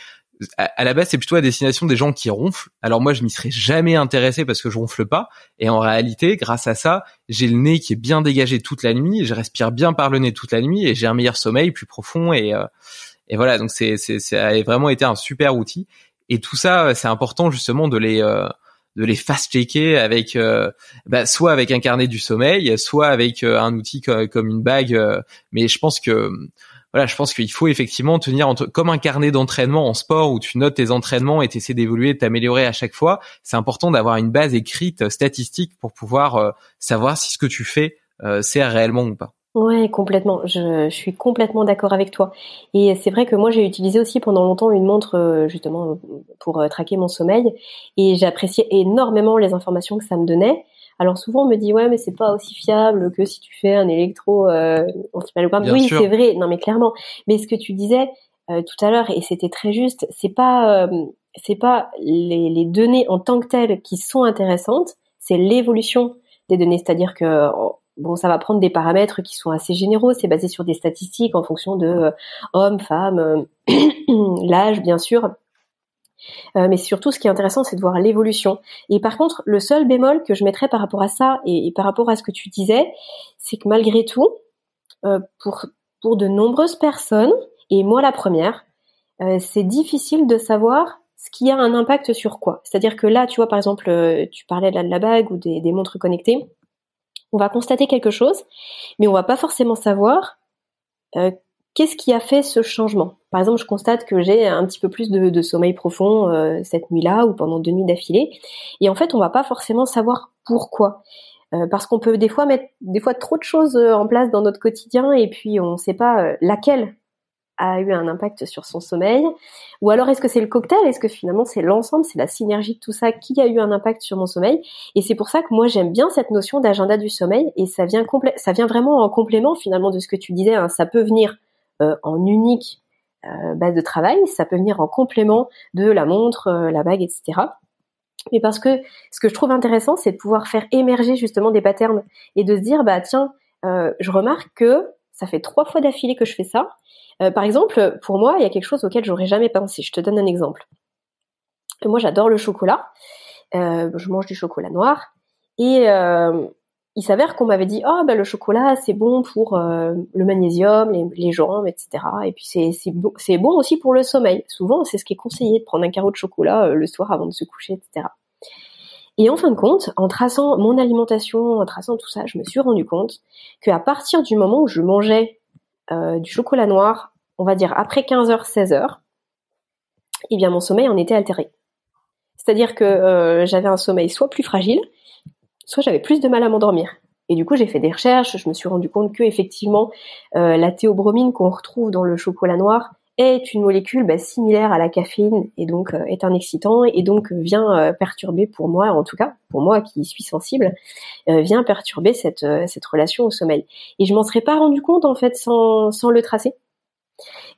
à, la base, c'est plutôt à destination des gens qui ronflent. Alors moi, je m'y serais jamais intéressé parce que je ronfle pas. Et en réalité, grâce à ça, j'ai le nez qui est bien dégagé toute la nuit. Je respire bien par le nez toute la nuit et j'ai un meilleur sommeil plus profond. Et, euh, et voilà, donc c'est, c'est, ça a vraiment été un super outil. Et tout ça, c'est important justement de les euh, de les fast-checker avec euh, bah, soit avec un carnet du sommeil, soit avec un outil comme, comme une bague. mais je pense que voilà, je pense qu'il faut effectivement tenir entre, comme un carnet d'entraînement en sport où tu notes tes entraînements et tu essaies d'évoluer, de t'améliorer à chaque fois. C'est important d'avoir une base écrite euh, statistique pour pouvoir euh, savoir si ce que tu fais euh, sert réellement ou pas. Ouais, complètement. Je, je suis complètement d'accord avec toi. Et c'est vrai que moi, j'ai utilisé aussi pendant longtemps une montre justement pour traquer mon sommeil, et j'appréciais énormément les informations que ça me donnait. Alors souvent on me dit ouais mais c'est pas aussi fiable que si tu fais un électro euh, Oui c'est vrai, non mais clairement. Mais ce que tu disais euh, tout à l'heure et c'était très juste, c'est pas euh, c'est pas les, les, données en tant que telles qui sont intéressantes, c'est l'évolution des données, c'est-à-dire que bon ça va prendre des paramètres qui sont assez généraux, c'est basé sur des statistiques en fonction de euh, hommes, femmes, l'âge bien sûr euh, mais surtout, ce qui est intéressant, c'est de voir l'évolution. Et par contre, le seul bémol que je mettrais par rapport à ça et, par rapport à ce que tu disais, c'est que malgré tout, euh, pour, pour de nombreuses personnes, et moi la première, euh, c'est difficile de savoir ce qui a un impact sur quoi. C'est-à-dire que là, tu vois, par exemple, tu parlais de la bague ou des, montres connectées. On va constater quelque chose, mais on va pas forcément savoir qu'est-ce qui a fait ce changement? Par exemple, je constate que j'ai un petit peu plus de, sommeil profond euh, cette nuit-là ou pendant deux nuits d'affilée, et en fait, on va pas forcément savoir pourquoi. Euh, parce qu'on peut des fois mettre des fois trop de choses en place dans notre quotidien et puis on ne sait pas laquelle a eu un impact sur son sommeil Ou alors est-ce que c'est le cocktail? Est-ce que finalement c'est l'ensemble, c'est la synergie de tout ça qui a eu un impact sur mon sommeil? Et c'est pour ça que moi j'aime bien cette notion d'agenda du sommeil et ça vient ça vient vraiment en complément finalement de ce que tu disais. Hein. Ça peut venir euh, en unique euh, base de travail, ça peut venir en complément de la montre, euh, la bague, etc. Mais parce que ce que je trouve intéressant, c'est de pouvoir faire émerger justement des patterns et de se dire bah tiens, je remarque que ça fait trois fois d'affilée que je fais ça euh, par exemple, pour moi, il y a quelque chose auquel j'aurais jamais pensé. Je te donne un exemple. Moi, j'adore le chocolat. Euh, je mange du chocolat noir. Et euh, il s'avère qu'on m'avait dit, oh, ben, le chocolat, c'est bon pour le magnésium, les, jambes, etc. Et puis, c'est bon, aussi pour le sommeil. Souvent, c'est ce qui est conseillé, de prendre un carreau de chocolat le soir avant de se coucher, etc. Et en fin de compte, en traçant mon alimentation, en traçant tout ça, je me suis rendu compte qu'à partir du moment où je mangeais euh, du chocolat noir, on va dire après 15h, 16h, eh bien mon sommeil en était altéré. C'est-à-dire que euh, j'avais un sommeil soit plus fragile, soit j'avais plus de mal à m'endormir. Et du coup, j'ai fait des recherches, je me suis rendu compte que effectivement, euh, la théobromine qu'on retrouve dans le chocolat noir est une molécule bah, similaire à la caféine et donc euh, est un excitant et donc euh, vient perturber pour moi, en tout cas pour moi qui suis sensible, vient perturber cette, cette relation au sommeil. Et je m'en serais pas rendu compte en fait sans, sans le tracer.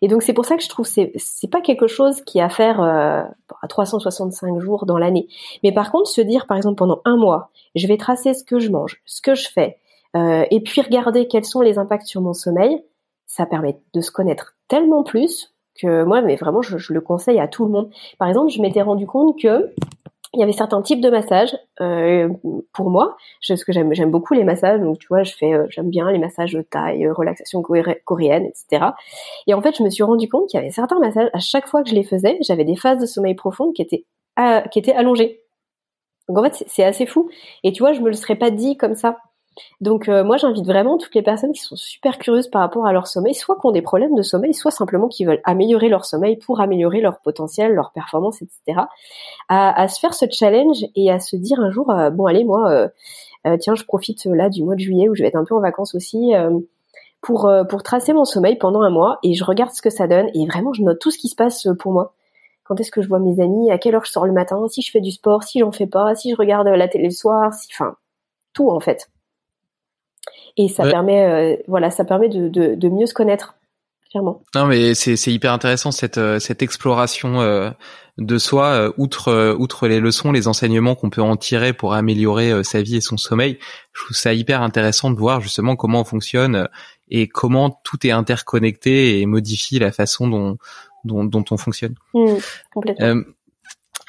Et donc c'est pour ça que je trouve c'est c'est pas quelque chose qui a à faire à 365 jours dans l'année. Mais par contre se dire par exemple pendant un mois, je vais tracer ce que je mange, ce que je fais, et puis regarder quels sont les impacts sur mon sommeil, ça permet de se connaître tellement plus que moi, mais vraiment, je, le conseille à tout le monde. Par exemple, je m'étais rendu compte que il y avait certains types de massages euh, pour moi, parce que j'aime beaucoup les massages, donc tu vois, je fais euh, j'aime bien les massages de taille, euh, relaxation coréenne, etc. Et en fait, je me suis rendu compte qu'il y avait certains massages à chaque fois que je les faisais, j'avais des phases de sommeil profond qui étaient qui étaient allongées. Donc en fait, c'est assez fou. Et tu vois, je me le serais pas dit comme ça. Donc euh, moi j'invite vraiment toutes les personnes qui sont super curieuses par rapport à leur sommeil, soit qui ont des problèmes de sommeil, soit simplement qui veulent améliorer leur sommeil pour améliorer leur potentiel, leur performance, etc. À, se faire ce challenge et à se dire un jour euh, bon allez moi euh, tiens je profite là du mois de juillet où je vais être un peu en vacances aussi pour pour tracer mon sommeil pendant un mois et je regarde ce que ça donne et vraiment je note tout ce qui se passe pour moi. Quand est-ce que je vois mes amis, à quelle heure je sors le matin, si je fais du sport, si j'en fais pas, si je regarde la télé le soir, si, enfin, tout en fait et ça permet euh, voilà ça permet de, de, de, mieux se connaître clairement. Non mais c'est c'est hyper intéressant cette euh, cette exploration euh, de soi outre outre les leçons les enseignements qu'on peut en tirer pour améliorer sa vie et son sommeil. Je trouve ça hyper intéressant de voir justement comment on fonctionne et comment tout est interconnecté et modifie la façon dont dont, dont on fonctionne. Mmh, complètement.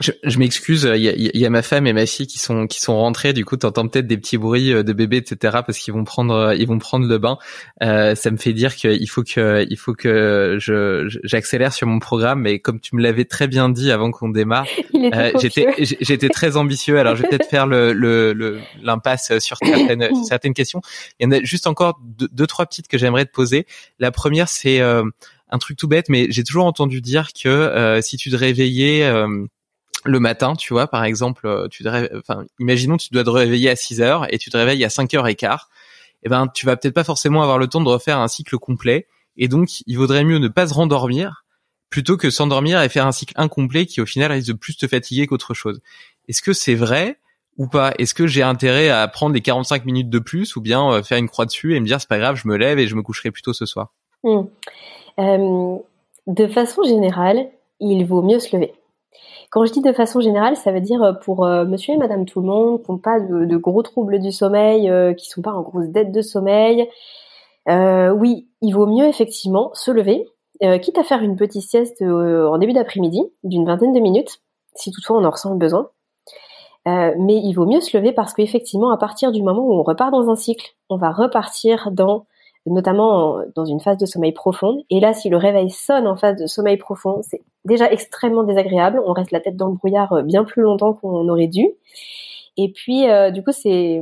Je, je m'excuse, il y a, y a, ma femme et ma fille qui sont qui sont rentrées. Du coup, t'entends peut-être des petits bruits euh, de bébés, etc. Parce qu'ils vont prendre euh, ils vont prendre le bain. Euh, ça me fait dire qu'il faut que il faut que je j'accélère sur mon programme. Mais comme tu me l'avais très bien dit avant qu'on démarre, euh, j'étais j'étais très ambitieux. Alors je vais peut-être faire le l'impasse le, sur certaines certaines questions. Il y en a juste encore deux, deux trois petites que j'aimerais te poser. La première c'est un truc tout bête, mais j'ai toujours entendu dire que si tu te réveillais le matin, tu vois, par exemple, euh, tu te enfin, imaginons tu dois te réveiller à 6 heures et tu te réveilles à 5 heures et quart, eh ben, tu vas peut-être pas forcément avoir le temps de refaire un cycle complet. Et donc, il vaudrait mieux ne pas se rendormir plutôt que s'endormir et faire un cycle incomplet qui, au final, risque de plus te fatiguer qu'autre chose. Est-ce que c'est vrai ou pas? Est-ce que j'ai intérêt à prendre les 45 minutes de plus ou bien euh, faire une croix dessus et me dire c'est pas grave, je me lève et je me coucherai plutôt ce soir? Hmm. euh, De façon générale, il vaut mieux se lever. Quand je dis de façon générale, ça veut dire euh, pour euh, monsieur et madame tout le monde, qui n'ont pas de, gros troubles du sommeil, euh, qui sont pas en grosse dette de sommeil. oui, il vaut mieux effectivement se lever, quitte à faire une petite sieste en début d'après-midi d'une vingtaine de minutes, si toutefois on en ressent le besoin. mais il vaut mieux se lever parce qu'effectivement, à partir du moment où on repart dans un cycle, on va repartir dans notamment dans une phase de sommeil profond. Et là, si le réveil sonne en phase de sommeil profond, c'est déjà extrêmement désagréable. On reste la tête dans le brouillard bien plus longtemps qu'on aurait dû. Et puis, du coup, c'est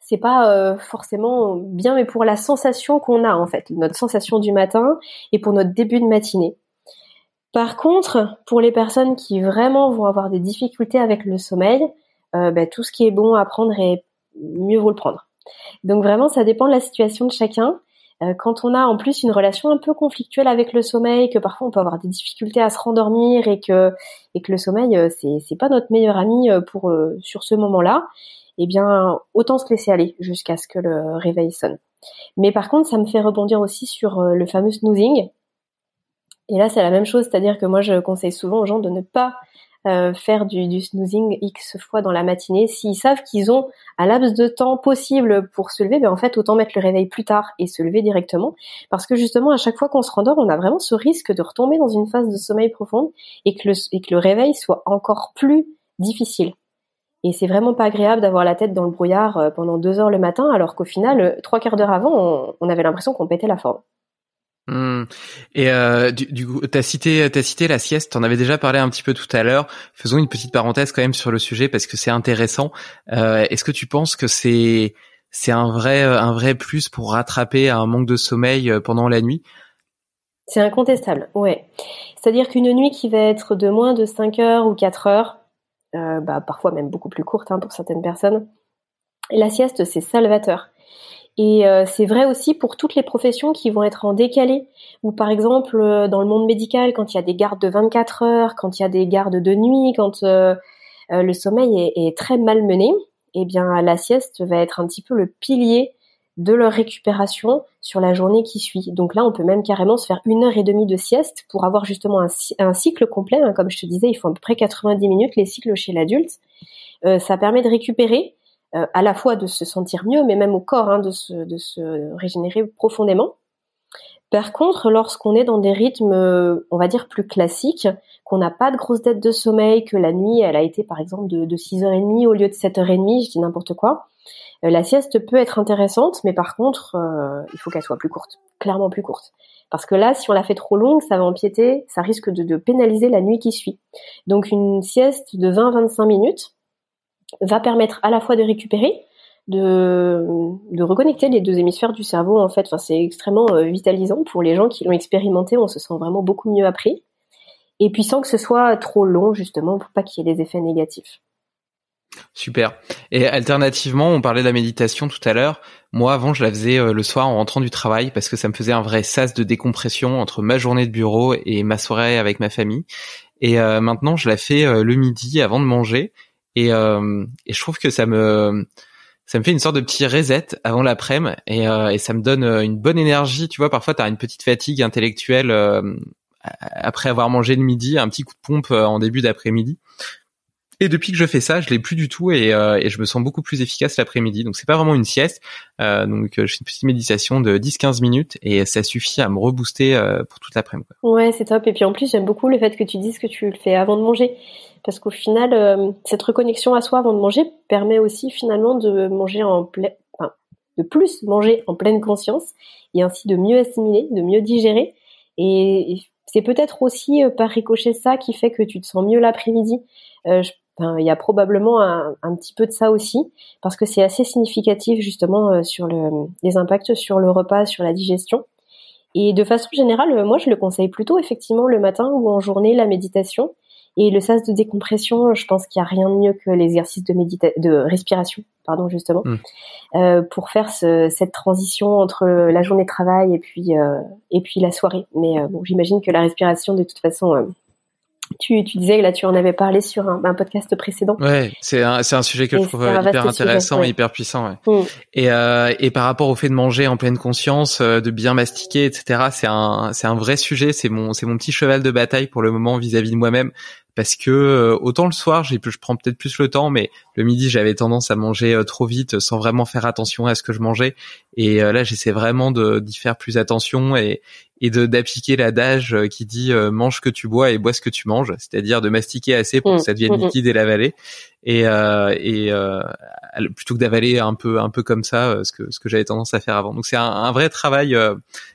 c'est pas forcément bien, mais pour la sensation qu'on a en fait, notre sensation du matin et pour notre début de matinée. Par contre, pour les personnes qui vraiment vont avoir des difficultés avec le sommeil, euh, bah, tout ce qui est bon à prendre et mieux vaut le prendre. Donc vraiment, ça dépend de la situation de chacun. Euh, quand on a en plus une relation un peu conflictuelle avec le sommeil, que parfois on peut avoir des difficultés à se rendormir et que le sommeil euh, c'est pas notre meilleur ami pour sur ce moment-là, eh bien autant se laisser aller jusqu'à ce que le réveil sonne. Mais par contre, ça me fait rebondir aussi sur le fameux snoozing. Et là, c'est la même chose, c'est-à-dire que moi, je conseille souvent aux gens de ne pas euh, faire du, snoozing X fois dans la matinée. S'ils savent qu'ils ont un laps de temps possible pour se lever, ben en fait, autant mettre le réveil plus tard et se lever directement. Parce que justement, à chaque fois qu'on se rendort, on a vraiment ce risque de retomber dans une phase de sommeil profond et que le, et que le réveil soit encore plus difficile. Et c'est vraiment pas agréable d'avoir la tête dans le brouillard euh, pendant deux heures le matin, alors qu'au final, euh, trois quarts d'heure avant, on, on avait l'impression qu'on pétait la forme. Hmm. Et euh, du, du coup, t'as cité, t'as cité la sieste. T'en avais déjà parlé un petit peu tout à l'heure. Faisons une petite parenthèse quand même sur le sujet parce que c'est intéressant. Euh, est-ce que tu penses que c'est c'est un vrai un vrai plus pour rattraper un manque de sommeil euh, pendant la nuit? C'est incontestable. Ouais. C'est-à-dire qu'une nuit qui va être de moins de 5 heures ou 4 heures, euh, bah, parfois même beaucoup plus courte hein, pour certaines personnes, la sieste c'est salvateur. Et euh, c'est vrai aussi pour toutes les professions qui vont être en décalé, ou par exemple euh, dans le monde médical, quand il y a des gardes de 24 heures, quand il y a des gardes de nuit, quand euh, le sommeil est, très mal mené, eh bien la sieste va être un petit peu le pilier de leur récupération sur la journée qui suit. Donc là, on peut même carrément se faire une heure et demie de sieste pour avoir justement un, un cycle complet. Hein. Comme je te disais, il faut à peu près 90 minutes les cycles chez l'adulte. ça permet de récupérer, euh, à la fois de se sentir mieux, mais même au corps, hein, de, se, de se régénérer profondément. Par contre, lorsqu'on est dans des rythmes, euh, on va dire, plus classiques, qu'on n'a pas de grosse dette de sommeil, que la nuit, elle a été par exemple de, de 6h30 au lieu de 7h30, je dis n'importe quoi, euh, la sieste peut être intéressante, mais par contre, il faut qu'elle soit plus courte, clairement plus courte. Parce que là, si on la fait trop longue, ça va empiéter, ça risque de, de pénaliser la nuit qui suit. Donc une sieste de 20-25 minutes, va permettre à la fois de récupérer, de, reconnecter les deux hémisphères du cerveau en fait. C'est extrêmement euh, vitalisant pour les gens qui l'ont expérimenté. On se sent vraiment beaucoup mieux après. Et puis sans que ce soit trop long justement pour pas qu'il y ait des effets négatifs. Super. Et alternativement, on parlait de la méditation tout à l'heure. Moi, avant, je la faisais euh, le soir en rentrant du travail parce que ça me faisait un vrai sas de décompression entre ma journée de bureau et ma soirée avec ma famille. Et euh, maintenant, je la fais le midi avant de manger. Et, euh, et je trouve que ça me ça me fait une sorte de petit reset avant l'après-midi et, euh, et ça me donne euh, une bonne énergie. Tu vois, parfois tu as une petite fatigue intellectuelle après avoir mangé le midi, un petit coup de pompe en début d'après-midi. Et depuis que je fais ça, je l'ai plus du tout et, euh, et je me sens beaucoup plus efficace l'après-midi. Donc c'est pas vraiment une sieste. Euh, donc je fais une petite méditation de 10-15 minutes et ça suffit à me rebooster euh, pour toute l'après-midi. Ouais, c'est top. Et puis en plus, j'aime beaucoup le fait que tu dises que tu le fais avant de manger. Parce qu'au final, euh, cette reconnexion à soi avant de manger permet aussi finalement de manger en de plus manger en pleine conscience et ainsi de mieux assimiler, de mieux digérer. Et c'est peut-être aussi par ricochet ça qui fait que tu te sens mieux l'après-midi. Euh, il y a probablement un, petit peu de ça aussi, parce que c'est assez significatif justement euh, sur le, les impacts sur le repas, sur la digestion. Et de façon générale, euh, moi je le conseille plutôt effectivement le matin ou en journée la méditation. Et le sas de décompression, je pense qu'il n'y a rien de mieux que l'exercice de, de respiration, pardon justement, mmh. euh, pour faire ce, cette transition entre la journée de travail et puis euh, et puis la soirée. Mais bon, j'imagine que la respiration, de toute façon, tu, tu disais là, tu en avais parlé sur un, un podcast précédent. Ouais, c'est un, c'est un sujet que je trouve hyper intéressant, et hyper puissant. Ouais. Mm. Et, euh, et par rapport au fait de manger en pleine conscience, euh, de bien mastiquer, etc. C'est un, c'est un vrai sujet. C'est mon, c'est mon petit cheval de bataille pour le moment vis-à-vis de moi-même, parce que euh, autant le soir, j'ai, je prends peut-être plus le temps, mais le midi, j'avais tendance à manger trop vite sans vraiment faire attention à ce que je mangeais. Et là, j'essaie vraiment d'y faire plus attention et, et de d'appliquer l'adage euh, qui dit euh, mange ce que tu bois et bois ce que tu manges, c'est-à-dire de mastiquer assez pour que mm. ça devienne mm, mm. liquide et l'avaler et euh, et euh, plutôt que d'avaler un peu un peu comme ça ce que ce que j'avais tendance à faire avant. Donc c'est un, un, vrai travail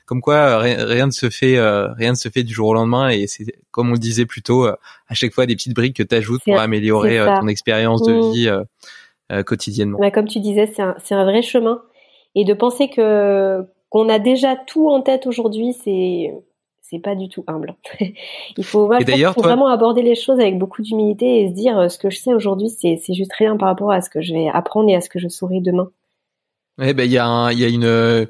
comme quoi rien, ne se fait rien ne se fait du jour au lendemain et c'est comme on le disait plus tôt à chaque fois des petites briques que tu ajoutes pour améliorer ton expérience de vie quotidiennement. Bah, comme tu disais, c'est un, c'est un vrai chemin et de penser que qu'on a déjà tout en tête aujourd'hui, c'est c'est pas du tout humble. il faut, vraiment aborder les choses avec beaucoup d'humilité et se dire euh, ce que je sais aujourd'hui, c'est c'est juste rien par rapport à ce que je vais apprendre et à ce que je saurai demain. Ouais, ben il y a il y a une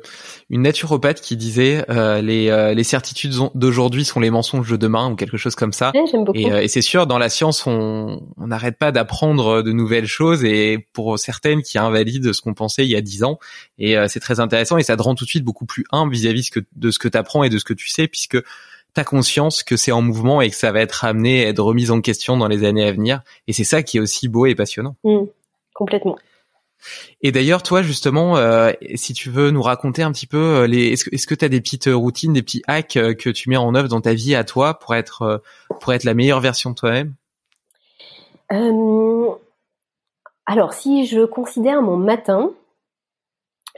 une naturopathe qui disait euh, les euh, les certitudes d'aujourd'hui sont les mensonges de demain ou quelque chose comme ça. Et, euh, et c'est sûr, dans la science, on on n'arrête pas d'apprendre de nouvelles choses et pour certaines qui invalident ce qu'on pensait il y a dix ans. Et c'est très intéressant et ça te rend tout de suite beaucoup plus humble vis-à-vis de ce que tu apprends et de ce que tu sais puisque t'as conscience que c'est en mouvement et que ça va être amené à être remis en question dans les années à venir. Et c'est ça qui est aussi beau et passionnant. Mmh, complètement. Et d'ailleurs, toi, justement, euh, si tu veux nous raconter un petit peu, euh, est-ce que tu as des petites routines, des petits hacks euh, que tu mets en œuvre dans ta vie à toi pour être, la meilleure version de toi-même? Alors, si je considère mon matin,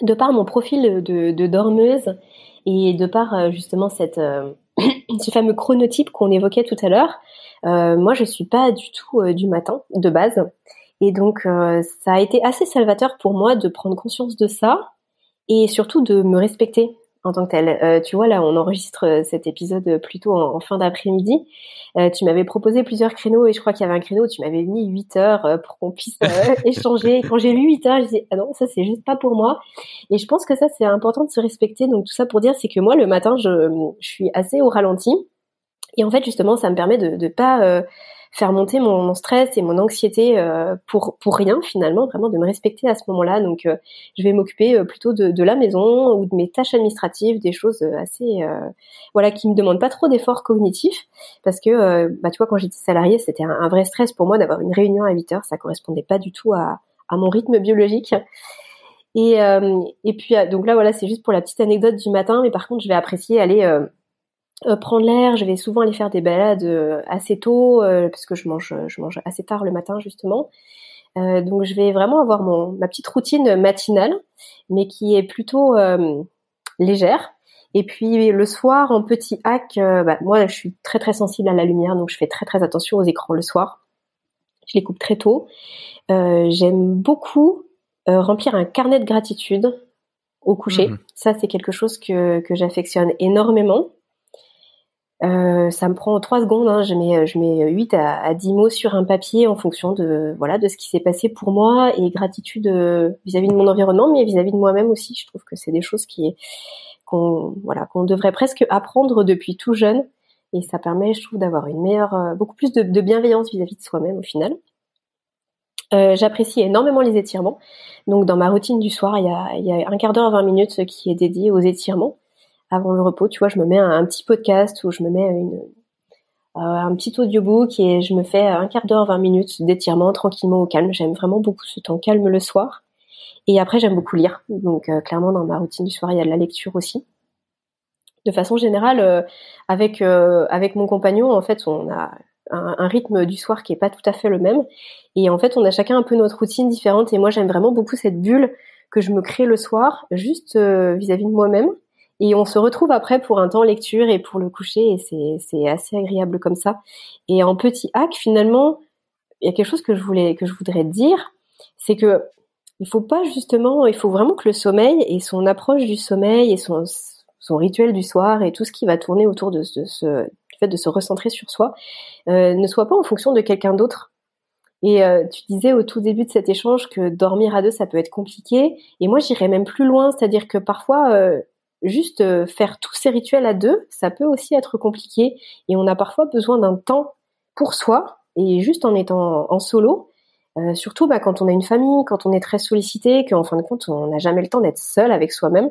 de par mon profil de, dormeuse et de par justement ce fameux chronotype qu'on évoquait tout à l'heure, moi, je suis pas du tout du matin de base. Et donc, euh, ça a été assez salvateur pour moi de prendre conscience de ça et surtout de me respecter en tant que telle. Euh, tu vois, là, on enregistre euh, cet épisode plutôt en, fin d'après-midi. tu m'avais proposé plusieurs créneaux et je crois qu'il y avait un créneau où tu m'avais mis 8 heures pour qu'on puisse échanger. quand j'ai lu 8 heures, je disais, ah non, ça, c'est juste pas pour moi. Et je pense que ça, c'est important de se respecter. Donc, tout ça pour dire, c'est que moi, le matin, je, je suis assez au ralenti. Et en fait, justement, ça me permet de ne pas faire monter mon, stress et mon anxiété euh, pour pour rien finalement, vraiment de me respecter à ce moment-là. Donc euh, je vais m'occuper euh, plutôt de, de, la maison ou de mes tâches administratives, des choses assez voilà qui me demandent pas trop d'efforts cognitifs parce que bah tu vois quand j'étais salariée, c'était un, vrai stress pour moi d'avoir une réunion à 8 heures, ça correspondait pas du tout à à mon rythme biologique. Et, et puis donc là voilà, c'est juste pour la petite anecdote du matin, mais par contre je vais apprécier aller euh, prendre l'air. Je vais souvent aller faire des balades euh, assez tôt euh, parce que je mange, je mange assez tard le matin justement. donc je vais vraiment avoir mon ma petite routine matinale, mais qui est plutôt légère. Et puis le soir, en petit hack, bah, moi je suis très très sensible à la lumière, donc je fais très très attention aux écrans le soir. Je les coupe très tôt. J'aime beaucoup remplir un carnet de gratitude au coucher. Mmh. Ça c'est quelque chose que, que j'affectionne énormément. Euh, ça me prend trois secondes. Hein. Je mets, je mets 8 à, à 10 mots sur un papier en fonction de voilà de ce qui s'est passé pour moi et gratitude euh, vis-à-vis de mon environnement, mais vis-à-vis de moi-même aussi. Je trouve que c'est des choses qui qu'on voilà qu'on devrait presque apprendre depuis tout jeune et ça permet, je trouve, d'avoir une meilleure, euh, beaucoup plus de, bienveillance vis-à-vis de soi-même au final. Euh, J'apprécie énormément les étirements. Donc dans ma routine du soir, il y a, il y a un quart d'heure, 20 minutes qui est dédié aux étirements avant le repos. Tu vois, je me mets un, petit podcast ou je me mets une, euh, un petit audiobook et je me fais un quart d'heure, 20 minutes d'étirement tranquillement au calme. J'aime vraiment beaucoup ce temps calme le soir. Et après, j'aime beaucoup lire. Donc, euh, clairement, dans ma routine du soir, il y a de la lecture aussi. De façon générale, euh, avec avec mon compagnon, en fait, on a un, un, rythme du soir qui est pas tout à fait le même. Et en fait, on a chacun un peu notre routine différente. Et moi, j'aime vraiment beaucoup cette bulle que je me crée le soir, juste vis-à-vis -vis de moi-même et on se retrouve après pour un temps lecture et pour le coucher et c'est, assez agréable comme ça. Et en petit hack, finalement, il y a quelque chose que je voulais, que je voudrais dire, c'est que il faut pas justement, il faut vraiment que le sommeil et son approche du sommeil et son, son rituel du soir et tout ce qui va tourner autour de, ce, du fait de se recentrer sur soi euh, ne soit pas en fonction de quelqu'un d'autre. Et euh, tu disais au tout début de cet échange que dormir à deux, ça peut être compliqué. Et moi, j'irais même plus loin, c'est-à-dire que parfois, euh, juste euh, faire tous ces rituels à deux, ça peut aussi être compliqué. Et on a parfois besoin d'un temps pour soi et juste en étant en solo, euh, surtout bah, quand on a une famille, quand on est très sollicité, qu'en fin de compte on n'a jamais le temps d'être seul avec soi-même,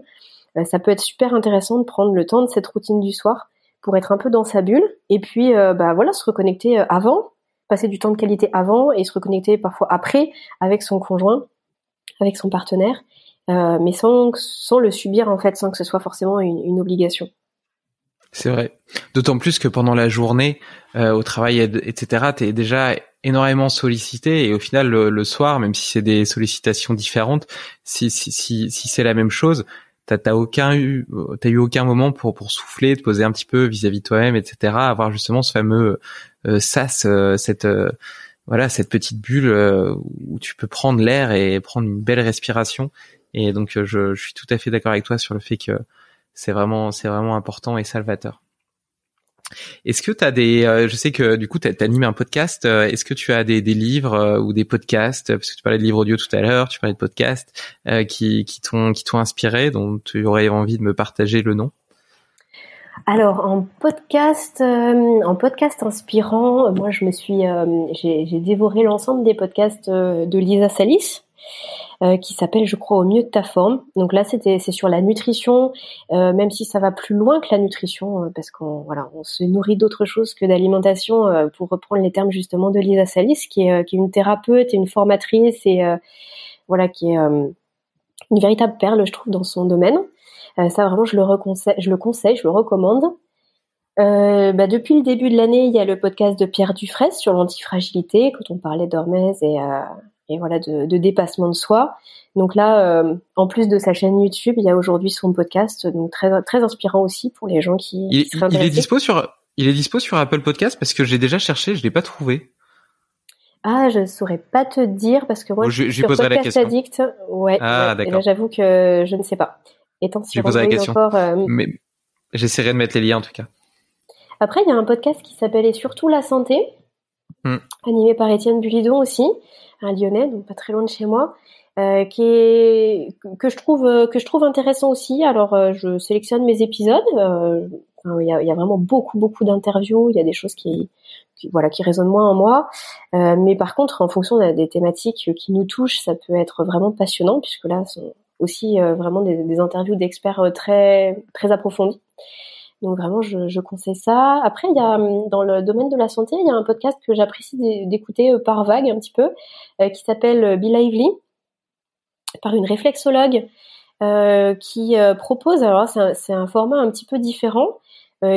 euh, ça peut être super intéressant de prendre le temps de cette routine du soir pour être un peu dans sa bulle. Et puis bah voilà se reconnecter avant passer du temps de qualité avant et se reconnecter parfois après avec son conjoint, avec son partenaire, euh, mais sans, sans le subir en fait, sans que ce soit forcément une, une obligation. C'est vrai. D'autant plus que pendant la journée, euh, au travail, etc., tu es déjà énormément sollicité et au final le, soir, même si c'est des sollicitations différentes, si si si, si c'est la même chose, t'as t'as aucun eu t'as eu aucun moment pour pour souffler, te poser un petit peu vis-à-vis de toi-même, etc. Avoir justement ce fameux euh, sas, euh, cette euh, voilà cette petite bulle euh, où tu peux prendre l'air et prendre une belle respiration. Et donc je, je suis tout à fait d'accord avec toi sur le fait que c'est vraiment c'est vraiment important et salvateur. Est-ce que tu as des, euh, je sais que du coup tu animé un podcast. Euh, est-ce que tu as des, des livres euh, ou des podcasts, parce que tu parlais de livres audio tout à l'heure, tu parlais de podcasts qui qui t'ont inspiré, dont tu aurais envie de me partager le nom? Alors en podcast, en podcast inspirant, moi je me suis, j'ai dévoré l'ensemble des podcasts de Lisa Salis. Euh, qui s'appelle, je crois, au mieux de ta forme. Donc là, c'était c'est sur la nutrition, euh, même si ça va plus loin que la nutrition, euh, parce qu'on voilà, on se nourrit d'autre chose que d'alimentation, pour reprendre les termes justement de Lisa Salis, qui est, qui est une thérapeute et une formatrice et voilà, qui est une véritable perle, je trouve, dans son domaine. ça vraiment, je le, je le conseille, je le recommande. bah, depuis le début de l'année, il y a le podcast de Pierre Dufresne sur l'antifragilité, quand on parlait d'Hormèse et, et voilà de, de, dépassement de soi. Donc là, euh, en plus de sa chaîne YouTube, il y a aujourd'hui son podcast, donc très très inspirant aussi pour les gens qui. Il, il est dispo sur il est dispo sur Apple Podcast parce que j'ai déjà cherché, je l'ai pas trouvé. Ah, je saurais pas te dire parce que moi je, je, je poserai la question. Addict, ouais. Ah d'accord. j'avoue que je ne sais pas. Étant sur question. Encore, euh... Mais j'essaierai de mettre les liens en tout cas. Après, il y a un podcast qui s'appelle Et surtout la santé, hmm. animé par Étienne Bulidon aussi un Lyonnais, donc pas très loin de chez moi, euh, qui est que je trouve euh, que je trouve intéressant aussi. Alors euh, je sélectionne mes épisodes. il, y a, vraiment beaucoup beaucoup d'interviews. Il y a des choses qui, voilà qui résonnent moins en moi. mais par contre, en fonction des thématiques qui nous touchent, ça peut être vraiment passionnant puisque là sont aussi vraiment des, des interviews d'experts très très approfondis. Donc vraiment, je, conseille ça. Après, il y a hum, dans le domaine de la santé, il y a un podcast que j'apprécie d'écouter euh, par vague un petit peu, euh, qui s'appelle euh, Be Lively, par une réflexologue qui propose. Alors c'est un, format un petit peu différent.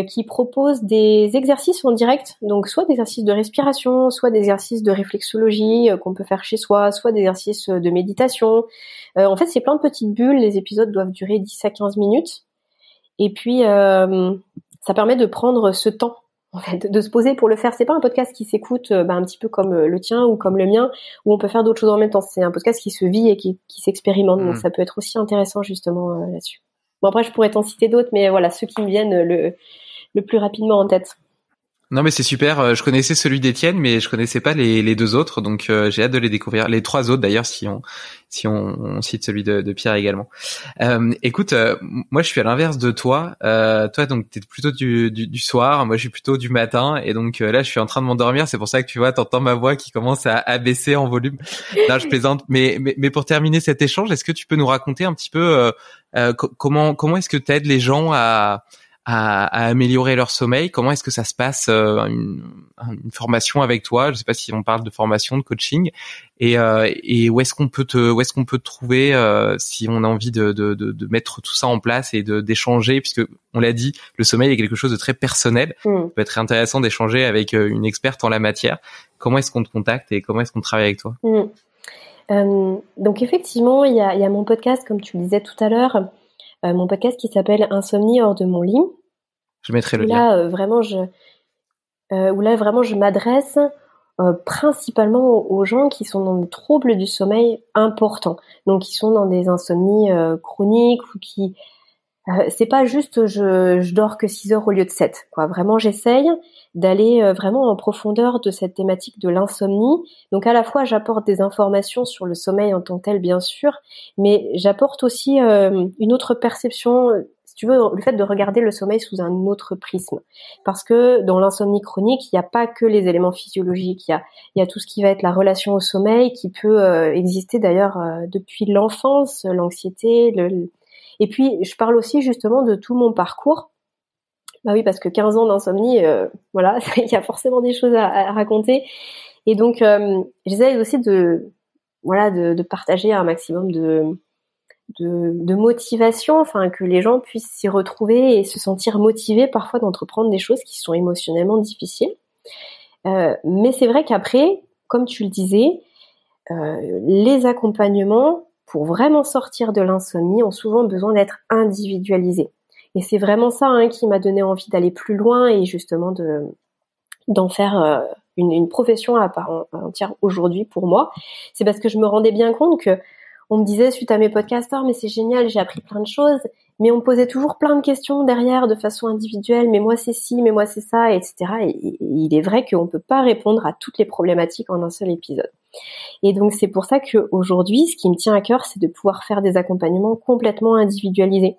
qui propose des exercices en direct, donc soit des exercices de respiration, soit des exercices de réflexologie qu'on peut faire chez soi, soit des exercices de méditation. en fait, c'est plein de petites bulles, les épisodes doivent durer 10 à 15 minutes. Et puis, euh, ça permet de prendre ce temps en fait, de se poser pour le faire. C'est pas un podcast qui s'écoute euh, bah, un petit peu comme euh, le tien ou comme le mien, où on peut faire d'autres choses en même temps. C'est un podcast qui se vit et qui, qui s'expérimente. Donc mm. ça peut être aussi intéressant justement là-dessus. Bon après, je pourrais t'en citer d'autres, mais voilà ceux qui me viennent le, le plus rapidement en tête. Non mais c'est super. Euh, je connaissais celui d'Étienne, mais je connaissais pas les, les deux autres, donc euh, j'ai hâte de les découvrir. Les trois autres d'ailleurs, si on si on, cite celui de, de, Pierre également. Euh, écoute, euh, moi je suis à l'inverse de toi. toi donc t'es plutôt du, du, du, soir, moi je suis plutôt du matin, et donc là je suis en train de m'endormir. C'est pour ça que tu vois, t'entends ma voix qui commence à, à baisser en volume. Là je plaisante, mais, mais mais pour terminer cet échange, est-ce que tu peux nous raconter un petit peu comment comment est-ce que t'aides les gens à à, à, améliorer leur sommeil Comment est-ce que ça se passe euh, une, une, formation avec toi? Je sais pas si on parle de formation, de coaching, et, euh, et où est-ce qu'on peut te, où est-ce qu'on peut te trouver euh, si on a envie de, de, de, de, mettre tout ça en place et de d'échanger, puisque on l'a dit, le sommeil est quelque chose de très personnel. Mm. Ça peut être intéressant d'échanger avec euh, une experte en la matière. Comment est-ce qu'on te contacte et comment est-ce qu'on travaille avec toi? Mm. euh, Donc effectivement, il y a, y a mon podcast, comme tu le disais tout à l'heure. Euh, mon podcast qui s'appelle Insomnie hors de mon lit. Je mettrai le là, euh, vraiment, je, euh, où là vraiment je m'adresse principalement aux, gens qui sont dans des troubles du sommeil importants, donc qui sont dans des insomnies chroniques ou qui euh, c'est pas juste je, je dors que 6 heures au lieu de 7. Quoi. Vraiment, j'essaye d'aller euh, vraiment en profondeur de cette thématique de l'insomnie. Donc à la fois, j'apporte des informations sur le sommeil en tant que tel, bien sûr, mais j'apporte aussi euh, une autre perception, si tu veux, le fait de regarder le sommeil sous un autre prisme. Parce que dans l'insomnie chronique, il n'y a pas que les éléments physiologiques, il y a, il y a tout ce qui va être la relation au sommeil, qui peut exister d'ailleurs depuis l'enfance, l'anxiété, le et puis, je parle aussi justement de tout mon parcours Bah oui, parce que 15 ans d'insomnie, euh, voilà, il y a forcément des choses à, raconter. Et donc, euh, j'essaie aussi de, voilà, de, partager un maximum de, de, motivation, enfin que les gens puissent s'y retrouver et se sentir motivés parfois d'entreprendre des choses qui sont émotionnellement difficiles. Euh, mais c'est vrai qu'après, comme tu le disais, les accompagnements pour vraiment sortir de l'insomnie ont souvent besoin d'être individualisés. Et c'est vraiment ça hein, qui m'a donné envie d'aller plus loin et justement de d'en faire euh, une, une, profession à part entière aujourd'hui pour moi. C'est parce que je me rendais bien compte que on me disait suite à mes podcasters, mais c'est génial, j'ai appris plein de choses, mais on me posait toujours plein de questions derrière de façon individuelle, mais moi c'est ci, mais moi c'est ça, etc. Et, il est vrai qu'on ne peut pas répondre à toutes les problématiques en un seul épisode. Et donc c'est pour ça qu'aujourd'hui, ce qui me tient à cœur, c'est de pouvoir faire des accompagnements complètement individualisés.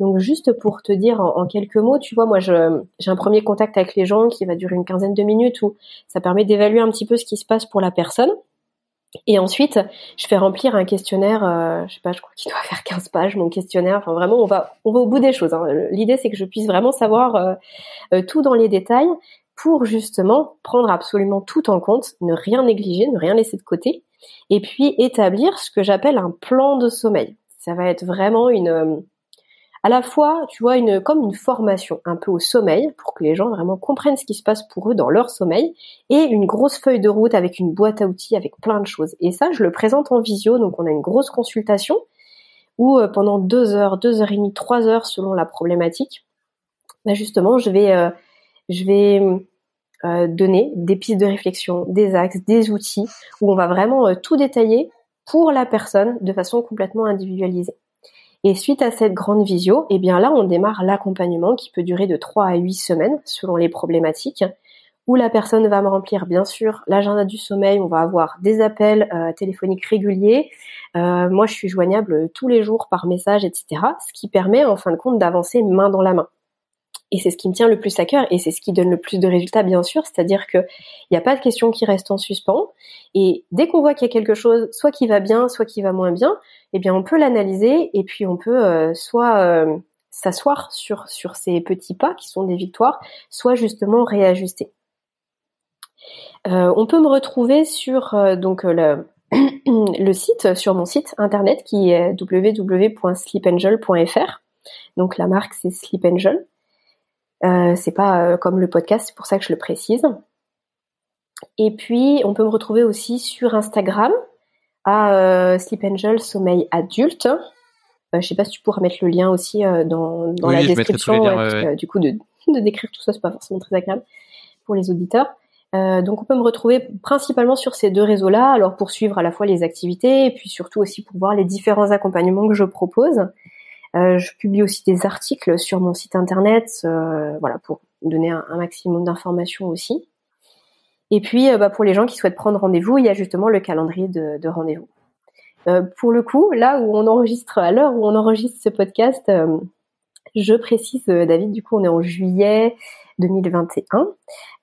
Donc juste pour te dire en, quelques mots, tu vois, moi j'ai un premier contact avec les gens qui va durer une quinzaine de minutes où ça permet d'évaluer un petit peu ce qui se passe pour la personne. Et ensuite, je fais remplir un questionnaire, euh, je sais pas, je crois qu'il doit faire 15 pages, mon questionnaire. Enfin, vraiment, on va, au bout des choses. Hein. L'idée, c'est que je puisse vraiment savoir euh, euh, tout dans les détails pour justement prendre absolument tout en compte, ne rien négliger, ne rien laisser de côté, et puis établir ce que j'appelle un plan de sommeil. Ça va être vraiment une, à la fois, tu vois, comme une formation un peu au sommeil pour que les gens vraiment comprennent ce qui se passe pour eux dans leur sommeil et une grosse feuille de route avec une boîte à outils avec plein de choses. Et ça, je le présente en visio, donc on a une grosse consultation où euh, pendant deux heures, deux heures et demie, trois heures selon la problématique, bah justement, je vais, euh, euh, donner des pistes de réflexion, des axes, des outils où on va vraiment tout détailler pour la personne de façon complètement individualisée. Et suite à cette grande visio, eh bien là, on démarre l'accompagnement qui peut durer de 3 à 8 semaines selon les problématiques, où la personne va me remplir bien sûr l'agenda du sommeil, on va avoir des appels euh, téléphoniques réguliers. Euh, moi, je suis joignable tous les jours par message, etc. Ce qui permet en fin de compte d'avancer main dans la main. Et c'est ce qui me tient le plus à cœur et c'est ce qui donne le plus de résultats, bien sûr. C'est-à-dire que il n'y a pas de question qui reste en suspens. Et dès qu'on voit qu'il y a quelque chose, soit qui va bien, soit qui va moins bien, eh bien, on peut l'analyser et puis on peut euh, soit euh, s'asseoir sur sur ces petits pas qui sont des victoires, soit justement réajuster. Euh, on peut me retrouver sur donc le, le site, sur mon site internet qui est www.sleepangel.fr. Donc la marque c'est Sleep Angel. Euh, c'est pas euh, comme le podcast, c'est pour ça que je le précise. Et puis, on peut me retrouver aussi sur Instagram à euh, Sleep Angel Sommeil Adulte. Je sais pas si tu pourras mettre le lien aussi dans, dans la description. du coup, de, de décrire tout ça, c'est pas forcément très agréable pour les auditeurs. donc, on peut me retrouver principalement sur ces deux réseaux-là, alors pour suivre à la fois les activités et puis surtout aussi pour voir les différents accompagnements que je propose. Euh, je publie aussi des articles sur mon site internet, euh, voilà, pour donner un, maximum d'informations aussi. Et puis, euh, bah, pour les gens qui souhaitent prendre rendez-vous, il y a justement le calendrier de, de rendez-vous. pour le coup, là où on enregistre, à l'heure où on enregistre ce podcast, je précise, David, du coup, on est en juillet 2021,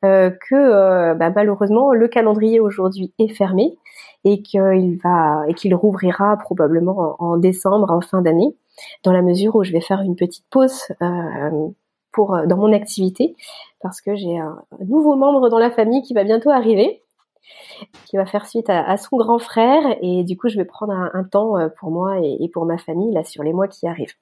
que bah, malheureusement le calendrier aujourd'hui est fermé et qu'il va et qu'il rouvrira probablement en décembre, en fin d'année dans la mesure où je vais faire une petite pause euh, pour euh, dans mon activité parce que j'ai un, nouveau membre dans la famille qui va bientôt arriver qui va faire suite à, son grand frère et du coup je vais prendre un, temps euh, pour moi et, pour ma famille là sur les mois qui arrivent.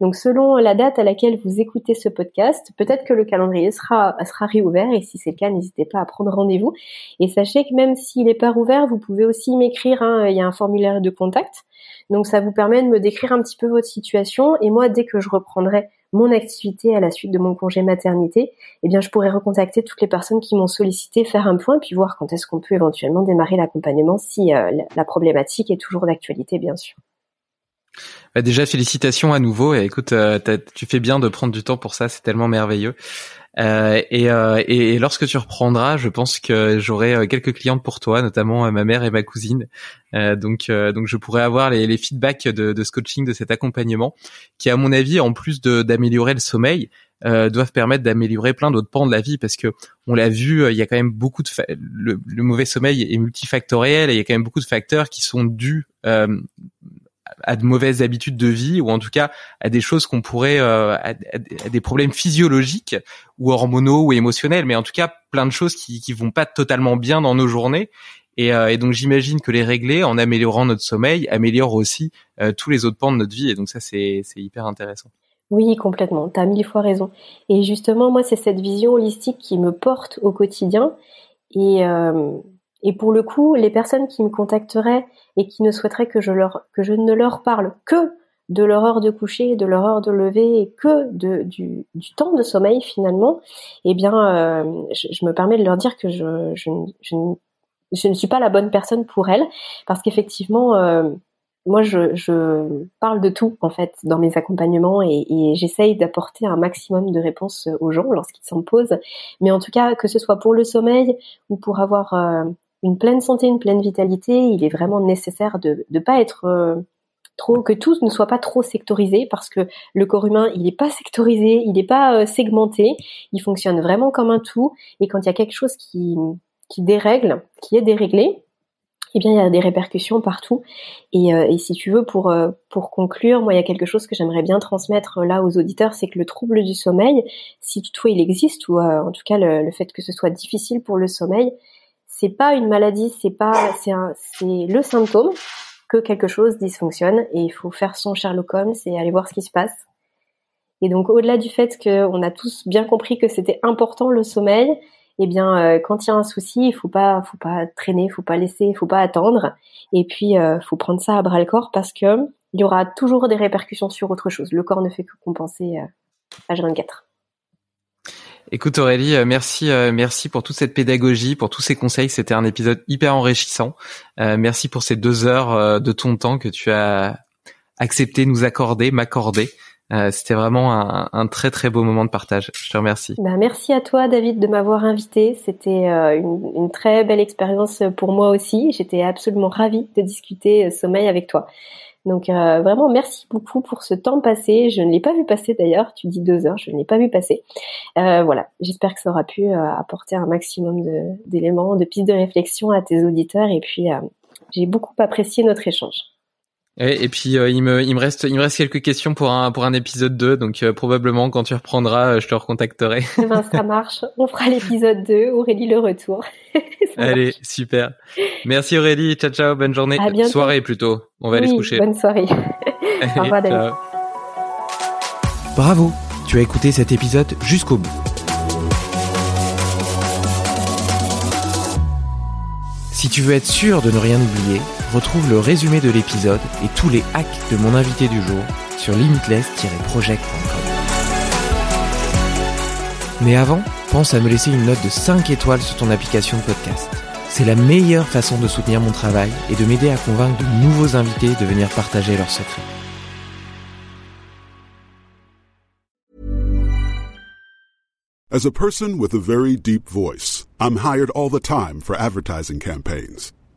Donc selon la date à laquelle vous écoutez ce podcast, peut-être que le calendrier sera sera réouvert et si c'est le cas, n'hésitez pas à prendre rendez-vous. Et sachez que même s'il n'est pas rouvert, vous pouvez aussi m'écrire. Hein, il y a un formulaire de contact donc ça vous permet de me décrire un petit peu votre situation et moi dès que je reprendrai mon activité à la suite de mon congé maternité, eh bien je pourrai recontacter toutes les personnes qui m'ont sollicité, faire un point puis voir quand est-ce qu'on peut éventuellement démarrer l'accompagnement si euh, la problématique est toujours d'actualité bien sûr. Bah déjà félicitations à nouveau et écoute euh, tu fais bien de prendre du temps pour ça, c'est tellement merveilleux. Euh, et, euh, et, lorsque tu reprendras, je pense que j'aurai euh, quelques clientes pour toi, notamment ma mère et ma cousine. donc, donc je pourrais avoir les, les feedbacks de, de, ce coaching, de cet accompagnement, qui à mon avis, en plus d'améliorer le sommeil, euh, doivent permettre d'améliorer plein d'autres pans de la vie parce que on l'a vu, il y a quand même beaucoup de le, le, mauvais sommeil est multifactoriel et il y a quand même beaucoup de facteurs qui sont dus euh, à de mauvaises habitudes de vie ou en tout cas à des choses qu'on pourrait à, à, des problèmes physiologiques ou hormonaux ou émotionnels, mais en tout cas plein de choses qui qui vont pas totalement bien dans nos journées. Et, et donc j'imagine que les régler en améliorant notre sommeil améliore aussi tous les autres pans de notre vie. Et donc ça c'est c'est hyper intéressant. Oui, complètement. Tu as mille fois raison. Et justement, moi, c'est cette vision holistique qui me porte au quotidien. Et, euh, et pour le coup, les personnes qui me contacteraient et qui ne souhaiteraient que je, leur, que je ne leur parle que de leur heure de coucher, de leur heure de lever et que du, temps de sommeil finalement, eh bien, euh, je, me permets de leur dire que je, ne suis pas la bonne personne pour elles parce qu'effectivement, euh, moi, je, parle de tout en fait dans mes accompagnements et, et j'essaye d'apporter un maximum de réponses aux gens lorsqu'ils s'en posent. Mais en tout cas, que ce soit pour le sommeil ou pour avoir euh, une pleine santé, une pleine vitalité, il est vraiment nécessaire de ne pas être euh, trop, que tout ne soit pas trop sectorisé parce que le corps humain, il n'est pas sectorisé, il n'est pas euh, segmenté, il fonctionne vraiment comme un tout. Et quand il y a quelque chose qui, qui dérègle, qui est déréglé, eh bien, il y a des répercussions partout. Et, euh, et si tu veux, pour, euh, pour conclure, moi, il y a quelque chose que j'aimerais bien transmettre euh, là aux auditeurs, c'est que le trouble du sommeil, si toutefois il existe, ou en tout cas le, le, fait que ce soit difficile pour le sommeil, c'est pas une maladie, c'est pas, c'est c'est le symptôme que quelque chose dysfonctionne et il faut faire son Sherlock Holmes et aller voir ce qui se passe. Et donc, au-delà du fait qu'on a tous bien compris que c'était important le sommeil, eh bien, euh, quand il y a un souci, il faut pas, faut pas traîner, faut pas laisser, faut pas attendre, et puis euh, faut prendre ça à bras le corps parce que il y aura toujours des répercussions sur autre chose. Le corps ne fait que compenser euh, H24. Écoute Aurélie, euh, merci, merci pour toute cette pédagogie, pour tous ces conseils. C'était un épisode hyper enrichissant. merci pour ces deux heures de ton temps que tu as accepté nous accorder, m'accorder. Euh, c'était vraiment un, très très beau moment de partage. Je te remercie. Ben, merci à toi David de m'avoir invité. C'était euh, une, très belle expérience pour moi aussi. J'étais absolument ravie de discuter euh, sommeil avec toi. Donc euh, vraiment merci beaucoup pour ce temps passé. Je ne l'ai pas vu passer d'ailleurs. Tu dis deux heures, je ne l'ai pas vu passer. voilà, j'espère que ça aura pu apporter un maximum d'éléments, de pistes de réflexion à tes auditeurs. Et puis j'ai beaucoup apprécié notre échange. Et, et puis euh, il me il me reste il me reste quelques questions pour un pour un épisode 2 donc euh, probablement quand tu reprendras euh, je te recontacterai. Eh ben, ça marche, on fera l'épisode 2, Aurélie le retour. Allez, super. Merci Aurélie, ciao ciao, bonne journée, soirée plutôt. On va aller se coucher. Bonne soirée. Au revoir David. Bravo, tu as écouté cet épisode jusqu'au bout. Si tu veux être sûr de ne rien oublier, retrouve le résumé de l'épisode et tous les hacks de mon invité du jour sur limitless-project.com. Mais avant, pense à me laisser une note de 5 étoiles sur ton application de podcast. C'est la meilleure façon de soutenir mon travail et de m'aider à convaincre de nouveaux invités de venir partager leurs secrets. As a person with a very deep voice, I'm hired all the time for advertising campaigns.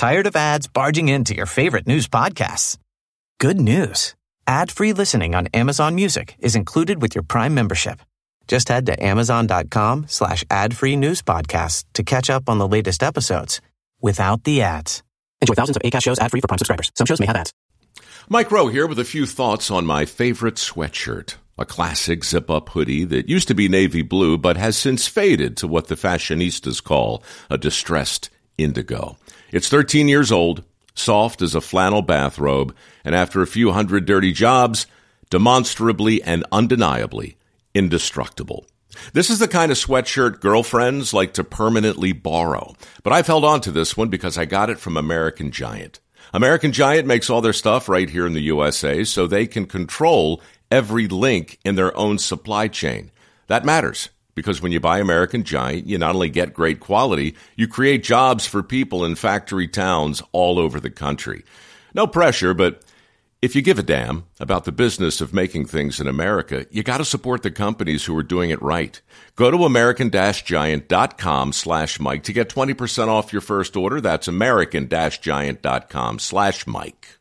Tired of ads barging into your favorite news podcasts? Good news. Ad-free listening on Amazon Music is included with your Prime membership. Just head to amazon.com slash ad-free news podcasts to catch up on the latest episodes without the ads. Enjoy thousands of ACAST shows ad-free for Prime subscribers. Some shows may have ads. Mike Rowe here with a few thoughts on my favorite sweatshirt. A classic zip-up hoodie that used to be navy blue but has since faded to what the fashionistas call a distressed indigo. It's 13 years old, soft as a flannel bathrobe, and after a few hundred dirty jobs, demonstrably and undeniably indestructible. This is the kind of sweatshirt girlfriends like to permanently borrow. But I've held on to this one because I got it from American Giant. American Giant makes all their stuff right here in the USA so they can control every link in their own supply chain. That matters because when you buy American Giant, you not only get great quality, you create jobs for people in factory towns all over the country. No pressure, but if you give a damn about the business of making things in America, you got to support the companies who are doing it right. Go to american-giant.com slash Mike to get 20% off your first order. That's american-giant.com slash Mike.